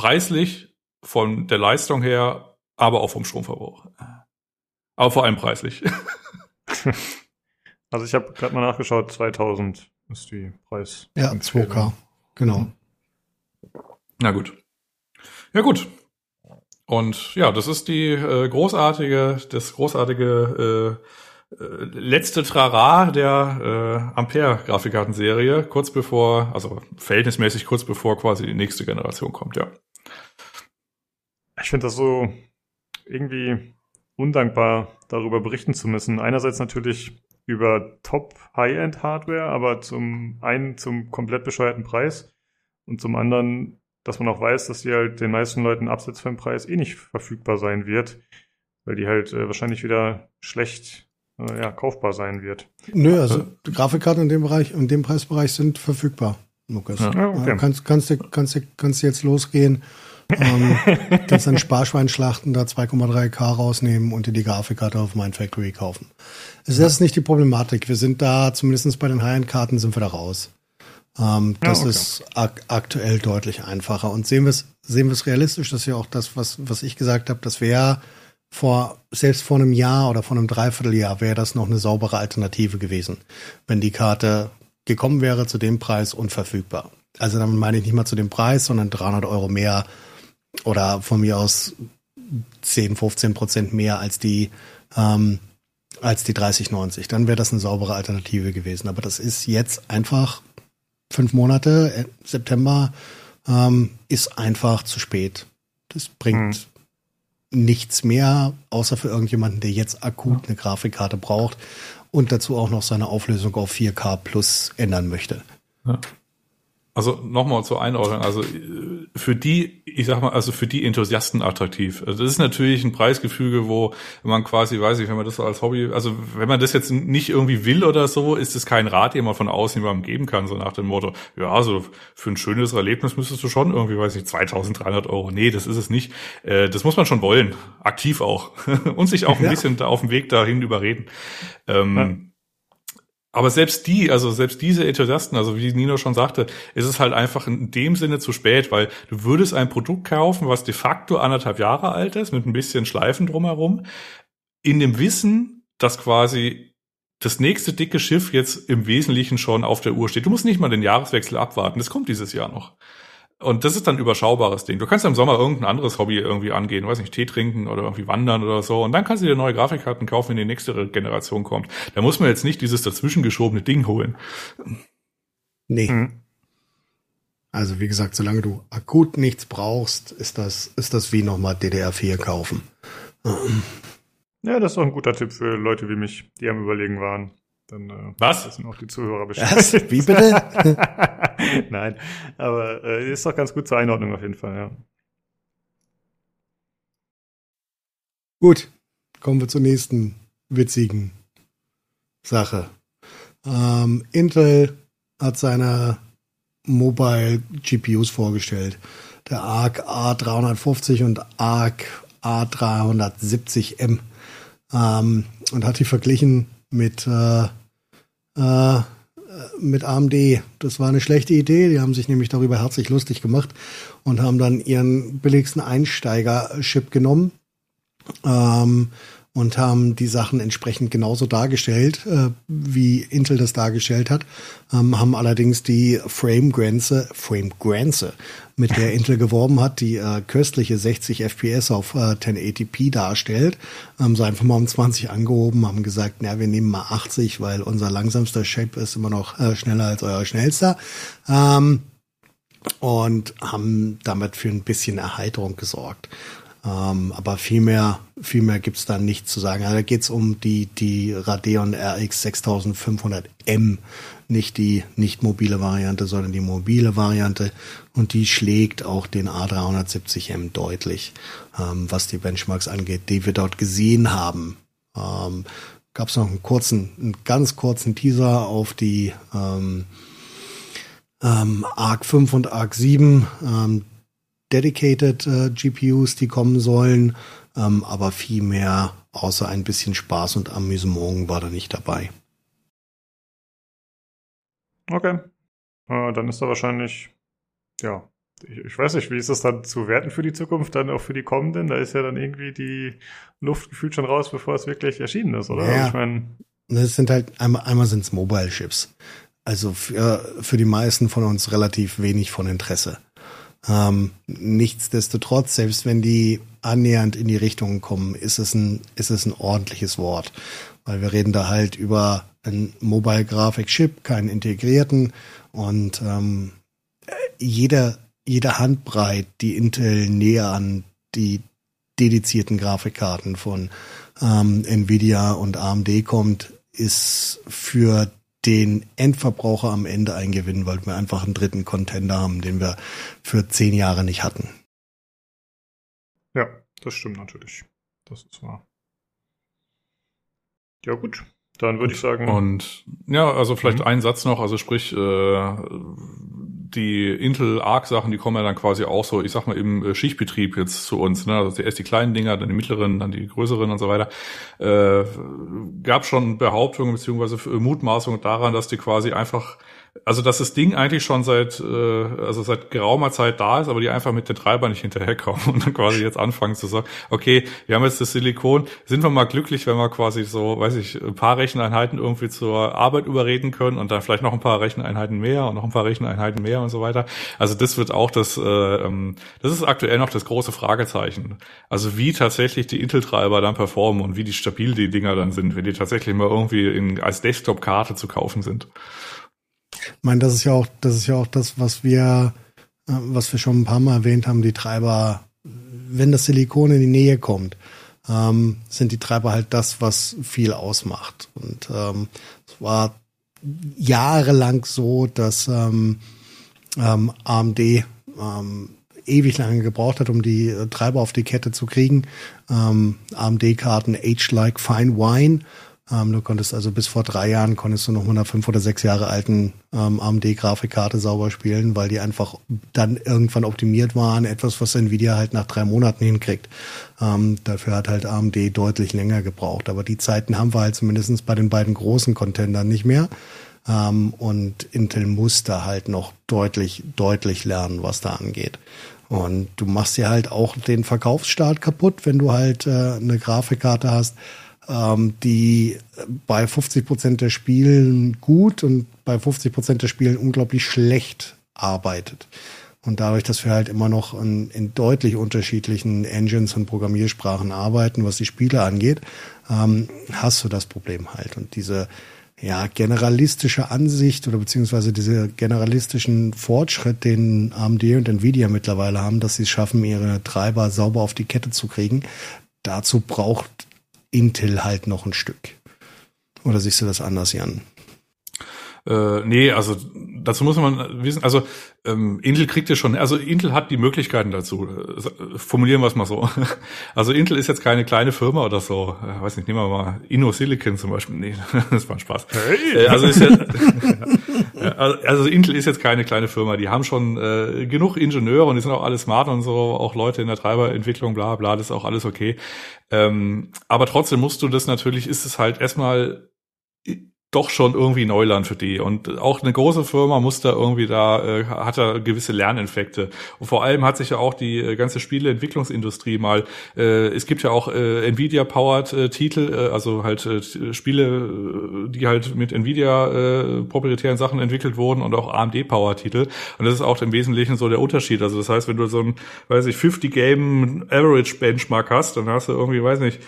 preislich von der Leistung her, aber auch vom Stromverbrauch. Aber vor allem preislich. Also ich habe gerade mal nachgeschaut, 2000 ist die Preis. Ja, 2K, genau. Na gut. Ja gut. Und ja, das ist die äh, großartige, das großartige äh, äh, letzte Trara der äh, Ampere-Grafikkartenserie, kurz bevor, also verhältnismäßig kurz bevor quasi die nächste Generation kommt, ja. Ich finde das so irgendwie undankbar, darüber berichten zu müssen. Einerseits natürlich über Top-High-End-Hardware, aber zum einen zum komplett bescheuerten Preis und zum anderen, dass man auch weiß, dass die halt den meisten Leuten abseits vom Preis eh nicht verfügbar sein wird, weil die halt äh, wahrscheinlich wieder schlecht äh, ja, kaufbar sein wird. Nö, also die Grafikkarten in dem Bereich, in dem Preisbereich sind verfügbar, Lukas. Ja, okay. kannst, kannst, kannst, kannst jetzt losgehen ähm, kannst dann Sparschwein schlachten, da 2,3K rausnehmen und dir die Grafikkarte auf mein Factory kaufen. Also das ist nicht die Problematik. Wir sind da, zumindest bei den High-End-Karten sind wir da raus. Ähm, das ja, okay. ist ak aktuell deutlich einfacher. Und sehen wir es sehen realistisch, das ist ja auch das, was, was ich gesagt habe, das wäre vor, selbst vor einem Jahr oder vor einem Dreivierteljahr wäre das noch eine saubere Alternative gewesen, wenn die Karte gekommen wäre zu dem Preis und verfügbar. Also damit meine ich nicht mal zu dem Preis, sondern 300 Euro mehr oder von mir aus 10, 15 Prozent mehr als die, ähm, als die 3090. Dann wäre das eine saubere Alternative gewesen. Aber das ist jetzt einfach fünf Monate, äh, September, ähm, ist einfach zu spät. Das bringt hm. nichts mehr, außer für irgendjemanden, der jetzt akut eine Grafikkarte braucht und dazu auch noch seine Auflösung auf 4K plus ändern möchte. Ja. Also nochmal zur Einordnung, also für die, ich sag mal, also für die Enthusiasten attraktiv. Also das ist natürlich ein Preisgefüge, wo man quasi, weiß ich, wenn man das so als Hobby, also wenn man das jetzt nicht irgendwie will oder so, ist es kein Rat, den man von außen jemandem geben kann, so nach dem Motto, ja, also für ein schönes Erlebnis müsstest du schon irgendwie, weiß ich, 2300 Euro. Nee, das ist es nicht. Äh, das muss man schon wollen, aktiv auch und sich auch ein ja. bisschen auf dem Weg dahin überreden. Ähm, ja aber selbst die, also selbst diese Enthusiasten, also wie Nino schon sagte, ist es halt einfach in dem Sinne zu spät, weil du würdest ein Produkt kaufen, was de facto anderthalb Jahre alt ist, mit ein bisschen Schleifen drumherum, in dem Wissen, dass quasi das nächste dicke Schiff jetzt im Wesentlichen schon auf der Uhr steht. Du musst nicht mal den Jahreswechsel abwarten, das kommt dieses Jahr noch. Und das ist dann ein überschaubares Ding. Du kannst ja im Sommer irgendein anderes Hobby irgendwie angehen, weiß nicht, Tee trinken oder irgendwie wandern oder so. Und dann kannst du dir neue Grafikkarten kaufen, wenn die nächste Generation kommt. Da muss man jetzt nicht dieses dazwischen geschobene Ding holen. Nee. Hm. Also wie gesagt, solange du akut nichts brauchst, ist das, ist das wie nochmal DDR4 kaufen. Ja, das ist doch ein guter Tipp für Leute wie mich, die am Überlegen waren. Dann äh, Was? wissen auch die Zuhörer Bescheid. Was? Wie bitte? Nein, aber äh, ist doch ganz gut zur Einordnung auf jeden Fall, ja. Gut, kommen wir zur nächsten witzigen Sache. Ähm, Intel hat seine Mobile GPUs vorgestellt. Der ARC A350 und ARC A370M ähm, und hat die verglichen mit äh, äh, mit AMD. Das war eine schlechte Idee. Die haben sich nämlich darüber herzlich lustig gemacht und haben dann ihren billigsten Einsteiger-Chip genommen ähm, und haben die Sachen entsprechend genauso dargestellt, äh, wie Intel das dargestellt hat, ähm, haben allerdings die Frame-Grenze, Frame-Grenze, mit der Intel geworben hat, die äh, köstliche 60 FPS auf äh, 1080p darstellt, haben sie einfach mal um 20 angehoben, haben gesagt, na, wir nehmen mal 80, weil unser langsamster Shape ist immer noch äh, schneller als euer schnellster. Ähm, und haben damit für ein bisschen Erheiterung gesorgt. Ähm, aber viel mehr, viel mehr gibt's da nicht zu sagen. Also da geht's um die, die Radeon RX 6500M, nicht die nicht mobile Variante, sondern die mobile Variante. Und die schlägt auch den A370M deutlich, ähm, was die Benchmarks angeht, die wir dort gesehen haben. Ähm, gab's noch einen kurzen, einen ganz kurzen Teaser auf die ähm, ähm, ARC 5 und ARC 7. Ähm, dedicated äh, GPUs, die kommen sollen, ähm, aber viel mehr außer ein bisschen Spaß und Amüsement war da nicht dabei. Okay. Äh, dann ist da wahrscheinlich, ja, ich, ich, weiß nicht, wie ist das dann zu werten für die Zukunft, dann auch für die kommenden? Da ist ja dann irgendwie die Luft gefühlt schon raus, bevor es wirklich erschienen ist, oder? Ja, ich meine. Das sind halt, einmal, einmal sind es Mobile-Chips. Also für, für die meisten von uns relativ wenig von Interesse. Ähm, nichtsdestotrotz, selbst wenn die annähernd in die Richtung kommen, ist es ein, ist es ein ordentliches Wort. Weil wir reden da halt über einen Mobile Graphic Chip, keinen integrierten und ähm, jeder, jede Handbreit, die Intel näher an die dedizierten Grafikkarten von ähm, Nvidia und AMD kommt, ist für den Endverbraucher am Ende eingewinnen, weil wir einfach einen dritten Contender haben, den wir für zehn Jahre nicht hatten. Ja, das stimmt natürlich. Das ist wahr. Ja, gut. Dann würde ich sagen. Und ja, also vielleicht mhm. ein Satz noch, also sprich, äh, die Intel Arc Sachen, die kommen ja dann quasi auch so, ich sag mal im äh, Schichtbetrieb jetzt zu uns, ne? Also erst die kleinen Dinger, dann die mittleren, dann die größeren und so weiter. Äh, gab schon Behauptungen beziehungsweise Mutmaßungen daran, dass die quasi einfach also dass das Ding eigentlich schon seit, äh, also seit geraumer Zeit da ist, aber die einfach mit den Treibern nicht hinterherkommen und dann quasi jetzt anfangen zu sagen, okay, wir haben jetzt das Silikon, sind wir mal glücklich, wenn wir quasi so, weiß ich, ein paar Recheneinheiten irgendwie zur Arbeit überreden können und dann vielleicht noch ein paar Recheneinheiten mehr und noch ein paar Recheneinheiten mehr und so weiter. Also das wird auch das, äh, ähm, das ist aktuell noch das große Fragezeichen. Also wie tatsächlich die Intel-Treiber dann performen und wie die stabil die Dinger dann sind, wenn die tatsächlich mal irgendwie in, als Desktop-Karte zu kaufen sind. Ich meine, das ist ja auch, das ist ja auch das, was wir, äh, was wir schon ein paar Mal erwähnt haben, die Treiber, wenn das Silikon in die Nähe kommt, ähm, sind die Treiber halt das, was viel ausmacht. Und ähm, es war jahrelang so, dass ähm, ähm, AMD ähm, ewig lange gebraucht hat, um die Treiber auf die Kette zu kriegen. Ähm, AMD-Karten Age Like Fine Wine ähm, du konntest also bis vor drei Jahren konntest du noch mit einer fünf oder sechs Jahre alten ähm, AMD-Grafikkarte sauber spielen, weil die einfach dann irgendwann optimiert waren. Etwas, was Nvidia halt nach drei Monaten hinkriegt. Ähm, dafür hat halt AMD deutlich länger gebraucht. Aber die Zeiten haben wir halt zumindestens bei den beiden großen Contendern nicht mehr. Ähm, und Intel muss da halt noch deutlich, deutlich lernen, was da angeht. Und du machst dir halt auch den Verkaufsstart kaputt, wenn du halt äh, eine Grafikkarte hast, ähm, die bei 50 Prozent der Spielen gut und bei 50 Prozent der Spielen unglaublich schlecht arbeitet. Und dadurch, dass wir halt immer noch in, in deutlich unterschiedlichen Engines und Programmiersprachen arbeiten, was die Spiele angeht, ähm, hast du das Problem halt. Und diese ja, generalistische Ansicht oder beziehungsweise diese generalistischen Fortschritt, den AMD und Nvidia mittlerweile haben, dass sie es schaffen, ihre Treiber sauber auf die Kette zu kriegen. Dazu braucht Intel halt noch ein Stück. Oder siehst du das anders, Jan? Äh, nee, also dazu muss man wissen, also ähm, Intel kriegt ja schon, also Intel hat die Möglichkeiten dazu. Äh, formulieren wir es mal so. Also Intel ist jetzt keine kleine Firma oder so. Äh, weiß nicht, nehmen wir mal InnoSilicon zum Beispiel. Nee, das war ein Spaß. Hey. Äh, also, ist jetzt, also Intel ist jetzt keine kleine Firma. Die haben schon äh, genug Ingenieure und die sind auch alle smart und so, auch Leute in der Treiberentwicklung, bla bla, das ist auch alles okay. Ähm, aber trotzdem musst du das natürlich, ist es halt erstmal doch schon irgendwie Neuland für die. Und auch eine große Firma muss da irgendwie da, äh, hat da gewisse Lerneffekte. Und vor allem hat sich ja auch die äh, ganze Spieleentwicklungsindustrie mal, äh, es gibt ja auch äh, Nvidia-powered äh, Titel, äh, also halt äh, Spiele, die halt mit Nvidia äh, proprietären Sachen entwickelt wurden und auch AMD-powered Titel. Und das ist auch im Wesentlichen so der Unterschied. Also das heißt, wenn du so ein, weiß ich, 50 Game Average Benchmark hast, dann hast du irgendwie, weiß nicht,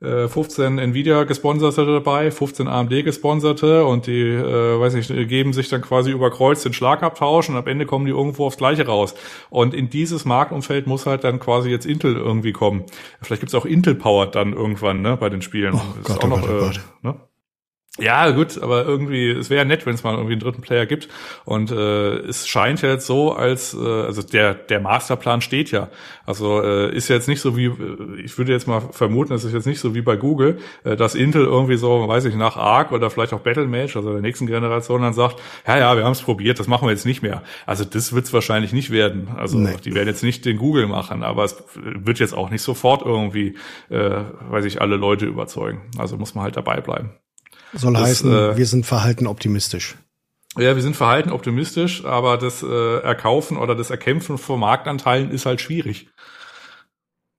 15 äh, Nvidia gesponserte dabei, 15 AMD gesponserte und die, äh, weiß nicht, geben sich dann quasi über Kreuz den Schlagabtausch und am Ende kommen die irgendwo aufs Gleiche raus. Und in dieses Marktumfeld muss halt dann quasi jetzt Intel irgendwie kommen. Vielleicht gibt's auch Intel-Powered dann irgendwann, ne, bei den Spielen. Oh, Gott, oh, Gott, oh Gott. Ne? Ja, gut, aber irgendwie, es wäre nett, wenn es mal irgendwie einen dritten Player gibt. Und äh, es scheint ja jetzt so, als äh, also der der Masterplan steht ja. Also äh, ist jetzt nicht so wie, äh, ich würde jetzt mal vermuten, es ist jetzt nicht so wie bei Google, äh, dass Intel irgendwie so, weiß ich, nach ARC oder vielleicht auch Battlemage, also der nächsten Generation, dann sagt, ja, ja, wir haben es probiert, das machen wir jetzt nicht mehr. Also das wird es wahrscheinlich nicht werden. Also nee. die werden jetzt nicht den Google machen, aber es wird jetzt auch nicht sofort irgendwie, äh, weiß ich, alle Leute überzeugen. Also muss man halt dabei bleiben. Soll das, heißen, äh, wir sind verhalten optimistisch. Ja, wir sind verhalten optimistisch, aber das äh, Erkaufen oder das Erkämpfen von Marktanteilen ist halt schwierig.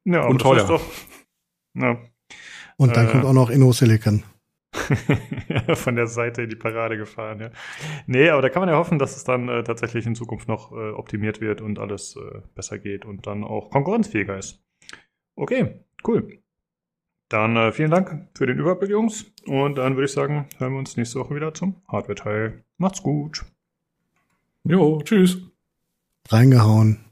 Ja, und teuer. Doch, ja. Und dann äh, kommt auch noch InnoSilicon. von der Seite in die Parade gefahren, ja. Nee, aber da kann man ja hoffen, dass es dann äh, tatsächlich in Zukunft noch äh, optimiert wird und alles äh, besser geht und dann auch konkurrenzfähiger ist. Okay, cool. Dann äh, vielen Dank für den Überblick, Jungs. Und dann würde ich sagen, hören wir uns nächste Woche wieder zum Hardware-Teil. Macht's gut. Jo, tschüss. Reingehauen.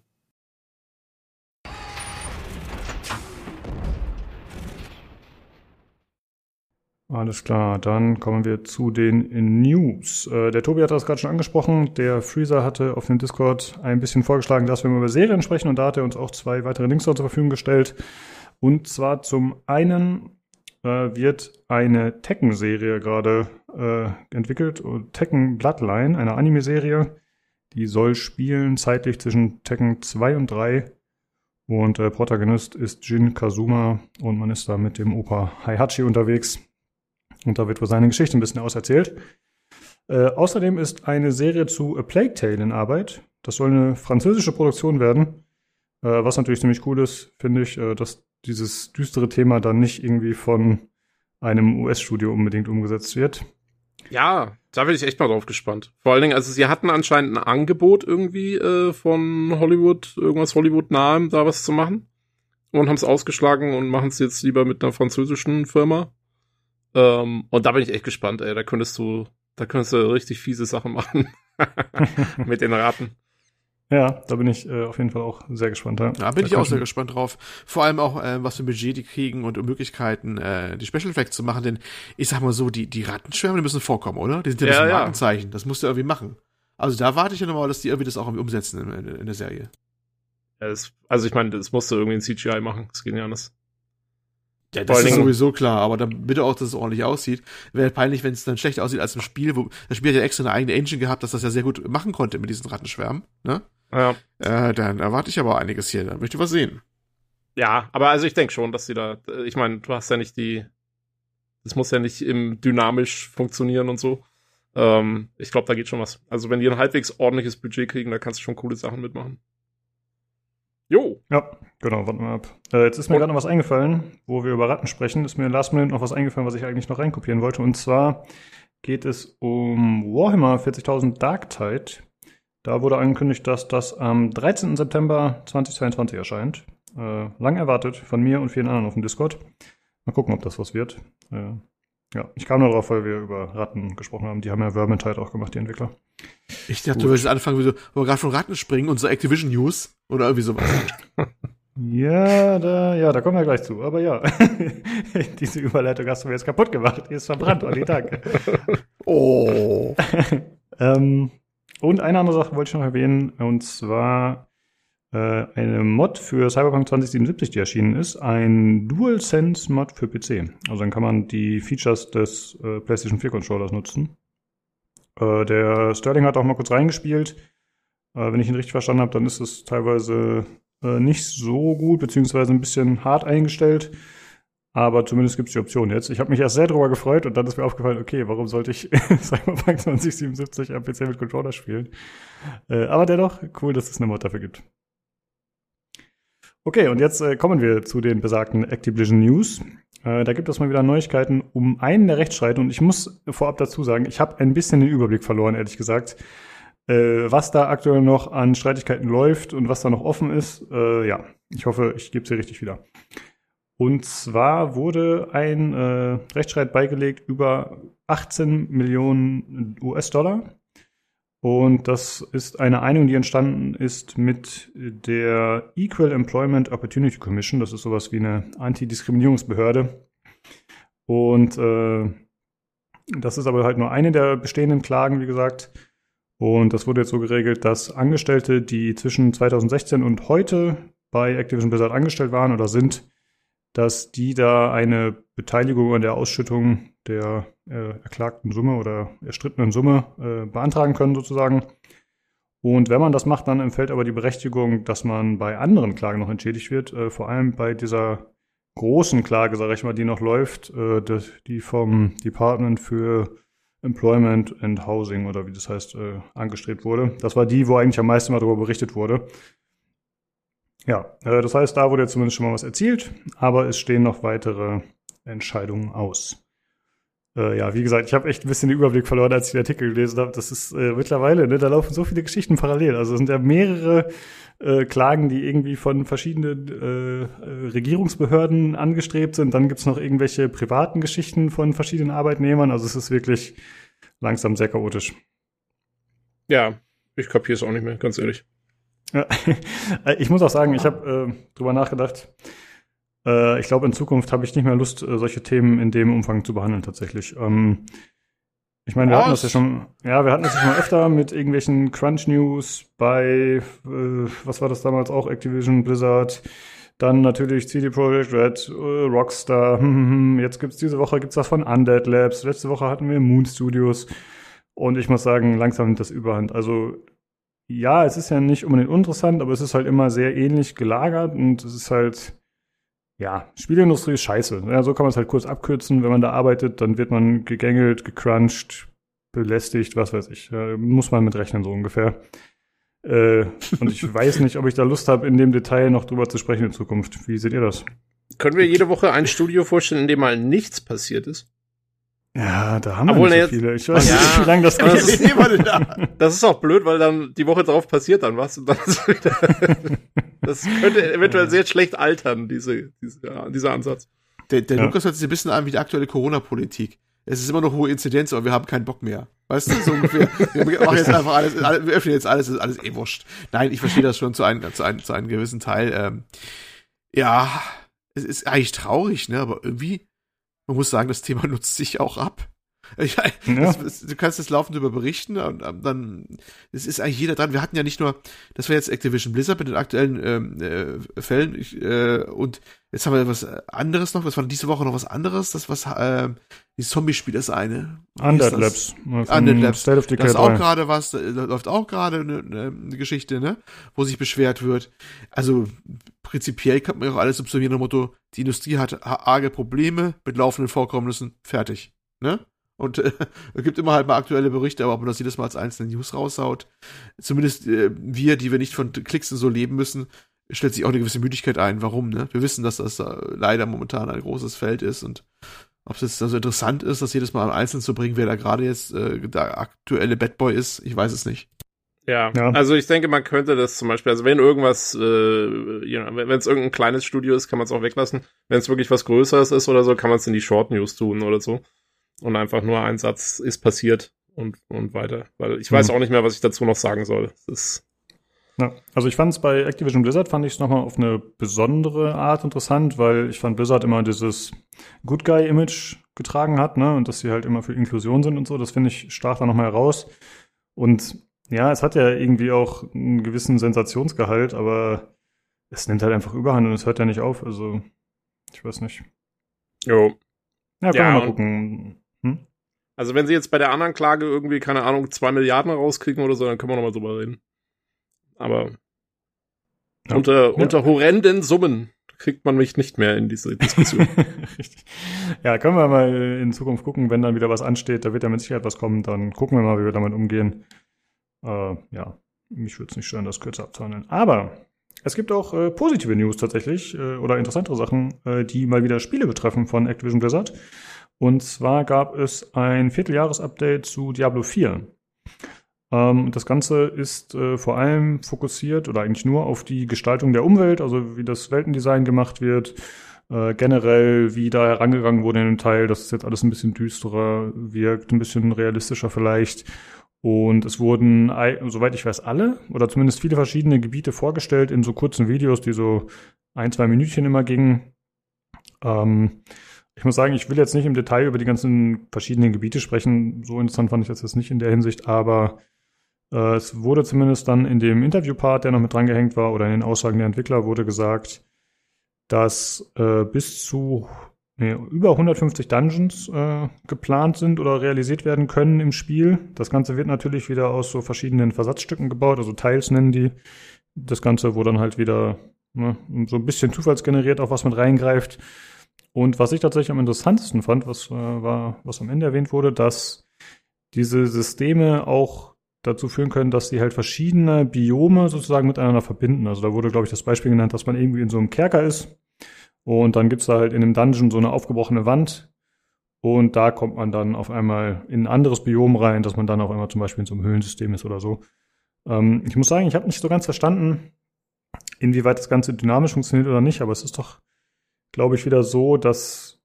Alles klar, dann kommen wir zu den News. Äh, der Tobi hat das gerade schon angesprochen. Der Freezer hatte auf dem Discord ein bisschen vorgeschlagen, dass wir mal über Serien sprechen und da hat er uns auch zwei weitere Links zur Verfügung gestellt. Und zwar zum einen äh, wird eine Tekken-Serie gerade äh, entwickelt, Tekken Bloodline, eine Anime-Serie, die soll spielen zeitlich zwischen Tekken 2 und 3. Und äh, Protagonist ist Jin Kazuma und man ist da mit dem Opa Heihachi unterwegs. Und da wird wohl seine Geschichte ein bisschen auserzählt. Äh, außerdem ist eine Serie zu A Plague Tale in Arbeit. Das soll eine französische Produktion werden. Äh, was natürlich ziemlich cool ist, finde ich, äh, dass dieses düstere Thema dann nicht irgendwie von einem US-Studio unbedingt umgesetzt wird. Ja, da bin ich echt mal drauf gespannt. Vor allen Dingen, also sie hatten anscheinend ein Angebot irgendwie äh, von Hollywood, irgendwas Hollywood-nahem, da was zu machen. Und haben es ausgeschlagen und machen es jetzt lieber mit einer französischen Firma. Ähm, und da bin ich echt gespannt, ey. Da könntest du, da könntest du richtig fiese Sachen machen. mit den Raten. Ja, da bin ich äh, auf jeden Fall auch sehr gespannt. Ja, ja bin da ich auch sehr gespannt drauf. Vor allem auch, äh, was für ein Budget die kriegen und Möglichkeiten, äh, die Special Effects zu machen. Denn ich sag mal so, die, die Rattenschwärme, die müssen vorkommen, oder? Die sind ja, ja das Markenzeichen. Das musst du irgendwie machen. Also da warte ich ja nochmal, dass die irgendwie das auch irgendwie umsetzen in, in, in der Serie. Ja, das, also ich meine, das musst du irgendwie in CGI machen. Das geht nicht anders. Ja, das ist sowieso klar, aber dann bitte auch, dass es ordentlich aussieht. Wäre peinlich, wenn es dann schlecht aussieht als im Spiel, wo das Spiel hat ja extra eine eigene Engine gehabt, dass das ja sehr gut machen konnte mit diesen Rattenschwärmen, ne? Ja. Äh, dann erwarte ich aber einiges hier. Dann möchte ich was sehen. Ja, aber also ich denke schon, dass sie da, ich meine, du hast ja nicht die, das muss ja nicht im dynamisch funktionieren und so. Ähm, ich glaube, da geht schon was. Also wenn die ein halbwegs ordentliches Budget kriegen, da kannst du schon coole Sachen mitmachen. Jo. Ja, genau, warten wir ab. Äh, jetzt ist mir gerade noch was eingefallen, wo wir über Ratten sprechen. Ist mir last minute noch was eingefallen, was ich eigentlich noch reinkopieren wollte. Und zwar geht es um Warhammer 40.000 Dark Tide. Da wurde angekündigt, dass das am 13. September 2022 erscheint. Äh, lang erwartet von mir und vielen anderen auf dem Discord. Mal gucken, ob das was wird. Äh, ja, ich kam nur darauf, weil wir über Ratten gesprochen haben. Die haben ja Vermintide auch gemacht, die Entwickler. Ich dachte, Gut. du würdest anfangen, wie so, wo wir gerade von Ratten springen und so Activision News oder irgendwie sowas. Ja, da, ja, da kommen wir gleich zu. Aber ja, diese Überleitung hast du mir jetzt kaputt gemacht. Die ist verbrannt, Olli, danke. oh. ähm, und eine andere Sache wollte ich noch erwähnen, und zwar äh, eine Mod für Cyberpunk 2077, die erschienen ist, ein DualSense-Mod für PC. Also dann kann man die Features des äh, PlayStation 4 Controllers nutzen. Äh, der Sterling hat auch mal kurz reingespielt. Äh, wenn ich ihn richtig verstanden habe, dann ist es teilweise äh, nicht so gut, beziehungsweise ein bisschen hart eingestellt. Aber zumindest gibt es die Option jetzt. Ich habe mich erst sehr darüber gefreut und dann ist mir aufgefallen, okay, warum sollte ich Cyberpunk 2077 am PC mit Controller spielen? Äh, aber dennoch, cool, dass es eine Mod dafür gibt. Okay, und jetzt äh, kommen wir zu den besagten Activision News. Äh, da gibt es mal wieder Neuigkeiten um einen der Rechtsstreit und ich muss vorab dazu sagen, ich habe ein bisschen den Überblick verloren, ehrlich gesagt, äh, was da aktuell noch an Streitigkeiten läuft und was da noch offen ist. Äh, ja, ich hoffe, ich gebe es hier richtig wieder. Und zwar wurde ein äh, Rechtsstreit beigelegt über 18 Millionen US-Dollar. Und das ist eine Einigung, die entstanden ist mit der Equal Employment Opportunity Commission. Das ist sowas wie eine Antidiskriminierungsbehörde. Und äh, das ist aber halt nur eine der bestehenden Klagen, wie gesagt. Und das wurde jetzt so geregelt, dass Angestellte, die zwischen 2016 und heute bei Activision Blizzard angestellt waren oder sind, dass die da eine Beteiligung an der Ausschüttung der äh, erklagten Summe oder erstrittenen Summe äh, beantragen können sozusagen. Und wenn man das macht, dann empfällt aber die Berechtigung, dass man bei anderen Klagen noch entschädigt wird, äh, vor allem bei dieser großen Klage, sage ich mal, die noch läuft, äh, die vom Department für Employment and Housing oder wie das heißt, äh, angestrebt wurde. Das war die, wo eigentlich am meisten mal darüber berichtet wurde. Ja, äh, das heißt, da wurde zumindest schon mal was erzielt, aber es stehen noch weitere Entscheidungen aus. Äh, ja, wie gesagt, ich habe echt ein bisschen den Überblick verloren, als ich den Artikel gelesen habe. Das ist äh, mittlerweile, ne, da laufen so viele Geschichten parallel. Also es sind ja mehrere äh, Klagen, die irgendwie von verschiedenen äh, äh Regierungsbehörden angestrebt sind. Dann gibt's noch irgendwelche privaten Geschichten von verschiedenen Arbeitnehmern. Also es ist wirklich langsam sehr chaotisch. Ja, ich kapiere es auch nicht mehr, ganz ehrlich. Ja. Ich muss auch sagen, ich habe äh, drüber nachgedacht. Äh, ich glaube, in Zukunft habe ich nicht mehr Lust, äh, solche Themen in dem Umfang zu behandeln, tatsächlich. Ähm, ich meine, wir was? hatten das ja schon, ja, wir hatten das ja schon öfter mit irgendwelchen Crunch News bei, äh, was war das damals auch, Activision, Blizzard, dann natürlich CD Projekt Red, äh, Rockstar, hm, hm, hm. jetzt gibt's diese Woche gibt's das von Undead Labs, letzte Woche hatten wir Moon Studios und ich muss sagen, langsam nimmt das überhand. Also ja, es ist ja nicht unbedingt interessant, aber es ist halt immer sehr ähnlich gelagert und es ist halt, ja, Spielindustrie ist scheiße. Ja, so kann man es halt kurz abkürzen. Wenn man da arbeitet, dann wird man gegängelt, gecrunched, belästigt, was weiß ich. Ja, muss man mit rechnen, so ungefähr. Äh, und ich weiß nicht, ob ich da Lust habe, in dem Detail noch drüber zu sprechen in Zukunft. Wie seht ihr das? Können wir jede Woche ein Studio vorstellen, in dem mal nichts passiert ist? Ja, da haben Obwohl wir nicht so viele. Ich weiß ja, nicht, wie lange das geht. Das ist, das ist auch blöd, weil dann die Woche drauf passiert dann was. Und dann ist wieder, das könnte eventuell sehr schlecht altern, diese, diese, ja, dieser Ansatz. Der, der ja. Lukas hört sich ein bisschen an wie die aktuelle Corona-Politik. Es ist immer noch hohe Inzidenz, aber wir haben keinen Bock mehr. Weißt du, so ungefähr. Wir machen jetzt einfach alles, wir öffnen jetzt alles, ist alles eh wurscht. Nein, ich verstehe das schon zu einem, zu einem, zu einem gewissen Teil. Ähm, ja, es ist eigentlich traurig, ne, aber irgendwie, man muss sagen, das Thema nutzt sich auch ab. Ich, ja. das, du kannst das laufend über berichten und um, dann es ist eigentlich jeder dran. Wir hatten ja nicht nur, das war jetzt Activision Blizzard mit den aktuellen ähm, äh, Fällen ich, äh, und jetzt haben wir was anderes noch. Was war diese Woche noch was anderes? Das was äh, die Zombie-Spiel ist eine. Undead Labs. Undead Labs. State of Decay das ist auch gerade was. Da läuft auch gerade eine, eine Geschichte, ne, wo sich beschwert wird. Also prinzipiell kann man auch alles subsumieren nach Motto: Die Industrie hat arge Probleme mit laufenden Vorkommnissen. Fertig, ne? Und äh, es gibt immer halt mal aktuelle Berichte, aber ob man das jedes Mal als einzelne News raushaut, zumindest äh, wir, die wir nicht von Klicks und so leben müssen, stellt sich auch eine gewisse Müdigkeit ein. Warum, ne? Wir wissen, dass das äh, leider momentan ein großes Feld ist und ob es jetzt also interessant ist, das jedes Mal am Einzelnen zu bringen, wer da gerade jetzt äh, der aktuelle Bad Boy ist, ich weiß es nicht. Ja, ja, also ich denke, man könnte das zum Beispiel, also wenn irgendwas, äh, you know, wenn es irgendein kleines Studio ist, kann man es auch weglassen. Wenn es wirklich was Größeres ist oder so, kann man es in die Short News tun oder so und einfach nur ein Satz ist passiert und, und weiter. Weil ich weiß mhm. auch nicht mehr, was ich dazu noch sagen soll. Das ja, also ich fand es bei Activision Blizzard fand ich es nochmal auf eine besondere Art interessant, weil ich fand Blizzard immer dieses Good Guy Image getragen hat, ne, und dass sie halt immer für Inklusion sind und so. Das finde ich stach da nochmal heraus. Und ja, es hat ja irgendwie auch einen gewissen Sensationsgehalt, aber es nimmt halt einfach Überhand und es hört ja nicht auf. Also, ich weiß nicht. Jo. Ja, können Ja, wir mal gucken. Hm? Also wenn sie jetzt bei der anderen Klage irgendwie, keine Ahnung, zwei Milliarden rauskriegen oder so, dann können wir nochmal drüber reden. Aber Ja. unter, Ja. unter horrenden Summen kriegt man mich nicht mehr in diese Diskussion. Richtig. Ja, können wir mal in Zukunft gucken, wenn dann wieder was ansteht, da wird ja mit Sicherheit was kommen, dann gucken wir mal, wie wir damit umgehen. Äh, ja, mich würde es nicht stören, das kürzer abzuhandeln. Aber es gibt auch äh, positive News tatsächlich äh, oder interessantere Sachen, äh, die mal wieder Spiele betreffen von Activision Blizzard. Und zwar gab es ein Vierteljahres-Update zu Diablo 4. Ähm, das Ganze ist äh, vor allem fokussiert oder eigentlich nur auf die Gestaltung der Umwelt, also wie das Weltendesign gemacht wird, äh, generell, wie da herangegangen wurde in dem Teil, dass es jetzt alles ein bisschen düsterer wirkt, ein bisschen realistischer vielleicht. Und es wurden, ei- soweit ich weiß, alle oder zumindest viele verschiedene Gebiete vorgestellt in so kurzen Videos, die so ein, zwei Minütchen immer gingen. Ähm, ich muss sagen, ich will jetzt nicht im Detail über die ganzen verschiedenen Gebiete sprechen. So interessant fand ich das jetzt nicht in der Hinsicht, aber äh, es wurde zumindest dann in dem Interviewpart, der noch mit drangehängt war, oder in den Aussagen der Entwickler, wurde gesagt, dass äh, bis zu nee, über 150 Dungeons äh, geplant sind oder realisiert werden können im Spiel. Das Ganze wird natürlich wieder aus so verschiedenen Versatzstücken gebaut, also Teils nennen die das Ganze, wo dann halt wieder ne, so ein bisschen zufallsgeneriert auch was mit reingreift. Und was ich tatsächlich am interessantesten fand, was äh, war, was am Ende erwähnt wurde, dass diese Systeme auch dazu führen können, dass sie halt verschiedene Biome sozusagen miteinander verbinden. Also da wurde, glaube ich, das Beispiel genannt, dass man irgendwie in so einem Kerker ist und dann gibt's da halt in einem Dungeon so eine aufgebrochene Wand und da kommt man dann auf einmal in ein anderes Biom rein, dass man dann auf einmal zum Beispiel in so einem Höhlensystem ist oder so. Ähm, ich muss sagen, ich habe nicht so ganz verstanden, inwieweit das Ganze dynamisch funktioniert oder nicht, aber es ist doch, glaube ich, wieder so, dass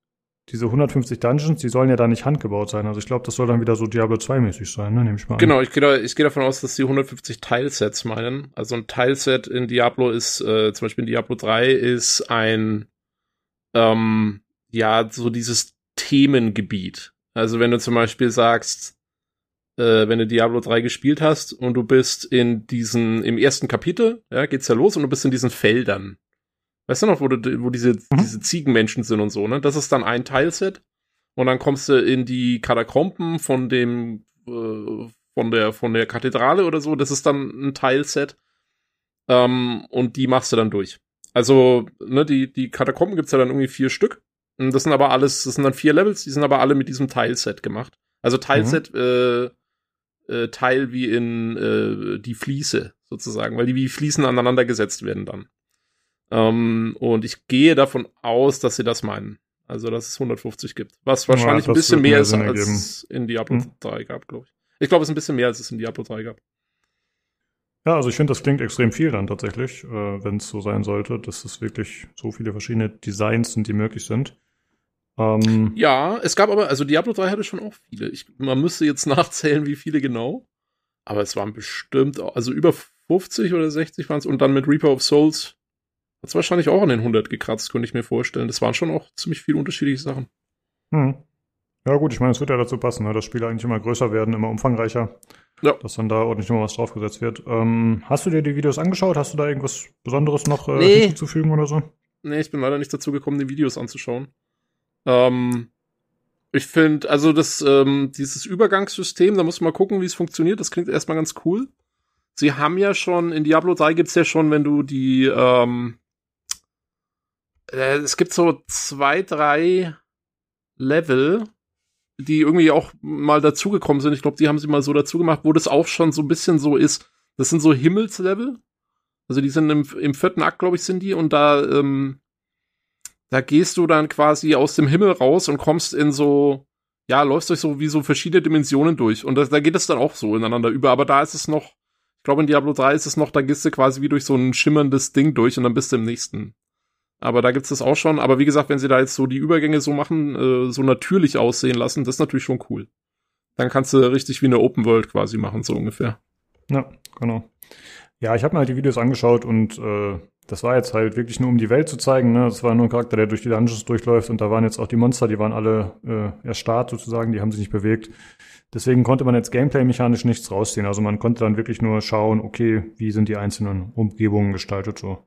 diese 150 Dungeons, die sollen ja da nicht handgebaut sein. Also ich glaube, das soll dann wieder so Diablo 2 mäßig sein, ne? Nehme ich mal an. genau, ich gehe da, ich gehe davon aus, dass die 150 Teilsets meinen. Also ein Teilset in Diablo ist, äh, zum Beispiel in Diablo 3 ist ein, ähm, ja, so dieses Themengebiet. Also wenn du zum Beispiel sagst, äh, wenn du Diablo 3 gespielt hast und du bist in diesen, im ersten Kapitel, ja, geht's ja los und du bist in diesen Feldern. Weißt du noch, wo, du, wo diese, diese Ziegenmenschen sind und so, ne? Das ist dann ein Teilset. Und dann kommst du in die Katakomben von dem, äh, von der, von der Kathedrale oder so. Das ist dann ein Teilset. Ähm, und die machst du dann durch. Also, ne, die, die Katakomben gibt's ja dann irgendwie vier Stück. Und das sind aber alles, das sind dann vier Levels, die sind aber alle mit diesem Teilset gemacht. Also Teilset, äh, äh, Teil wie in äh, die Fliese sozusagen, weil die wie Fliesen aneinander gesetzt werden dann. Ähm, und ich gehe davon aus, dass sie das meinen. Also, dass es 150 gibt. Was wahrscheinlich das ein bisschen mehr mehr ist, als in Diablo Hm. 3 gab, glaube ich. Ich glaube, es ist ein bisschen mehr, als es in Diablo 3 gab. Ja, also ich finde, das klingt extrem viel dann tatsächlich, äh, wenn es so sein sollte, dass es wirklich so viele verschiedene Designs sind, die möglich sind. Ähm, Ja, es gab aber, also Diablo 3 hatte schon auch viele. Ich, man müsste jetzt nachzählen, wie viele genau. Aber es waren bestimmt, also über 50 oder 60 waren es. Und dann mit Reaper of Souls hat es wahrscheinlich auch an den 100 gekratzt, könnte ich mir vorstellen. Das waren schon auch ziemlich viele unterschiedliche Sachen. hm. Ja gut, ich meine, es wird ja dazu passen, ne, dass Spiele eigentlich immer größer werden, immer umfangreicher. Ja. Dass dann da ordentlich nochmal was draufgesetzt wird. Ähm, hast du dir die Videos angeschaut? Hast du da irgendwas Besonderes noch äh, Nee. hinzuzufügen oder so? Nee, ich bin leider nicht dazu gekommen, die Videos anzuschauen. Ähm, ich finde, also das, ähm, dieses Übergangssystem, da muss man mal gucken, wie es funktioniert. Das klingt erstmal ganz cool. Sie haben ja schon, in Diablo 3 gibt's ja schon, wenn du die, ähm, äh, es gibt so zwei, drei Level, die irgendwie auch mal dazugekommen sind. Ich glaube, die haben sie mal so dazu gemacht, wo das auch schon so ein bisschen so ist. Das sind so Himmelslevel. Also die sind im, im vierten Akt, glaube ich, sind die. Und da, ähm, da gehst du dann quasi aus dem Himmel raus und kommst in so, ja, läufst durch so wie so verschiedene Dimensionen durch. Und da, da geht es dann auch so ineinander über. Aber da ist es noch, ich glaube in Diablo 3 ist es noch, da gehst du quasi wie durch so ein schimmerndes Ding durch und dann bist du im nächsten. Aber da gibt's das auch schon. Aber wie gesagt, wenn sie da jetzt so die Übergänge so machen, äh, so natürlich aussehen lassen, das ist natürlich schon cool. Dann kannst du richtig wie eine Open World quasi machen, so ungefähr. Ja, genau. Ja, ich habe mir halt die Videos angeschaut und äh, das war jetzt halt wirklich nur, um die Welt zu zeigen. Ne? Das war nur ein Charakter, der durch die Dungeons durchläuft und da waren jetzt auch die Monster, die waren alle äh, erstarrt sozusagen, die haben sich nicht bewegt. Deswegen konnte man jetzt gameplay-mechanisch nichts rausziehen. Also man konnte dann wirklich nur schauen, okay, wie sind die einzelnen Umgebungen gestaltet so.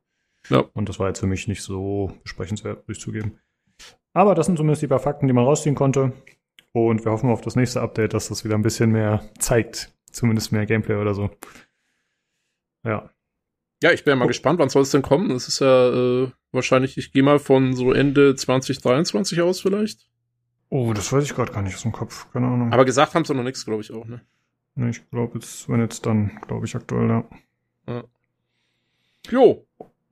Ja. Und das war jetzt für mich nicht so besprechenswert, würde ich zugeben. Aber das sind zumindest die paar Fakten, die man rausziehen konnte. Und wir hoffen auf das nächste Update, dass das wieder ein bisschen mehr zeigt. Zumindest mehr Gameplay oder so. Ja. Ja, ich bin ja mal oh. gespannt, wann soll es denn kommen? Das ist ja äh, wahrscheinlich, ich gehe mal von so Ende 2023 aus vielleicht. Oh, das weiß ich gerade gar nicht aus dem Kopf. Keine Ahnung. Aber gesagt haben sie noch nichts, glaube ich auch, ne? Ne, ich glaube jetzt, wenn jetzt dann, glaube ich aktuell, ja. ja. Jo,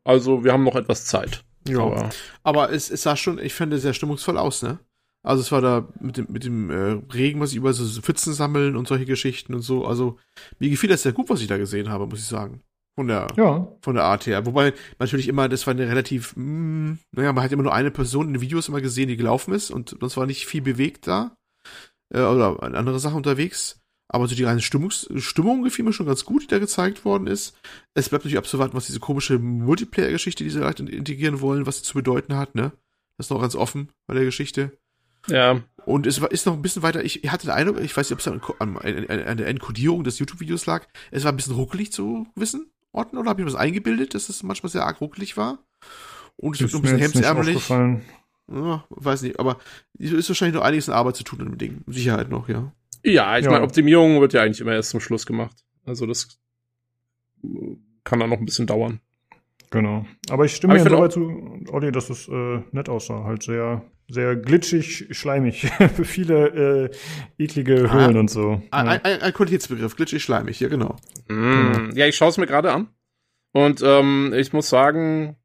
also wir haben noch etwas Zeit. Ja. Aber, aber es, es sah schon, ich finde, sehr stimmungsvoll aus, ne? Also es war da mit dem, mit dem äh, Regen, was ich über so Pfützen sammeln und solche Geschichten und so. Also mir gefiel das sehr gut, was ich da gesehen habe, muss ich sagen. Von der, ja. von der Art her. Wobei natürlich immer, das war eine relativ, mh, mm, naja, man hat immer nur eine Person in den Videos immer gesehen, die gelaufen ist und das war nicht viel bewegt da. Äh, oder andere Sachen unterwegs. Aber so die reine Stimmungs Stimmung gefiel mir schon ganz gut, die da gezeigt worden ist. Es bleibt natürlich abzuwarten, was diese komische Multiplayer-Geschichte, die sie vielleicht integrieren wollen, was sie zu bedeuten hat, ne? Das ist noch ganz offen bei der Geschichte. Ja. Und es war, ist noch ein bisschen weiter, ich hatte den Eindruck, ich weiß nicht, ob es an, an, an, der Enkodierung des YouTube-Videos lag, es war ein bisschen ruckelig zu wissen. Orten oder habe ich mir das eingebildet, dass es manchmal sehr arg ruckelig war? Und es wird ein bisschen hemdsärmelig. Ja, weiß nicht, aber es ist wahrscheinlich noch einiges an Arbeit zu tun an dem Ding. Sicherheit noch, ja. Ja, ich ja. meine, Optimierung wird ja eigentlich immer erst zum Schluss gemacht. Also das kann dann noch ein bisschen dauern. Genau. Aber ich stimme mir soweit zu, Olli, dass es äh, nett aussah. Halt sehr, sehr glitschig, schleimig. Für viele äh, eklige ah, Höhlen ah, und so. Ein, ja. ein, ein, Qualitätsbegriff, glitschig, schleimig, ja genau. Mm, ja, ich schaue es mir gerade an. Und ähm, ich muss sagen,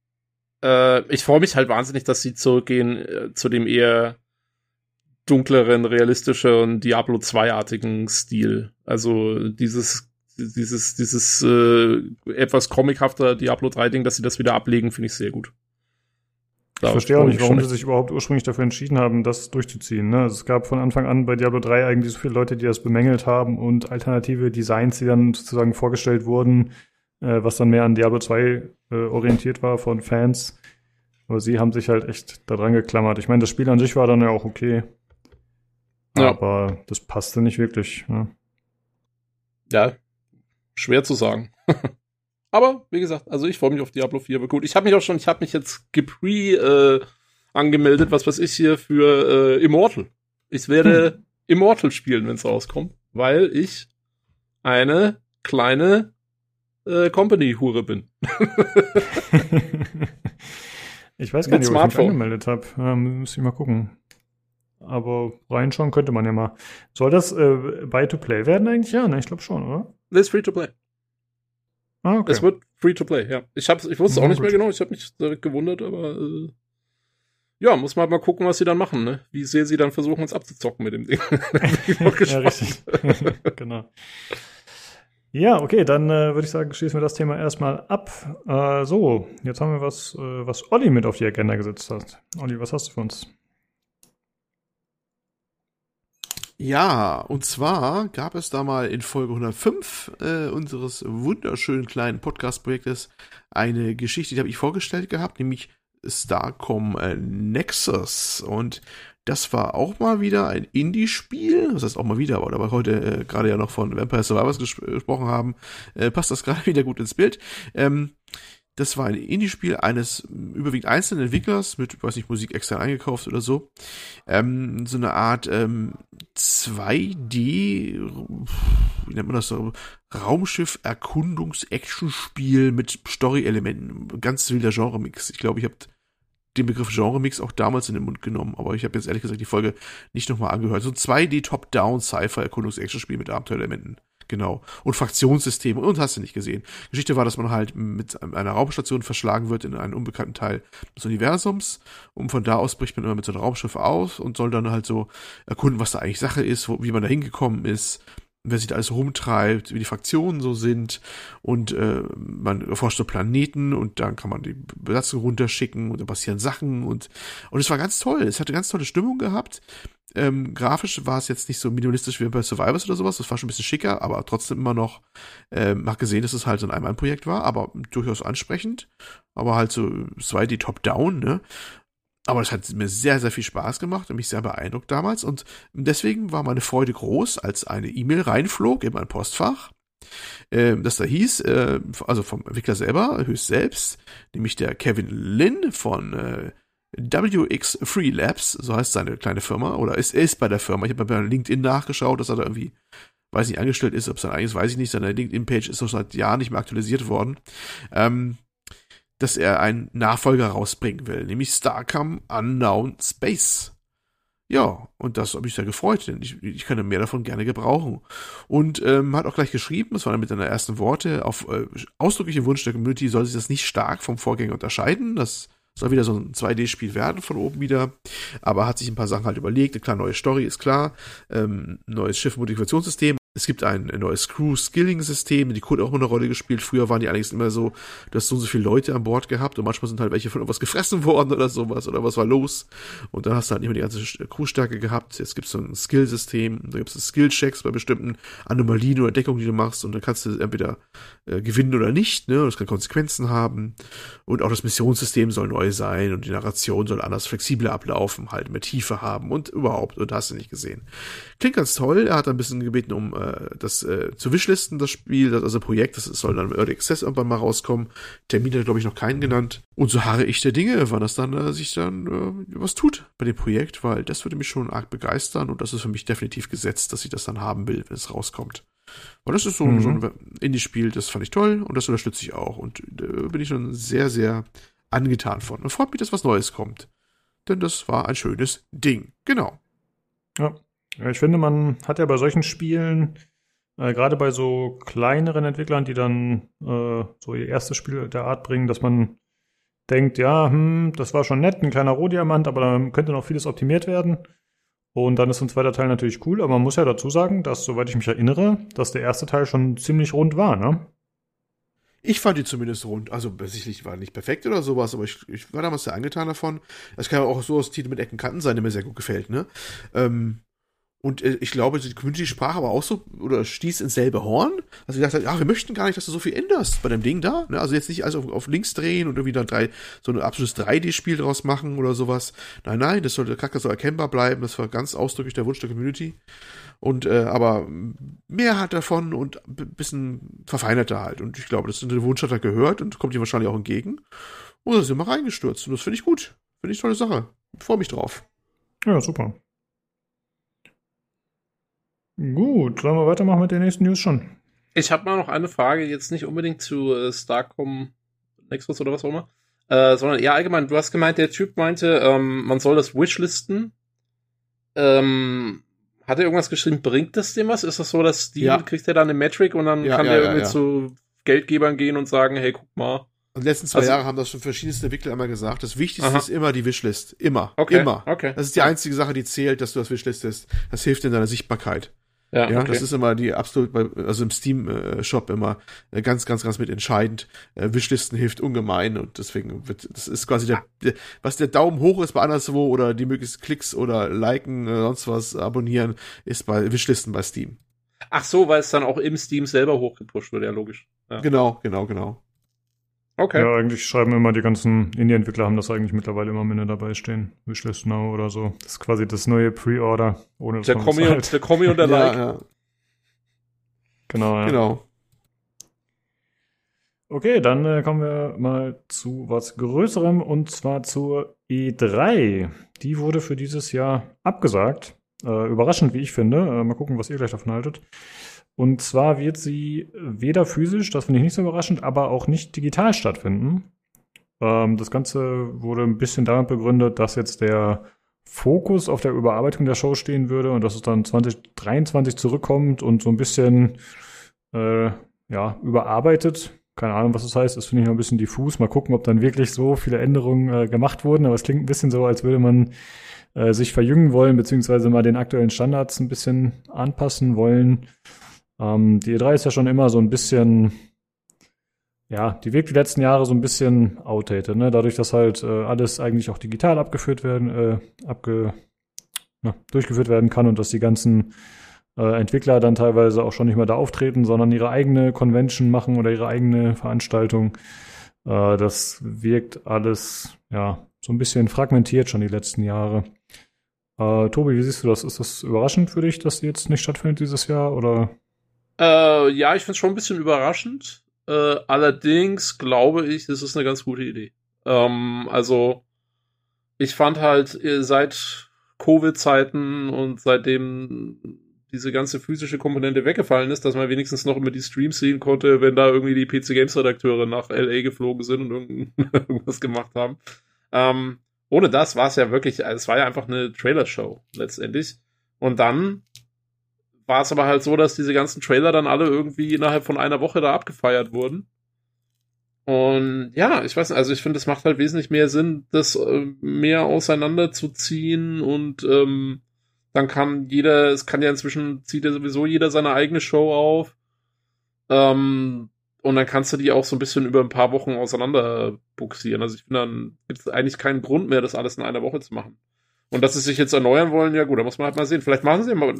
äh, ich freue mich halt wahnsinnig, dass sie zurückgehen äh, zu dem eher dunkleren, realistischeren Diablo 2-artigen Stil. Also dieses dieses, dieses äh, etwas comichafter Diablo 3-Ding, dass sie das wieder ablegen, finde ich sehr gut. ich verstehe auch nicht, warum sie sich überhaupt ursprünglich dafür entschieden haben, das durchzuziehen. Ne? Also es gab von Anfang an bei Diablo 3 eigentlich so viele Leute, die das bemängelt haben und alternative Designs, die dann sozusagen vorgestellt wurden, äh, was dann mehr an Diablo 2 äh, orientiert war von Fans. Aber sie haben sich halt echt daran geklammert. Ich meine, das Spiel an sich war dann ja auch okay. Ja. Aber das passte nicht wirklich. Ne? Ja, Schwer zu sagen. Aber wie gesagt, also ich freue mich auf Diablo 4. Aber gut, ich habe mich auch schon, ich habe mich jetzt gepre äh, angemeldet, was weiß ich hier für äh, Immortal. Ich werde hm. Immortal spielen, wenn es rauskommt, weil ich eine kleine äh, Company-Hure bin. ich weiß gar nicht, ob ich mich angemeldet habe. Ähm, muss ich mal gucken. Aber reinschauen könnte man ja mal. Soll das äh, Buy-to-Play werden eigentlich? Ja, ne? Ich glaube schon, oder? Das ist free to play. Ah, okay. Es wird free to play, ja. Ich, hab's, ich wusste es auch nicht mehr genau, ich habe mich direkt gewundert, aber äh, ja, muss man halt mal gucken, was sie dann machen, ne? Wie sehr sie dann versuchen, uns abzuzocken mit dem Ding. ja, richtig. genau. Ja, okay, dann äh, würde ich sagen, schließen wir das Thema erstmal ab. Äh, so, jetzt haben wir was, äh, was Olli mit auf die Agenda gesetzt hat. Olli, was hast du für uns? Ja, und zwar gab es da mal in Folge 105 äh, unseres wunderschönen kleinen Podcast-Projektes eine Geschichte, die habe ich vorgestellt gehabt, nämlich Starcom äh, Nexus. Und das war auch mal wieder ein Indie-Spiel. Das heißt auch mal wieder, aber da wir heute äh, gerade ja noch von Vampire Survivors ges gesprochen haben, äh, passt das gerade wieder gut ins Bild. Ähm, das war ein Indie-Spiel eines überwiegend einzelnen Entwicklers mit, weiß nicht, Musik extern eingekauft oder so. Ähm, so eine Art ähm, 2D, wie nennt man das so? Raumschiff-Erkundungs-Action-Spiel mit Story-Elementen. Ganz wilder Genre-Mix. Ich glaube, ich habe den Begriff Genre-Mix auch damals in den Mund genommen, aber ich habe jetzt ehrlich gesagt die Folge nicht nochmal angehört. So ein 2D Top-Down Sci-Fi-Erkundungs-Action-Spiel mit Abenteuerelementen. Genau. Und Fraktionssysteme und hast du nicht gesehen. Geschichte war, dass man halt mit einer Raumstation verschlagen wird in einen unbekannten Teil des Universums und von da aus bricht man immer mit so einem Raumschiff aus und soll dann halt so erkunden, was da eigentlich Sache ist, wo, wie man da hingekommen ist, wer sich da alles rumtreibt, wie die Fraktionen so sind und äh, man erforscht so Planeten und dann kann man die Besatzung runterschicken und da passieren Sachen und und es war ganz toll. Es hatte ganz tolle Stimmung gehabt. Ähm, grafisch war es jetzt nicht so minimalistisch wie bei Survivors oder sowas, das war schon ein bisschen schicker, aber trotzdem immer noch, ähm, hat gesehen, dass es halt so ein Einmalprojekt war, aber durchaus ansprechend, aber halt so 2D Top-Down, ne? Aber es hat mir sehr, sehr viel Spaß gemacht und mich sehr beeindruckt damals. Und deswegen war meine Freude groß, als eine E-Mail reinflog in mein Postfach, äh, das da hieß, äh, also vom Entwickler selber, höchst selbst, nämlich der Kevin Lin von äh, WX Free Labs, so heißt seine kleine Firma, oder ist, ist bei der Firma. Ich habe bei LinkedIn nachgeschaut, dass er da irgendwie, weiß nicht, angestellt ist, ob es sein eigenes, weiß ich nicht. Seine LinkedIn-Page ist doch seit Jahren nicht mehr aktualisiert worden. Ähm, dass er einen Nachfolger rausbringen will, nämlich Starcom Unknown Space. Ja, und das habe ich sehr gefreut, denn ich, ich könnte mehr davon gerne gebrauchen. Und ähm, hat auch gleich geschrieben, das war dann mit seiner ersten Worte, auf äh, ausdrücklichen Wunsch der Community soll sich das nicht stark vom Vorgänger unterscheiden. Das soll wieder so ein 2D-Spiel werden von oben wieder. Aber hat sich ein paar Sachen halt überlegt. Klar, neue Story ist klar. Ähm, neues Schiff-Modifikationssystem. Es gibt ein neues Crew-Skilling-System, die Code auch eine Rolle gespielt. Früher waren die allerdings immer so, du hast so und so viele Leute an Bord gehabt und manchmal sind halt welche von irgendwas gefressen worden oder sowas oder was war los. Und dann hast du halt nicht mehr die ganze Crewstärke gehabt. Jetzt gibt es so ein Skill-System, da gibt es Skill-Checks bei bestimmten Anomalien oder Deckungen, die du machst und dann kannst du entweder äh, gewinnen oder nicht, ne? Das kann Konsequenzen haben. Und auch das Missionssystem soll neu sein und die Narration soll anders flexibler ablaufen, halt mehr Tiefe haben und überhaupt. Und hast du nicht gesehen. Klingt ganz toll. Er hat ein bisschen gebeten, um äh, das äh, zu wishlisten, das Spiel, das also Projekt, das soll dann im Early Access irgendwann mal rauskommen. Termin hat, glaube ich, noch keinen genannt. Und so harre ich der Dinge, wann das dann äh, sich dann äh, was tut bei dem Projekt, weil das würde mich schon arg begeistern und das ist für mich definitiv gesetzt, dass ich das dann haben will, wenn es rauskommt. Weil das ist so, mhm. so ein Indie-Spiel, das fand ich toll und das unterstütze ich auch. Und da äh, bin ich schon sehr, sehr angetan von. Und freut mich, dass was Neues kommt. Denn das war ein schönes Ding. Genau. Ja. Ich finde, man hat ja bei solchen Spielen, äh, gerade bei so kleineren Entwicklern, die dann äh, so ihr erstes Spiel der Art bringen, dass man denkt, ja, hm, das war schon nett, ein kleiner Rohdiamant, aber da könnte noch vieles optimiert werden. Und dann ist ein zweiter Teil natürlich cool, aber man muss ja dazu sagen, dass, soweit ich mich erinnere, dass der erste Teil schon ziemlich rund war, ne? Ich fand die zumindest rund. Also sicherlich war nicht perfekt oder sowas, aber ich, ich war damals sehr angetan davon. Das kann ja auch so aus Titel mit Ecken Kanten sein, der mir sehr gut gefällt, ne? Ähm, und äh, ich glaube, die Community sprach aber auch so oder stieß ins selbe Horn. Also sie dachte, ja, wir möchten gar nicht, dass du so viel änderst bei dem Ding da. Ne? Also jetzt nicht alles auf, auf links drehen und irgendwie dann drei, so ein absolutes 3D-Spiel draus machen oder sowas. Nein, nein, das soll, der Charakter soll erkennbar bleiben. Das war ganz ausdrücklich der Wunsch der Community. Und äh, aber mehr hat davon und ein bisschen verfeinerter halt. Und ich glaube, das ist der Wunsch hat er gehört und kommt ihm wahrscheinlich auch entgegen. Und da sind wir reingestürzt. Und das finde ich gut. Finde ich tolle Sache. Freue mich drauf. Ja, super. Gut, sollen wir weitermachen mit den nächsten News schon? Ich habe mal noch eine Frage, jetzt nicht unbedingt zu äh, Starcom Nexus oder was auch immer, äh, sondern eher allgemein. Du hast gemeint, der Typ meinte, ähm, man soll das Wishlisten. Ähm, hat er irgendwas geschrieben, bringt das dem was? Ist das so, dass die ja. kriegt er dann eine Metric und dann ja, kann ja, der irgendwie zu Geldgebern gehen und sagen, hey, guck mal. Und die letzten zwei also, Jahre haben das schon verschiedenste Entwickler immer gesagt. Das Wichtigste aha. ist immer die Wishlist. Immer. Okay. Immer. Okay. Das ist die einzige Sache, die zählt, dass du das Wishlistest. Das hilft in deiner Sichtbarkeit. Ja, ja okay. das ist immer die absolut, also im Steam-Shop immer äh, ganz, ganz, ganz mit entscheidend. Äh, Wishlisten hilft ungemein und deswegen wird, das ist quasi der, der was der Daumen hoch ist bei anderswo oder die möglichst Klicks oder Liken, oder sonst was abonnieren, ist bei Wishlisten bei Steam. Ach so, weil es dann auch im Steam selber hochgepusht wird, ja, logisch. Ja. Genau, genau, genau. Okay. Ja, eigentlich schreiben immer die ganzen Indie-Entwickler haben das eigentlich mittlerweile immer mit dabei stehen. Wishlist Now oder so. Das ist quasi das neue Pre-Order. Ohne der Kommi und, der Kommi und der Like. Ja, ja. Genau, ja. Genau. Okay, dann äh, kommen wir mal zu was Größerem und zwar zur E3. Die wurde für dieses Jahr abgesagt. Äh, überraschend, wie ich finde. Äh, mal gucken, was ihr gleich davon haltet. Und zwar wird sie weder physisch, das finde ich nicht so überraschend, aber auch nicht digital stattfinden. Ähm, das Ganze wurde ein bisschen damit begründet, dass jetzt der Fokus auf der Überarbeitung der Show stehen würde und dass es dann 2023 zurückkommt und so ein bisschen äh, ja, überarbeitet. Keine Ahnung, was das heißt. Das finde ich noch ein bisschen diffus. Mal gucken, ob dann wirklich so viele Änderungen äh, gemacht wurden. Aber es klingt ein bisschen so, als würde man äh, sich verjüngen wollen, beziehungsweise mal den aktuellen Standards ein bisschen anpassen wollen. Ähm, die E3 ist ja schon immer so ein bisschen, ja, die wirkt die letzten Jahre so ein bisschen outdated, ne? Dadurch, dass halt äh, alles eigentlich auch digital abgeführt werden, äh, abge, na, durchgeführt werden kann und dass die ganzen äh, Entwickler dann teilweise auch schon nicht mehr da auftreten, sondern ihre eigene Convention machen oder ihre eigene Veranstaltung. Äh, das wirkt alles, ja, so ein bisschen fragmentiert schon die letzten Jahre. Äh, Tobi, wie siehst du das? Ist das überraschend für dich, dass die jetzt nicht stattfindet dieses Jahr oder? Äh, ja, ich finde es schon ein bisschen überraschend. Äh, allerdings glaube ich, das ist eine ganz gute Idee. Ähm, also, ich fand halt seit Covid-Zeiten und seitdem diese ganze physische Komponente weggefallen ist, dass man wenigstens noch immer die Streams sehen konnte, wenn da irgendwie die PC Games Redakteure nach LA geflogen sind und irgendwas gemacht haben. Ähm, ohne das war es ja wirklich, es war ja einfach eine Trailer-Show letztendlich. Und dann war es aber halt so, dass diese ganzen Trailer dann alle irgendwie innerhalb von einer Woche da abgefeiert wurden. Und ja, ich weiß nicht, also ich finde, es macht halt wesentlich mehr Sinn, das äh, mehr auseinanderzuziehen und ähm, dann kann jeder, es kann ja inzwischen, zieht ja sowieso jeder seine eigene Show auf. Ähm, und dann kannst du die auch so ein bisschen über ein paar Wochen auseinander buxieren. Also ich finde, dann gibt es eigentlich keinen Grund mehr, das alles in einer Woche zu machen. Und dass sie sich jetzt erneuern wollen, ja gut, da muss man halt mal sehen. Vielleicht machen sie ja mal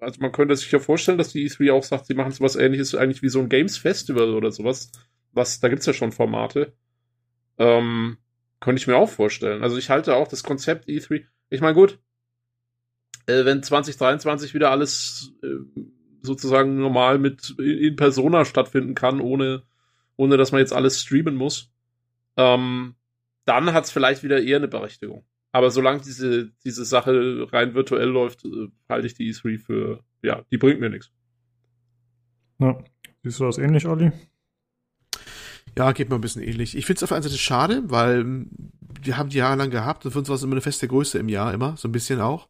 also man könnte sich ja vorstellen, dass die E3 auch sagt, sie machen sowas ähnliches eigentlich wie so ein Games Festival oder sowas. Was, da gibt's ja schon Formate. Ähm, könnte ich mir auch vorstellen. Also ich halte auch das Konzept E3. Ich meine, gut, äh, wenn 2023 wieder alles äh, sozusagen normal mit in Persona stattfinden kann, ohne, ohne dass man jetzt alles streamen muss, ähm, dann hat's vielleicht wieder eher eine Berechtigung. Aber solange diese, diese Sache rein virtuell läuft, äh, halte ich die E3 für, ja, die bringt mir nichts. Ja. Siehst du das ähnlich, Olli? Ja, geht mir ein bisschen ähnlich. Ich finde es auf der einen Seite schade, weil wir haben die jahrelang gehabt und für uns war es immer eine feste Größe im Jahr, immer, so ein bisschen auch.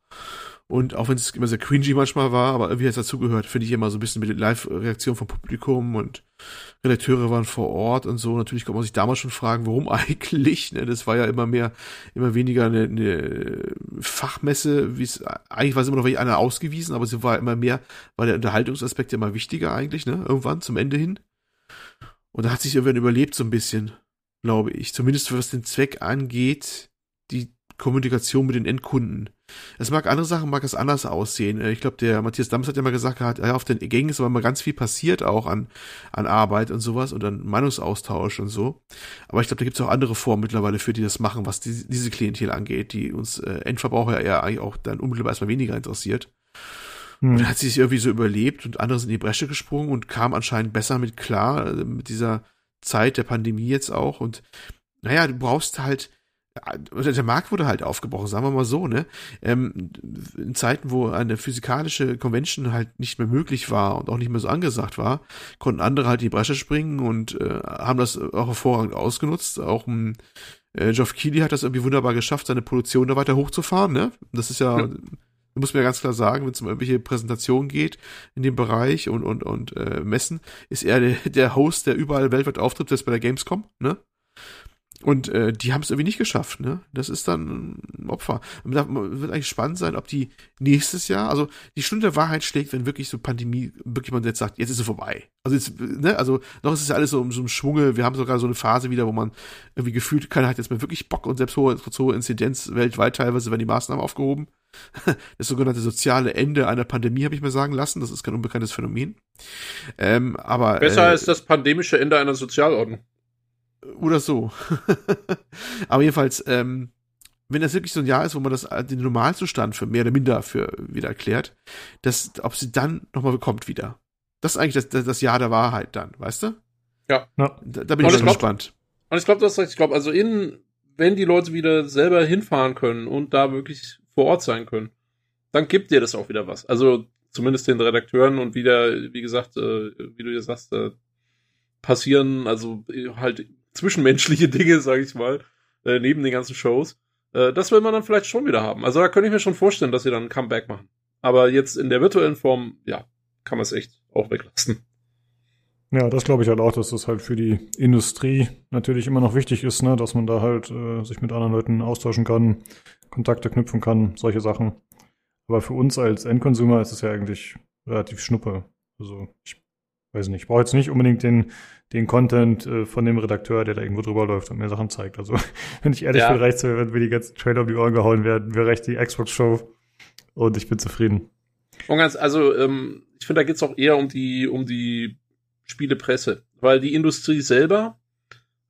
Und auch wenn es immer sehr cringy manchmal war, aber irgendwie hat es dazugehört, finde ich immer so ein bisschen mit Live-Reaktion vom Publikum und Redakteure waren vor Ort und so. Natürlich kann man sich damals schon fragen, warum eigentlich. Ne? Das war ja immer mehr, immer weniger eine, eine Fachmesse, wie es eigentlich war es immer noch einer ausgewiesen, aber sie war immer mehr, war der Unterhaltungsaspekt ja immer wichtiger eigentlich, ne? Irgendwann zum Ende hin. Und da hat sich irgendwann überlebt so ein bisschen, glaube ich. Zumindest was den Zweck angeht, Kommunikation mit den Endkunden. Es mag andere Sachen, mag es anders aussehen. Äh, ich glaube, der Matthias Dams hat ja mal gesagt, hat, ja, auf den Gängen ist aber mal ganz viel passiert auch an, an Arbeit und sowas und an Meinungsaustausch und so. Aber ich glaube, da gibt es auch andere Formen mittlerweile für, die das machen, was die, diese Klientel angeht, die uns äh, Endverbraucher ja eigentlich auch dann unmittelbar erstmal weniger interessiert. Hm. Und dann hat sie sich irgendwie so überlebt und andere sind in die Bresche gesprungen und kam anscheinend besser mit klar, äh, mit dieser Zeit der Pandemie jetzt auch. Und naja, du brauchst halt, der Markt wurde halt aufgebrochen, sagen wir mal so, ne? Ähm, in Zeiten, wo eine physikalische Convention halt nicht mehr möglich war und auch nicht mehr so angesagt war, konnten andere halt in die Bresche springen und äh, haben das auch hervorragend ausgenutzt. Auch ein äh, Geoff Keighley hat das irgendwie wunderbar geschafft, seine Produktion da weiter hochzufahren, ne? Das ist ja, ja. muss man ja ganz klar sagen, wenn es um irgendwelche Präsentationen geht in dem Bereich und und und äh, Messen, ist er der, der Host, der überall weltweit auftritt, das bei der Gamescom, ne? Und äh, die haben es irgendwie nicht geschafft, ne? Das ist dann ein Opfer. Da wird eigentlich spannend sein, ob die nächstes Jahr, also die Stunde der Wahrheit schlägt, wenn wirklich so Pandemie, wirklich man jetzt sagt, jetzt ist sie vorbei. Also jetzt, ne, also noch ist es ja alles so, so im Schwunge. Wir haben sogar so eine Phase wieder, wo man irgendwie gefühlt, keiner hat jetzt mehr wirklich Bock und selbst hohe, hohe Inzidenz weltweit teilweise werden die Maßnahmen aufgehoben. Das sogenannte soziale Ende einer Pandemie, habe ich mir sagen lassen. Das ist kein unbekanntes Phänomen. Ähm, aber Besser äh, als das pandemische Ende einer Sozialordnung. Oder so. Aber jedenfalls, ähm, wenn das wirklich so ein Jahr ist, wo man das äh, den Normalzustand für mehr oder minder für wieder erklärt, dass, ob sie dann nochmal bekommt wieder. Das ist eigentlich das, das Jahr der Wahrheit dann, weißt du? Ja. Da, da bin und ich schon gespannt. Und ich glaube, du hast recht. Ich glaube, also in, wenn die Leute wieder selber hinfahren können und da wirklich vor Ort sein können, dann gibt dir das auch wieder was. Also zumindest den Redakteuren und wieder, wie gesagt, äh, wie du ja sagst, äh, passieren, also halt zwischenmenschliche Dinge, sage ich mal, äh, neben den ganzen Shows. Äh, das will man dann vielleicht schon wieder haben. Also da könnte ich mir schon vorstellen, dass sie dann ein Comeback machen. Aber jetzt in der virtuellen Form, ja, kann man es echt auch weglassen. Ja, das glaube ich halt auch, dass das halt für die Industrie natürlich immer noch wichtig ist, ne, dass man da halt äh, sich mit anderen Leuten austauschen kann, Kontakte knüpfen kann, solche Sachen. Aber für uns als Endconsumer ist es ja eigentlich relativ schnuppe. Also ich weiß nicht, ich brauche jetzt nicht unbedingt den, den Content äh, von dem Redakteur, der da irgendwo drüber läuft und mir Sachen zeigt. Also wenn ich ehrlich ja. bin, reicht wenn mir die ganzen Trailer um die Ohren gehauen werden, mir reicht die Xbox-Show und ich bin zufrieden. Und ganz, also ähm, ich finde, da geht's auch eher um die, um die Spielepresse, weil die Industrie selber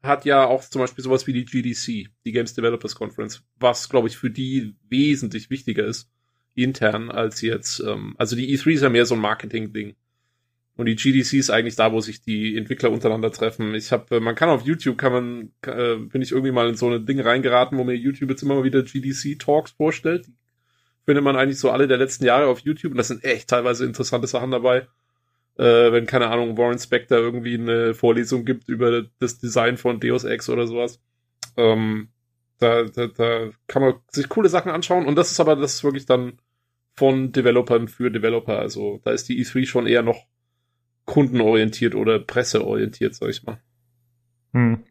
hat ja auch zum Beispiel sowas wie die GDC, die Games Developers Conference, was, glaube ich, für die wesentlich wichtiger ist, intern, als jetzt, ähm, also die E3 ist ja mehr so ein Marketing-Ding. Und die GDC ist eigentlich da, wo sich die Entwickler untereinander treffen. Ich habe, äh, man kann auf YouTube, kann man, äh, bin ich irgendwie mal in so ein Ding reingeraten, wo mir YouTube jetzt immer mal wieder GDC-Talks vorstellt. Die findet man eigentlich so alle der letzten Jahre auf YouTube und das sind echt teilweise interessante Sachen dabei äh, wenn, keine Ahnung, Warren Spector irgendwie eine Vorlesung gibt über das Design von Deus Ex oder sowas. Ähm, da, da, da kann man sich coole Sachen anschauen und das ist aber, das ist wirklich dann von Developern für Developer. Also da ist die E3 schon eher noch kundenorientiert oder presseorientiert, sag ich mal. Hm.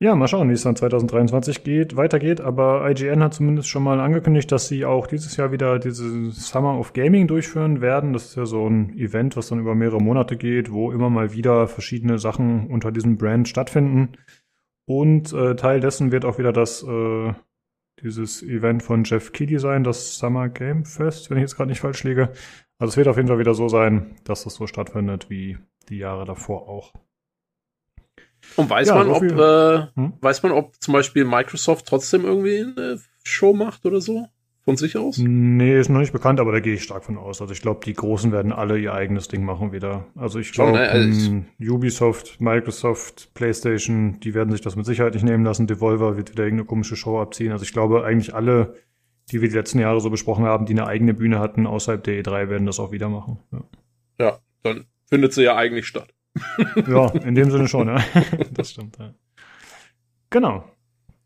Ja, mal schauen, wie es dann 2023 geht, weitergeht. Aber IGN hat zumindest schon mal angekündigt, dass sie auch dieses Jahr wieder diese Summer of Gaming durchführen werden. Das ist ja so ein Event, was dann über mehrere Monate geht, wo immer mal wieder verschiedene Sachen unter diesem Brand stattfinden. Und äh, Teil dessen wird auch wieder das äh, dieses Event von Jeff Keighley sein, das Summer Game Fest, wenn ich jetzt gerade nicht falsch liege. Also es wird auf jeden Fall wieder so sein, dass das so stattfindet wie die Jahre davor auch. Und weiß ja, man, so ob, äh, hm? weiß man, ob zum Beispiel Microsoft trotzdem irgendwie eine Show macht oder so? Von sich aus? Nee, ist noch nicht bekannt, aber da gehe ich stark von aus. Also ich glaube, die Großen werden alle ihr eigenes Ding machen wieder. Also ich glaube, ne? also Ubisoft, Microsoft, PlayStation, die werden sich das mit Sicherheit nicht nehmen lassen. Devolver wird wieder irgendeine komische Show abziehen. Also ich glaube, eigentlich alle, die wir die letzten Jahre so besprochen haben, die eine eigene Bühne hatten außerhalb der E3, werden das auch wieder machen. Ja, ja dann findet sie ja eigentlich statt ja, in dem Sinne schon, ja. das stimmt, ja. Genau.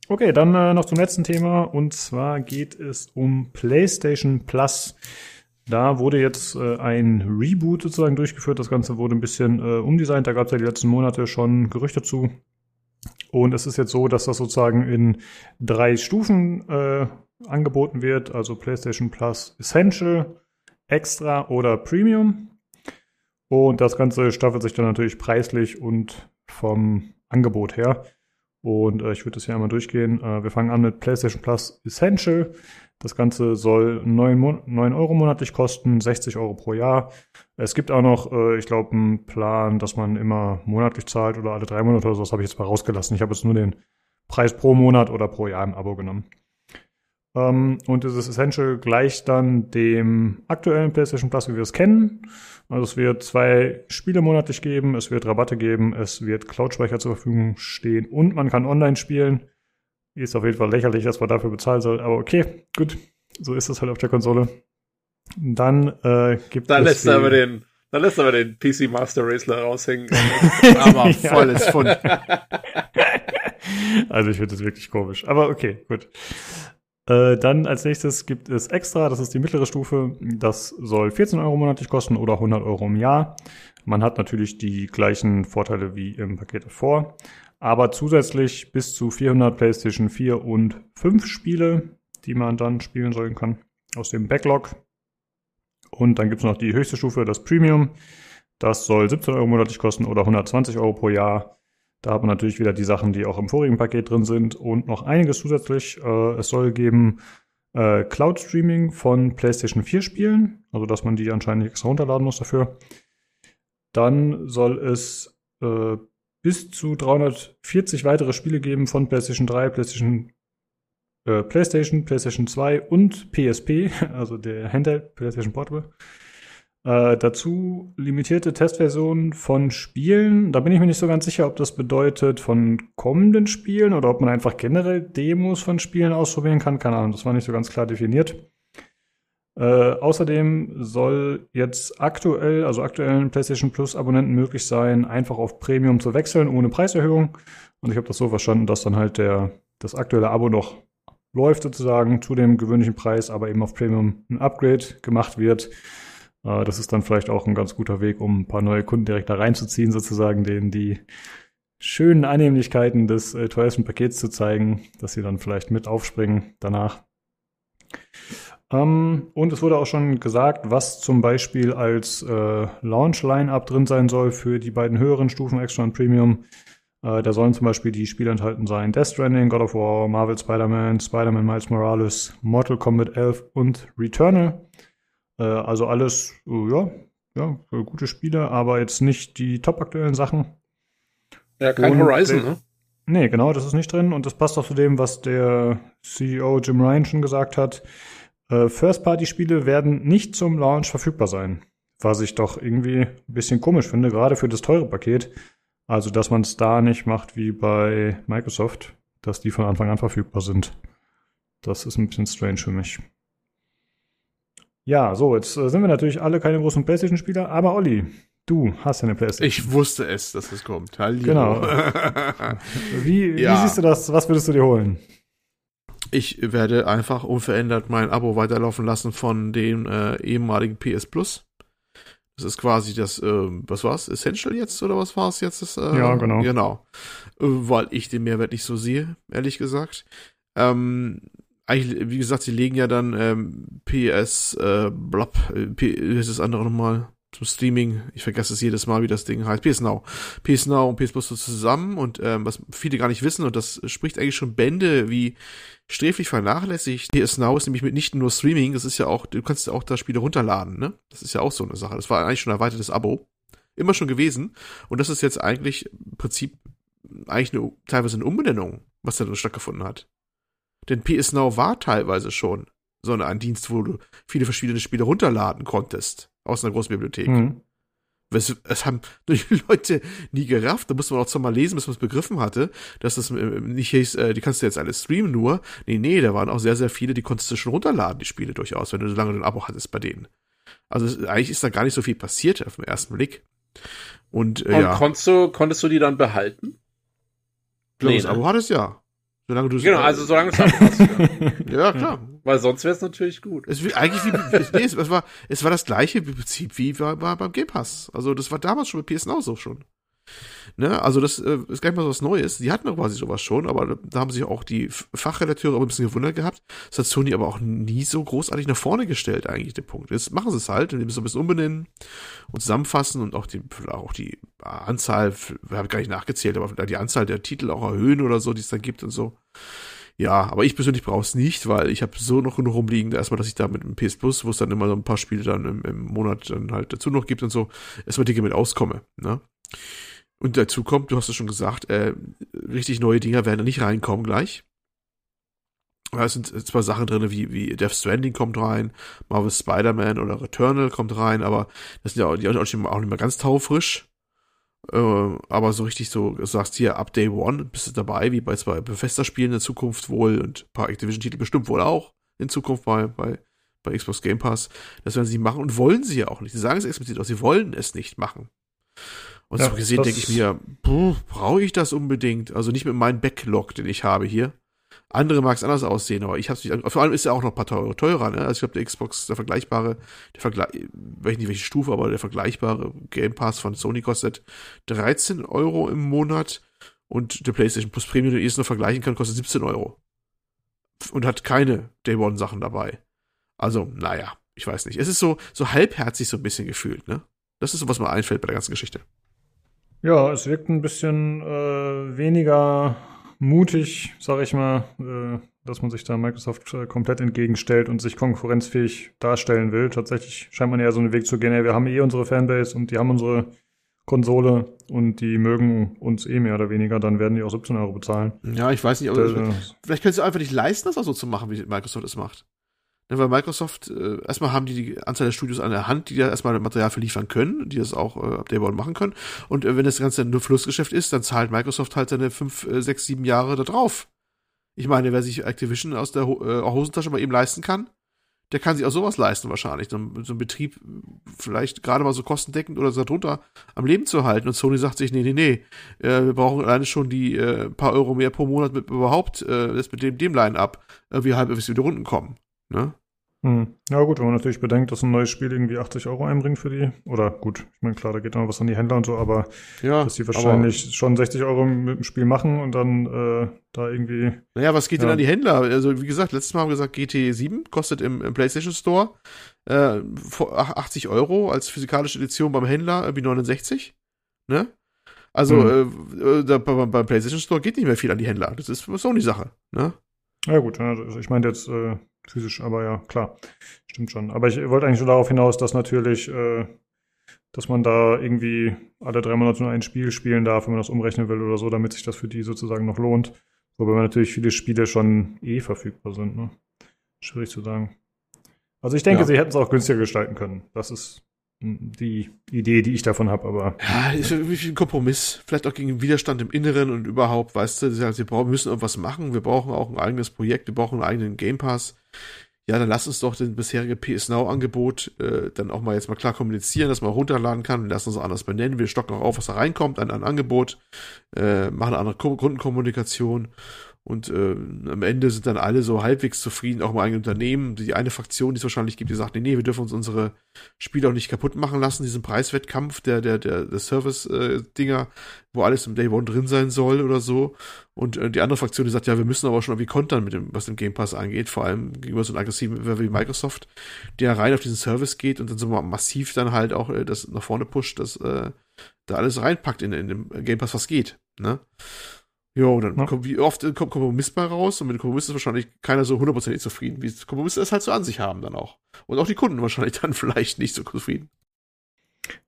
Okay, dann äh, noch zum letzten Thema und zwar geht es um PlayStation Plus. Da wurde jetzt äh, ein Reboot sozusagen durchgeführt. Das Ganze wurde ein bisschen äh, umdesignt. Da gab es ja die letzten Monate schon Gerüchte zu. Und es ist jetzt so, dass das sozusagen in drei Stufen äh, angeboten wird. Also PlayStation Plus Essential, Extra oder Premium. Und das Ganze staffelt sich dann natürlich preislich und vom Angebot her. Und äh, ich würde das hier einmal durchgehen. Äh, wir fangen an mit PlayStation Plus Essential. Das Ganze soll 9, 9 Euro monatlich kosten, 60 Euro pro Jahr. Es gibt auch noch, äh, ich glaube, einen Plan, dass man immer monatlich zahlt oder alle drei Monate oder so. Das habe ich jetzt mal rausgelassen. Ich habe jetzt nur den Preis pro Monat oder pro Jahr im Abo genommen. Ähm, und dieses Essential gleicht dann dem aktuellen PlayStation Plus, wie wir es kennen. Also es wird zwei Spiele monatlich geben, es wird Rabatte geben, es wird Cloud-Speicher zur Verfügung stehen und man kann online spielen. Ist auf jeden Fall lächerlich, dass man dafür bezahlen soll, aber okay, gut, so ist es halt auf der Konsole. Dann äh, gibt dann es. Lässt aber den, dann lässt aber den PC Master Racer raushängen. aber volles Fund. also ich finde das wirklich komisch. Aber okay, gut. Äh, dann als nächstes gibt es Extra, das ist die mittlere Stufe. Das soll 14 Euro monatlich kosten oder 100 Euro im Jahr. Man hat natürlich die gleichen Vorteile wie im Paket davor, aber zusätzlich bis zu 400 PlayStation 4 und 5 Spiele, die man dann spielen sollen kann aus dem Backlog. Und dann gibt es noch die höchste Stufe, das Premium. Das soll 17 Euro monatlich kosten oder 120 Euro pro Jahr. Da hat man natürlich wieder die Sachen, die auch im vorigen Paket drin sind und noch einiges zusätzlich. Äh, es soll geben äh, Cloud Streaming von PlayStation 4 Spielen, also dass man die anscheinend extra runterladen muss dafür. Dann soll es äh, bis zu 340 weitere Spiele geben von PlayStation 3, PlayStation, äh, PlayStation, PlayStation 2 und PSP, also der Handheld PlayStation Portable. Äh, dazu limitierte Testversionen von Spielen. Da bin ich mir nicht so ganz sicher, ob das bedeutet von kommenden Spielen oder ob man einfach generell Demos von Spielen ausprobieren kann. Keine Ahnung, das war nicht so ganz klar definiert. Äh, außerdem soll jetzt aktuell, also aktuellen PlayStation Plus Abonnenten möglich sein, einfach auf Premium zu wechseln ohne Preiserhöhung. Und ich habe das so verstanden, dass dann halt der, das aktuelle Abo noch läuft sozusagen zu dem gewöhnlichen Preis, aber eben auf Premium ein Upgrade gemacht wird. Äh, das ist dann vielleicht auch ein ganz guter Weg, um ein paar neue Kunden direkt da reinzuziehen, sozusagen, denen die schönen Annehmlichkeiten des äh, teuersten Pakets zu zeigen, dass sie dann vielleicht mit aufspringen danach. Ähm, und es wurde auch schon gesagt, was zum Beispiel als äh, Launch-Line-Up drin sein soll für die beiden höheren Stufen Extra und Premium. Äh, da sollen zum Beispiel die Spiele enthalten sein Death Stranding, God of War, Marvel Spider-Man, Spider-Man Miles Morales, Mortal Kombat 11 und Returnal. Äh, also alles, äh, ja, ja, gute Spiele, aber jetzt nicht die top aktuellen Sachen. Ja, kein und, Horizon, ne? Nee, genau, das ist nicht drin und das passt auch zu dem, was der CEO Jim Ryan schon gesagt hat. Äh, First-Party-Spiele werden nicht zum Launch verfügbar sein. Was ich doch irgendwie ein bisschen komisch finde, gerade für das teure Paket. Also, dass man es da nicht macht wie bei Microsoft, dass die von Anfang an verfügbar sind. Das ist ein bisschen strange für mich. Ja, so, jetzt äh, sind wir natürlich alle keine großen PlayStation-Spieler, aber Olli, du hast ja eine PlayStation. Ich wusste es, dass es kommt. Hallihallo. Genau. wie, ja. wie siehst du das? Was würdest du dir holen? Ich werde einfach unverändert mein Abo weiterlaufen lassen von dem äh, ehemaligen PS Plus. Das ist quasi das, äh, was war's? Essential jetzt oder was war's jetzt? Das, äh, ja, genau. Genau. Äh, weil ich den Mehrwert nicht so sehe, ehrlich gesagt. Ähm, eigentlich, wie gesagt, sie legen ja dann ähm, PS, äh, blab, äh, P ist das andere nochmal zum Streaming, ich vergesse es jedes Mal, wie das Ding heißt, PS Now. PS Now und PS Plus zusammen und ähm, was viele gar nicht wissen und das spricht eigentlich schon Bände, wie sträflich vernachlässigt. PS Now ist nämlich mit nicht nur Streaming, das ist ja auch, du kannst ja auch da Spiele runterladen, ne? Das ist ja auch so eine Sache. Das war eigentlich schon ein erweitertes Abo. Immer schon gewesen. Und das ist jetzt eigentlich im Prinzip eigentlich eine, teilweise eine Umbenennung, was da stattgefunden hat. Denn PS Now war teilweise schon so ein Dienst, wo du viele verschiedene Spiele runterladen konntest aus einer großen Bibliothek. Mhm. Es, es haben die Leute nie gerafft. Da musste man auch zweimal lesen, bis man es begriffen hatte, dass das äh, nicht hieß, äh, die kannst du jetzt alle streamen nur. Nee, nee, da waren auch sehr, sehr viele, die konntest du schon runterladen, die Spiele durchaus, wenn du so lange ein Abo hattest bei denen. Also eigentlich ist da gar nicht so viel passiert auf den ersten Blick. Und, äh, Und ja. konntest du, konntest du die dann behalten? Ich glaube, nee, das ne? Abo hattest ja. Solange du genau, also solange es hast. ja. ja, klar. Weil sonst wäre es natürlich gut. Es wie, eigentlich wie es, nee, es, war es war das gleiche Prinzip wie war beim Game Pass. Also das war damals schon bei PSN auch so schon. Ne? Also das äh, ist gar nicht mal so was Neues. Die hatten doch quasi sowas schon, aber da haben sich auch die Fachredakteure ein bisschen gewundert gehabt. Das hat Sony aber auch nie so großartig nach vorne gestellt, eigentlich, der Punkt. Jetzt machen sie es halt, indem sie es ein bisschen umbenennen und zusammenfassen und auch die, auch die Anzahl, wir haben gar nicht nachgezählt, aber die Anzahl der Titel auch erhöhen oder so, die es da gibt und so. Ja, aber ich persönlich brauche es nicht, weil ich habe so noch genug rumliegen, erstmal, dass ich da mit dem PS Plus, wo es dann immer so ein paar Spiele dann im, im Monat dann halt dazu noch gibt und so, erstmal dicke mit auskomme. Ne? Und dazu kommt, du hast es schon gesagt, äh, richtig neue Dinger werden da nicht reinkommen gleich. Da sind zwar Sachen drin, wie, wie Death Stranding kommt rein, Marvel Spider-Man oder Returnal kommt rein, aber das sind ja auch, die auch nicht mehr ganz taufrisch. Äh, aber so richtig so, du sagst hier, ab Day One bist du dabei, wie bei zwei Bethesda-Spielen in Zukunft wohl und ein paar Activision-Titel bestimmt wohl auch in Zukunft bei, bei, bei Xbox Game Pass. Das werden sie machen und wollen sie ja auch nicht. Sie sagen es explizit auch, sie wollen es nicht machen. Und ja, so gesehen denke ich mir, brauche ich das unbedingt? Also nicht mit meinem Backlog, den ich habe hier. Andere mag es anders aussehen, aber ich habe es nicht. Vor allem ist er auch noch ein paar teurer, teurer ne? Also ich glaube, der Xbox, der vergleichbare, der Vergleich, weiß nicht welche Stufe, aber der vergleichbare Game Pass von Sony kostet 13 Euro im Monat und der PlayStation Plus Premium, den ich es noch vergleichen kann, kostet 17 Euro. Und hat keine Day One Sachen dabei. Also, naja, ich weiß nicht. Es ist so, so halbherzig so ein bisschen gefühlt, ne? Das ist so, was mir einfällt bei der ganzen Geschichte. Ja, es wirkt ein bisschen äh, weniger mutig, sag ich mal, äh, dass man sich da Microsoft äh, komplett entgegenstellt und sich konkurrenzfähig darstellen will. Tatsächlich scheint man eher so einen Weg zu gehen, ey, wir haben eh unsere Fanbase und die haben unsere Konsole und die mögen uns eh mehr oder weniger, dann werden die auch 17 Euro bezahlen. Ja, ich weiß nicht, aber das, vielleicht können sie einfach nicht leisten, das auch so zu machen, wie Microsoft es macht. Ja, weil Microsoft, äh, erstmal haben die die Anzahl der Studios an der Hand, die da erstmal Material verliefern können, die das auch äh, One machen können. Und äh, wenn das Ganze nur Flussgeschäft ist, dann zahlt Microsoft halt seine fünf, äh, sechs, sieben Jahre da drauf. Ich meine, wer sich Activision aus der Ho äh, Hosentasche mal eben leisten kann, der kann sich auch sowas leisten wahrscheinlich. So, so ein Betrieb vielleicht gerade mal so kostendeckend oder so darunter am Leben zu halten. Und Sony sagt sich, nee, nee, nee, äh, wir brauchen alleine schon die äh, paar Euro mehr pro Monat mit überhaupt, äh, das mit dem, dem Line-Up, äh, wie halb bis wieder Runden kommen. Ne? Hm. Ja gut, wenn man natürlich bedenkt, dass ein neues Spiel irgendwie 80 Euro einbringt für die, oder gut, ich meine klar, da geht noch was an die Händler und so, aber Ja, dass die wahrscheinlich schon 60 Euro mit dem Spiel machen und dann äh, da irgendwie. Naja, was geht Ja. denn an die Händler? Also, wie gesagt, letztes Mal haben wir gesagt, GT 7 kostet im, im PlayStation Store äh, vor- ach- 80 Euro als physikalische Edition beim Händler irgendwie 69. Ne? Also, Mhm. äh, da, beim, beim PlayStation Store geht nicht mehr viel an die Händler. Das ist so die Sache. Ne? Ja gut, also ich meine jetzt äh, physisch, aber ja, klar, stimmt schon. Aber ich wollte eigentlich nur darauf hinaus, dass natürlich, äh, dass man da irgendwie alle drei Monate nur ein Spiel spielen darf, wenn man das umrechnen will oder so, damit sich das für die sozusagen noch lohnt. Wobei natürlich viele Spiele schon eh verfügbar sind. Ne? Schwierig zu sagen. Also ich denke, Ja. sie hätten es auch günstiger gestalten können. Das ist die Idee, die ich davon habe, aber Ja, ist irgendwie ein Kompromiss. Vielleicht auch gegen Widerstand im Inneren und überhaupt, weißt du, sie sagen, wir brauchen, müssen irgendwas machen. Wir brauchen auch ein eigenes Projekt. Wir brauchen einen eigenen Game Pass. Ja, dann lass uns doch den bisherige PS Now Angebot äh, dann auch mal jetzt mal klar kommunizieren, dass man runterladen kann. Wir lassen uns anders benennen. Wir stocken auch auf, was da reinkommt an, an Angebot, äh, machen eine andere Ko Kundenkommunikation. Und äh, am Ende sind dann alle so halbwegs zufrieden, auch im eigenen Unternehmen. Die eine Fraktion, die es wahrscheinlich gibt, die sagt, nee, nee, wir dürfen uns unsere Spiele auch nicht kaputt machen lassen, diesen Preiswettkampf der, der, der, der Service-Dinger, wo alles im Day One drin sein soll oder so. Und äh, die andere Fraktion, die sagt, ja, wir müssen aber schon irgendwie kontern mit dem, was den Game Pass angeht, vor allem gegenüber so einem aggressiven wie Microsoft, der rein auf diesen Service geht und dann so massiv dann halt auch äh, das nach vorne pusht, dass äh, da alles reinpackt in, in dem Game Pass, was geht. Ne? Jo, dann Ja. kommt, wie oft äh, kommt Kompromiss bei raus und mit Kompromiss ist wahrscheinlich keiner so hundertprozentig zufrieden, wie Kompromisse es halt so an sich haben dann auch. Und auch die Kunden wahrscheinlich dann vielleicht nicht so zufrieden.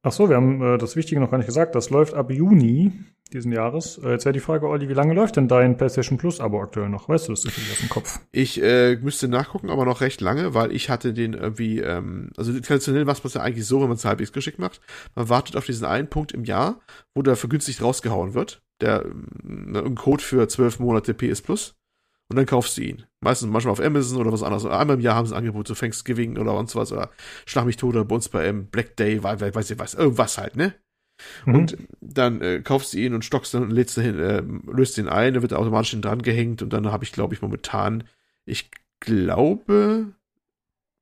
Ach so, wir haben äh, das Wichtige noch gar nicht gesagt. Das läuft ab Juni diesen Jahres. Äh, jetzt wäre die Frage, Olli, wie lange läuft denn dein PlayStation Plus Abo aktuell noch? Weißt du das zufällig aus dem Kopf? Ich äh, müsste nachgucken, aber noch recht lange, weil ich hatte den irgendwie, ähm, also traditionell macht man es ja eigentlich so, wenn man es halbwegs geschickt macht. Man wartet auf diesen einen Punkt im Jahr, wo der vergünstigt rausgehauen wird. Der ähm, ein Code für zwölf Monate PS Plus. Und dann kaufst du ihn. Meistens manchmal auf Amazon oder was anderes. Einmal im Jahr haben sie ein Angebot zu Thanksgiving oder sonst was. Oder Schlag mich tot oder bei uns bei ähm, Black Day, weiß, weiß ich was, irgendwas halt, ne? Mhm. Und dann äh, kaufst du ihn und stockst dann und lädst ihn, äh, löst ihn ein, dann wird er automatisch hin dran gehängt und dann habe ich, glaube ich, momentan, ich glaube,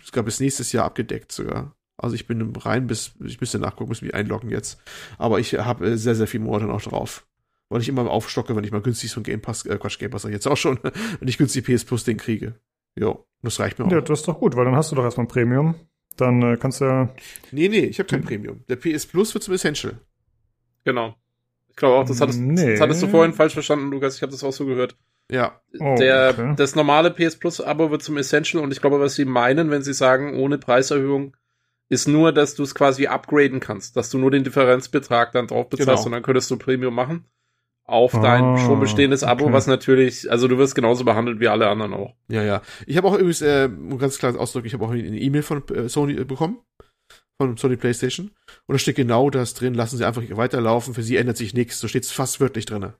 es gab bis nächstes Jahr abgedeckt sogar. Also ich bin rein bis, ich müsste nachgucken, muss mich einloggen jetzt. Aber ich habe äh, sehr, sehr viele Monate noch drauf. Weil ich immer aufstocke, wenn ich mal günstig so ein Game Pass, äh, Quatsch, Game Pass jetzt auch schon, wenn ich günstig PS Plus den kriege. Jo, das reicht mir auch. Ja, das ist doch gut, weil dann hast du doch erstmal ein Premium. Dann äh, kannst du ja. Nee, nee, ich habe kein Premium. Der PS Plus wird zum Essential. Genau. Ich glaube auch, das hattest, Nee. das hattest du vorhin falsch verstanden, Lukas. Ich habe das auch so gehört. Ja, Oh, Der, okay. Das normale PS Plus Abo wird zum Essential und ich glaube, was sie meinen, wenn sie sagen, ohne Preiserhöhung, ist nur, dass du es quasi upgraden kannst, dass du nur den Differenzbetrag dann drauf bezahlst Genau. und dann könntest du Premium machen auf Ah, dein schon bestehendes Abo, okay. was natürlich, also du wirst genauso behandelt wie alle anderen auch. Ja, ja. Ich habe auch übrigens, äh, um ganz klar auszudrücken, ich habe auch eine E-Mail von äh, Sony äh, bekommen. Von Sony PlayStation. Und da steht genau das drin, lassen sie einfach weiterlaufen, für sie ändert sich nichts. So steht es fast wörtlich drin.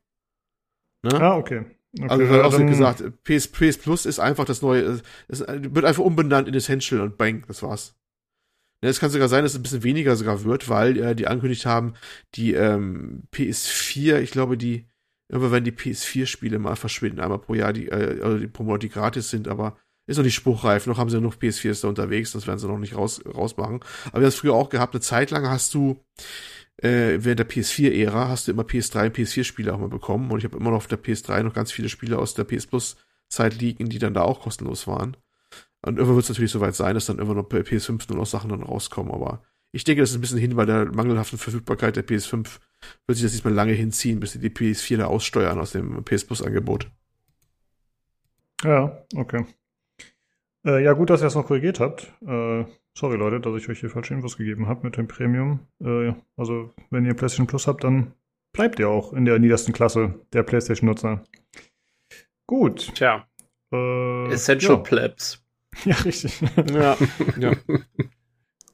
Ne? Ah, okay. okay also ja, auch gesagt, äh, PS, PS Plus ist einfach das neue, es äh, wird einfach umbenannt in Essential und bang, das war's. Ja, es kann sogar sein, dass es ein bisschen weniger sogar wird, weil äh, die angekündigt haben, die ähm, PS4, ich glaube, die, irgendwann werden die PS4-Spiele mal verschwinden, einmal pro Jahr, die, äh, also die pro Monat, die gratis sind, aber ist noch nicht spruchreif, noch haben sie noch PS4s da unterwegs, das werden sie noch nicht raus, rausmachen. Aber wir haben es früher auch gehabt, eine Zeit lang hast du, äh, während der PS4-Ära, hast du immer PS3 und PS4-Spiele auch mal bekommen und ich habe immer noch auf der PS3 noch ganz viele Spiele aus der PS Plus-Zeit liegen, die dann da auch kostenlos waren. Und irgendwann wird es natürlich soweit sein, dass dann irgendwann noch bei PS5 nur noch Sachen dann rauskommen, aber ich denke, das ist ein bisschen hin bei der mangelhaften Verfügbarkeit der PS5 wird sich das diesmal lange hinziehen, bis sie die PS4 da aussteuern aus dem PS Plus Angebot. Ja, okay. Äh, ja, gut, dass ihr das noch korrigiert habt. Äh, sorry, Leute, dass ich euch hier falsche Infos gegeben habe mit dem Premium. Äh, also, wenn ihr PlayStation Plus habt, dann bleibt ihr auch in der niedersten Klasse der PlayStation-Nutzer. Gut. Tja, Äh, Essential ja. Plebs. ja, richtig. Ja, ja.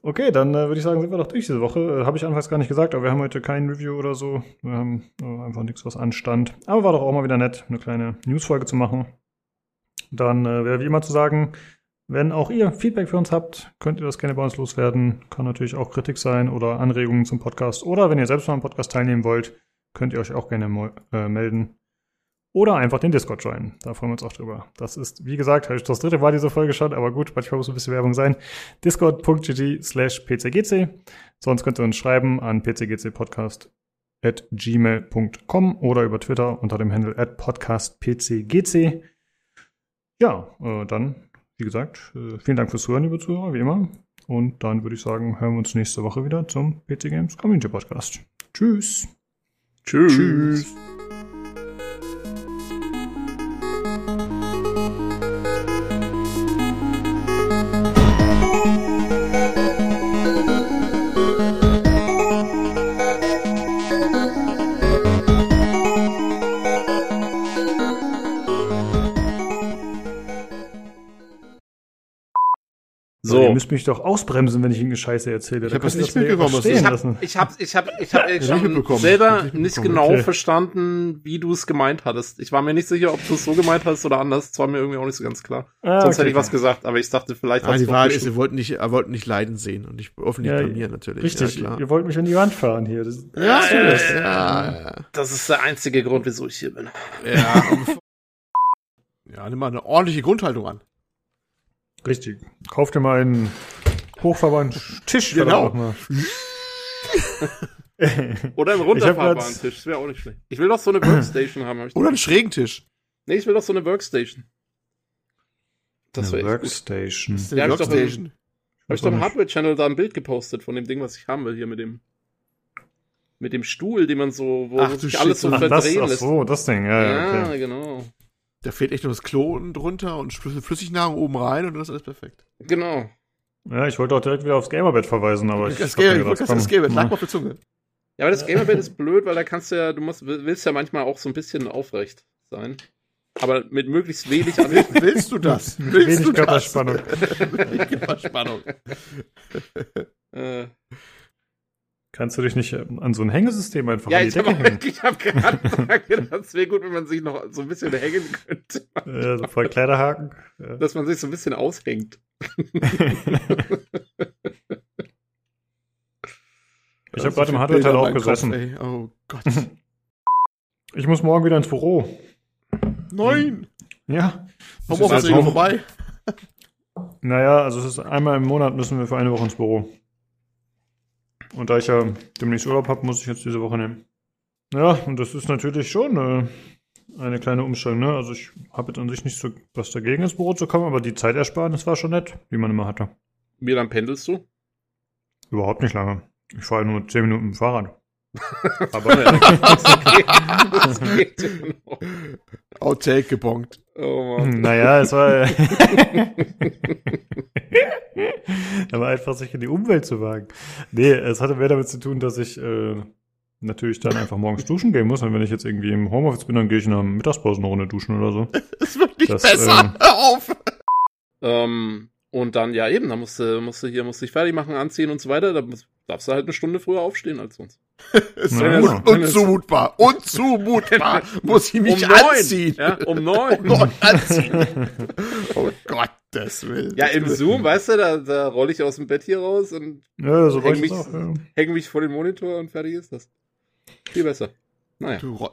Okay, dann äh, würde ich sagen, sind wir doch durch diese Woche. Äh, habe ich anfangs gar nicht gesagt, aber wir haben heute kein Review oder so. Wir haben äh, einfach nichts, was anstand. Aber war doch auch mal wieder nett, eine kleine Newsfolge zu machen. Dann äh, wäre wie immer zu sagen, wenn auch ihr Feedback für uns habt, könnt ihr das gerne bei uns loswerden. Kann natürlich auch Kritik sein oder Anregungen zum Podcast. Oder wenn ihr selbst mal am Podcast teilnehmen wollt, könnt ihr euch auch gerne äh, melden. Oder einfach den Discord joinen. Da freuen wir uns auch drüber. Das ist, wie gesagt, das dritte war diese Folge schon, aber gut, manchmal muss ein bisschen Werbung sein. Discord.gg slash pcgc. Sonst könnt ihr uns schreiben an pcgcpodcast at gmail.com oder über Twitter unter dem Handle at podcastpcgc. Ja, äh, dann, wie gesagt, äh, vielen Dank fürs Zuhören, liebe Zuhörer, wie immer. Und dann würde ich sagen, hören wir uns nächste Woche wieder zum PC Games Community Podcast. Tschüss. Tschüss. Tschüss. Mich doch ausbremsen, wenn ich Ihnen Scheiße erzähle. Ich habe das nicht mitbekommen. Was ich habe ich hab, ich hab, ich hab, ich hab selber nicht, nicht genau okay. verstanden, wie du es gemeint hattest. Ich war mir nicht sicher, ob du es so gemeint hast oder anders. Das war mir irgendwie auch nicht so ganz klar. Ah, Sonst okay, hätte ich was gesagt, aber ich dachte, vielleicht ah, Die Wahrheit ist, ihr wollt nicht, ihr wollt nicht leiden sehen und ich öffentlich ja, blamieren natürlich. Richtig, ja, klar. ihr wollt mich an die Wand fahren hier. Das, ja, das, ja, das ist der einzige Grund, wieso ich hier bin. Ja, ja, nimm mal eine ordentliche Grundhaltung an. Richtig. Kauf dir mal einen hochfahrbaren Tisch. Genau. Oder einen runterfahrbaren Tisch. Das wäre auch nicht schlecht. Ich will doch so eine Workstation haben. Hab Oder einen schrägen Tisch. Nee, ich will doch so eine Workstation. Das wäre Workstation. Gut. Ja, Workstation. Ich habe ich doch im Hardware-Channel da ein Bild gepostet von dem Ding, was ich haben will, hier mit dem mit dem Stuhl, den man so, wo ach, sich alles so ach, verdrehen das, ach so, das Ding, ja, ja, ja okay. genau. Da fehlt echt nur das Klo drunter und Flüssignahrung oben rein und dann ist alles perfekt. Genau. Ja, ich wollte auch direkt wieder aufs Gamerbett verweisen, aber ich. Das, Gamer, ich das, das Gamerbett, lag mal auf der Zunge. Ja, aber das Gamerbett ist blöd, weil da kannst du ja, du musst, willst ja manchmal auch so ein bisschen aufrecht sein. Aber mit möglichst wenig an. Willst du das? Willst wenig du Körperspannung. wenig Körperspannung. äh. Kannst du dich nicht ähm, an so ein Hängesystem einfach ja, an die Decke hängen? ich habe gerade gesagt, das wäre gut, wenn man sich noch so ein bisschen hängen könnte. Ja, so voll Kleiderhaken. Ja. Dass man sich so ein bisschen aushängt. ich habe gerade im Hardware-Teil auch gesessen. Kopf, oh Gott. Ich muss morgen wieder ins Büro. Nein! Ja. Warum ist also vorbei? Naja, also es ist einmal im Monat müssen wir für eine Woche ins Büro. Und da ich ja demnächst Urlaub habe, muss ich jetzt diese Woche nehmen. Ja, und das ist natürlich schon äh, eine kleine Umstellung. Ne? Also ich habe jetzt an sich nicht so was dagegen, ins Büro zu kommen, aber die Zeitersparnis war schon nett, wie man immer hatte. Wie lange pendelst du? Überhaupt nicht lange. Ich fahre nur 10 Minuten dem Fahrrad. aber das geht, das geht Outtake gebongt. Oh Mann. Naja, es war. Aber einfach sich in die Umwelt zu wagen. Nee, es hatte mehr damit zu tun, dass ich äh, natürlich dann einfach morgens duschen gehen muss. Und wenn ich jetzt irgendwie im Homeoffice bin, dann gehe ich in einer Mittagspause eine Runde duschen oder so. Es wird nicht das, besser. Äh, Hör auf! Ähm, und dann, ja eben, da musst du, musst du hier, musst dich fertig machen, anziehen und so weiter. Da darfst du halt eine Stunde früher aufstehen als sonst. ja, un unzumutbar, unzumutbar. Muss ich mich um anziehen. Neun, ja, um neun. um neun anziehen. oh Gottes Willen. Ja, im Zoom, weißt du, da, da rolle ich aus dem Bett hier raus und ja, so häng, mich, auch, ja. häng mich vor den Monitor und fertig ist das. Viel besser. Naja. Du,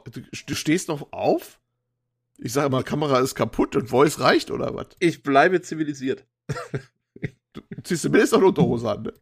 du stehst noch auf? Ich sage mal, Kamera ist kaputt und Voice reicht oder was? Ich bleibe zivilisiert. du ziehst zumindest noch eine Unterhose an, ne?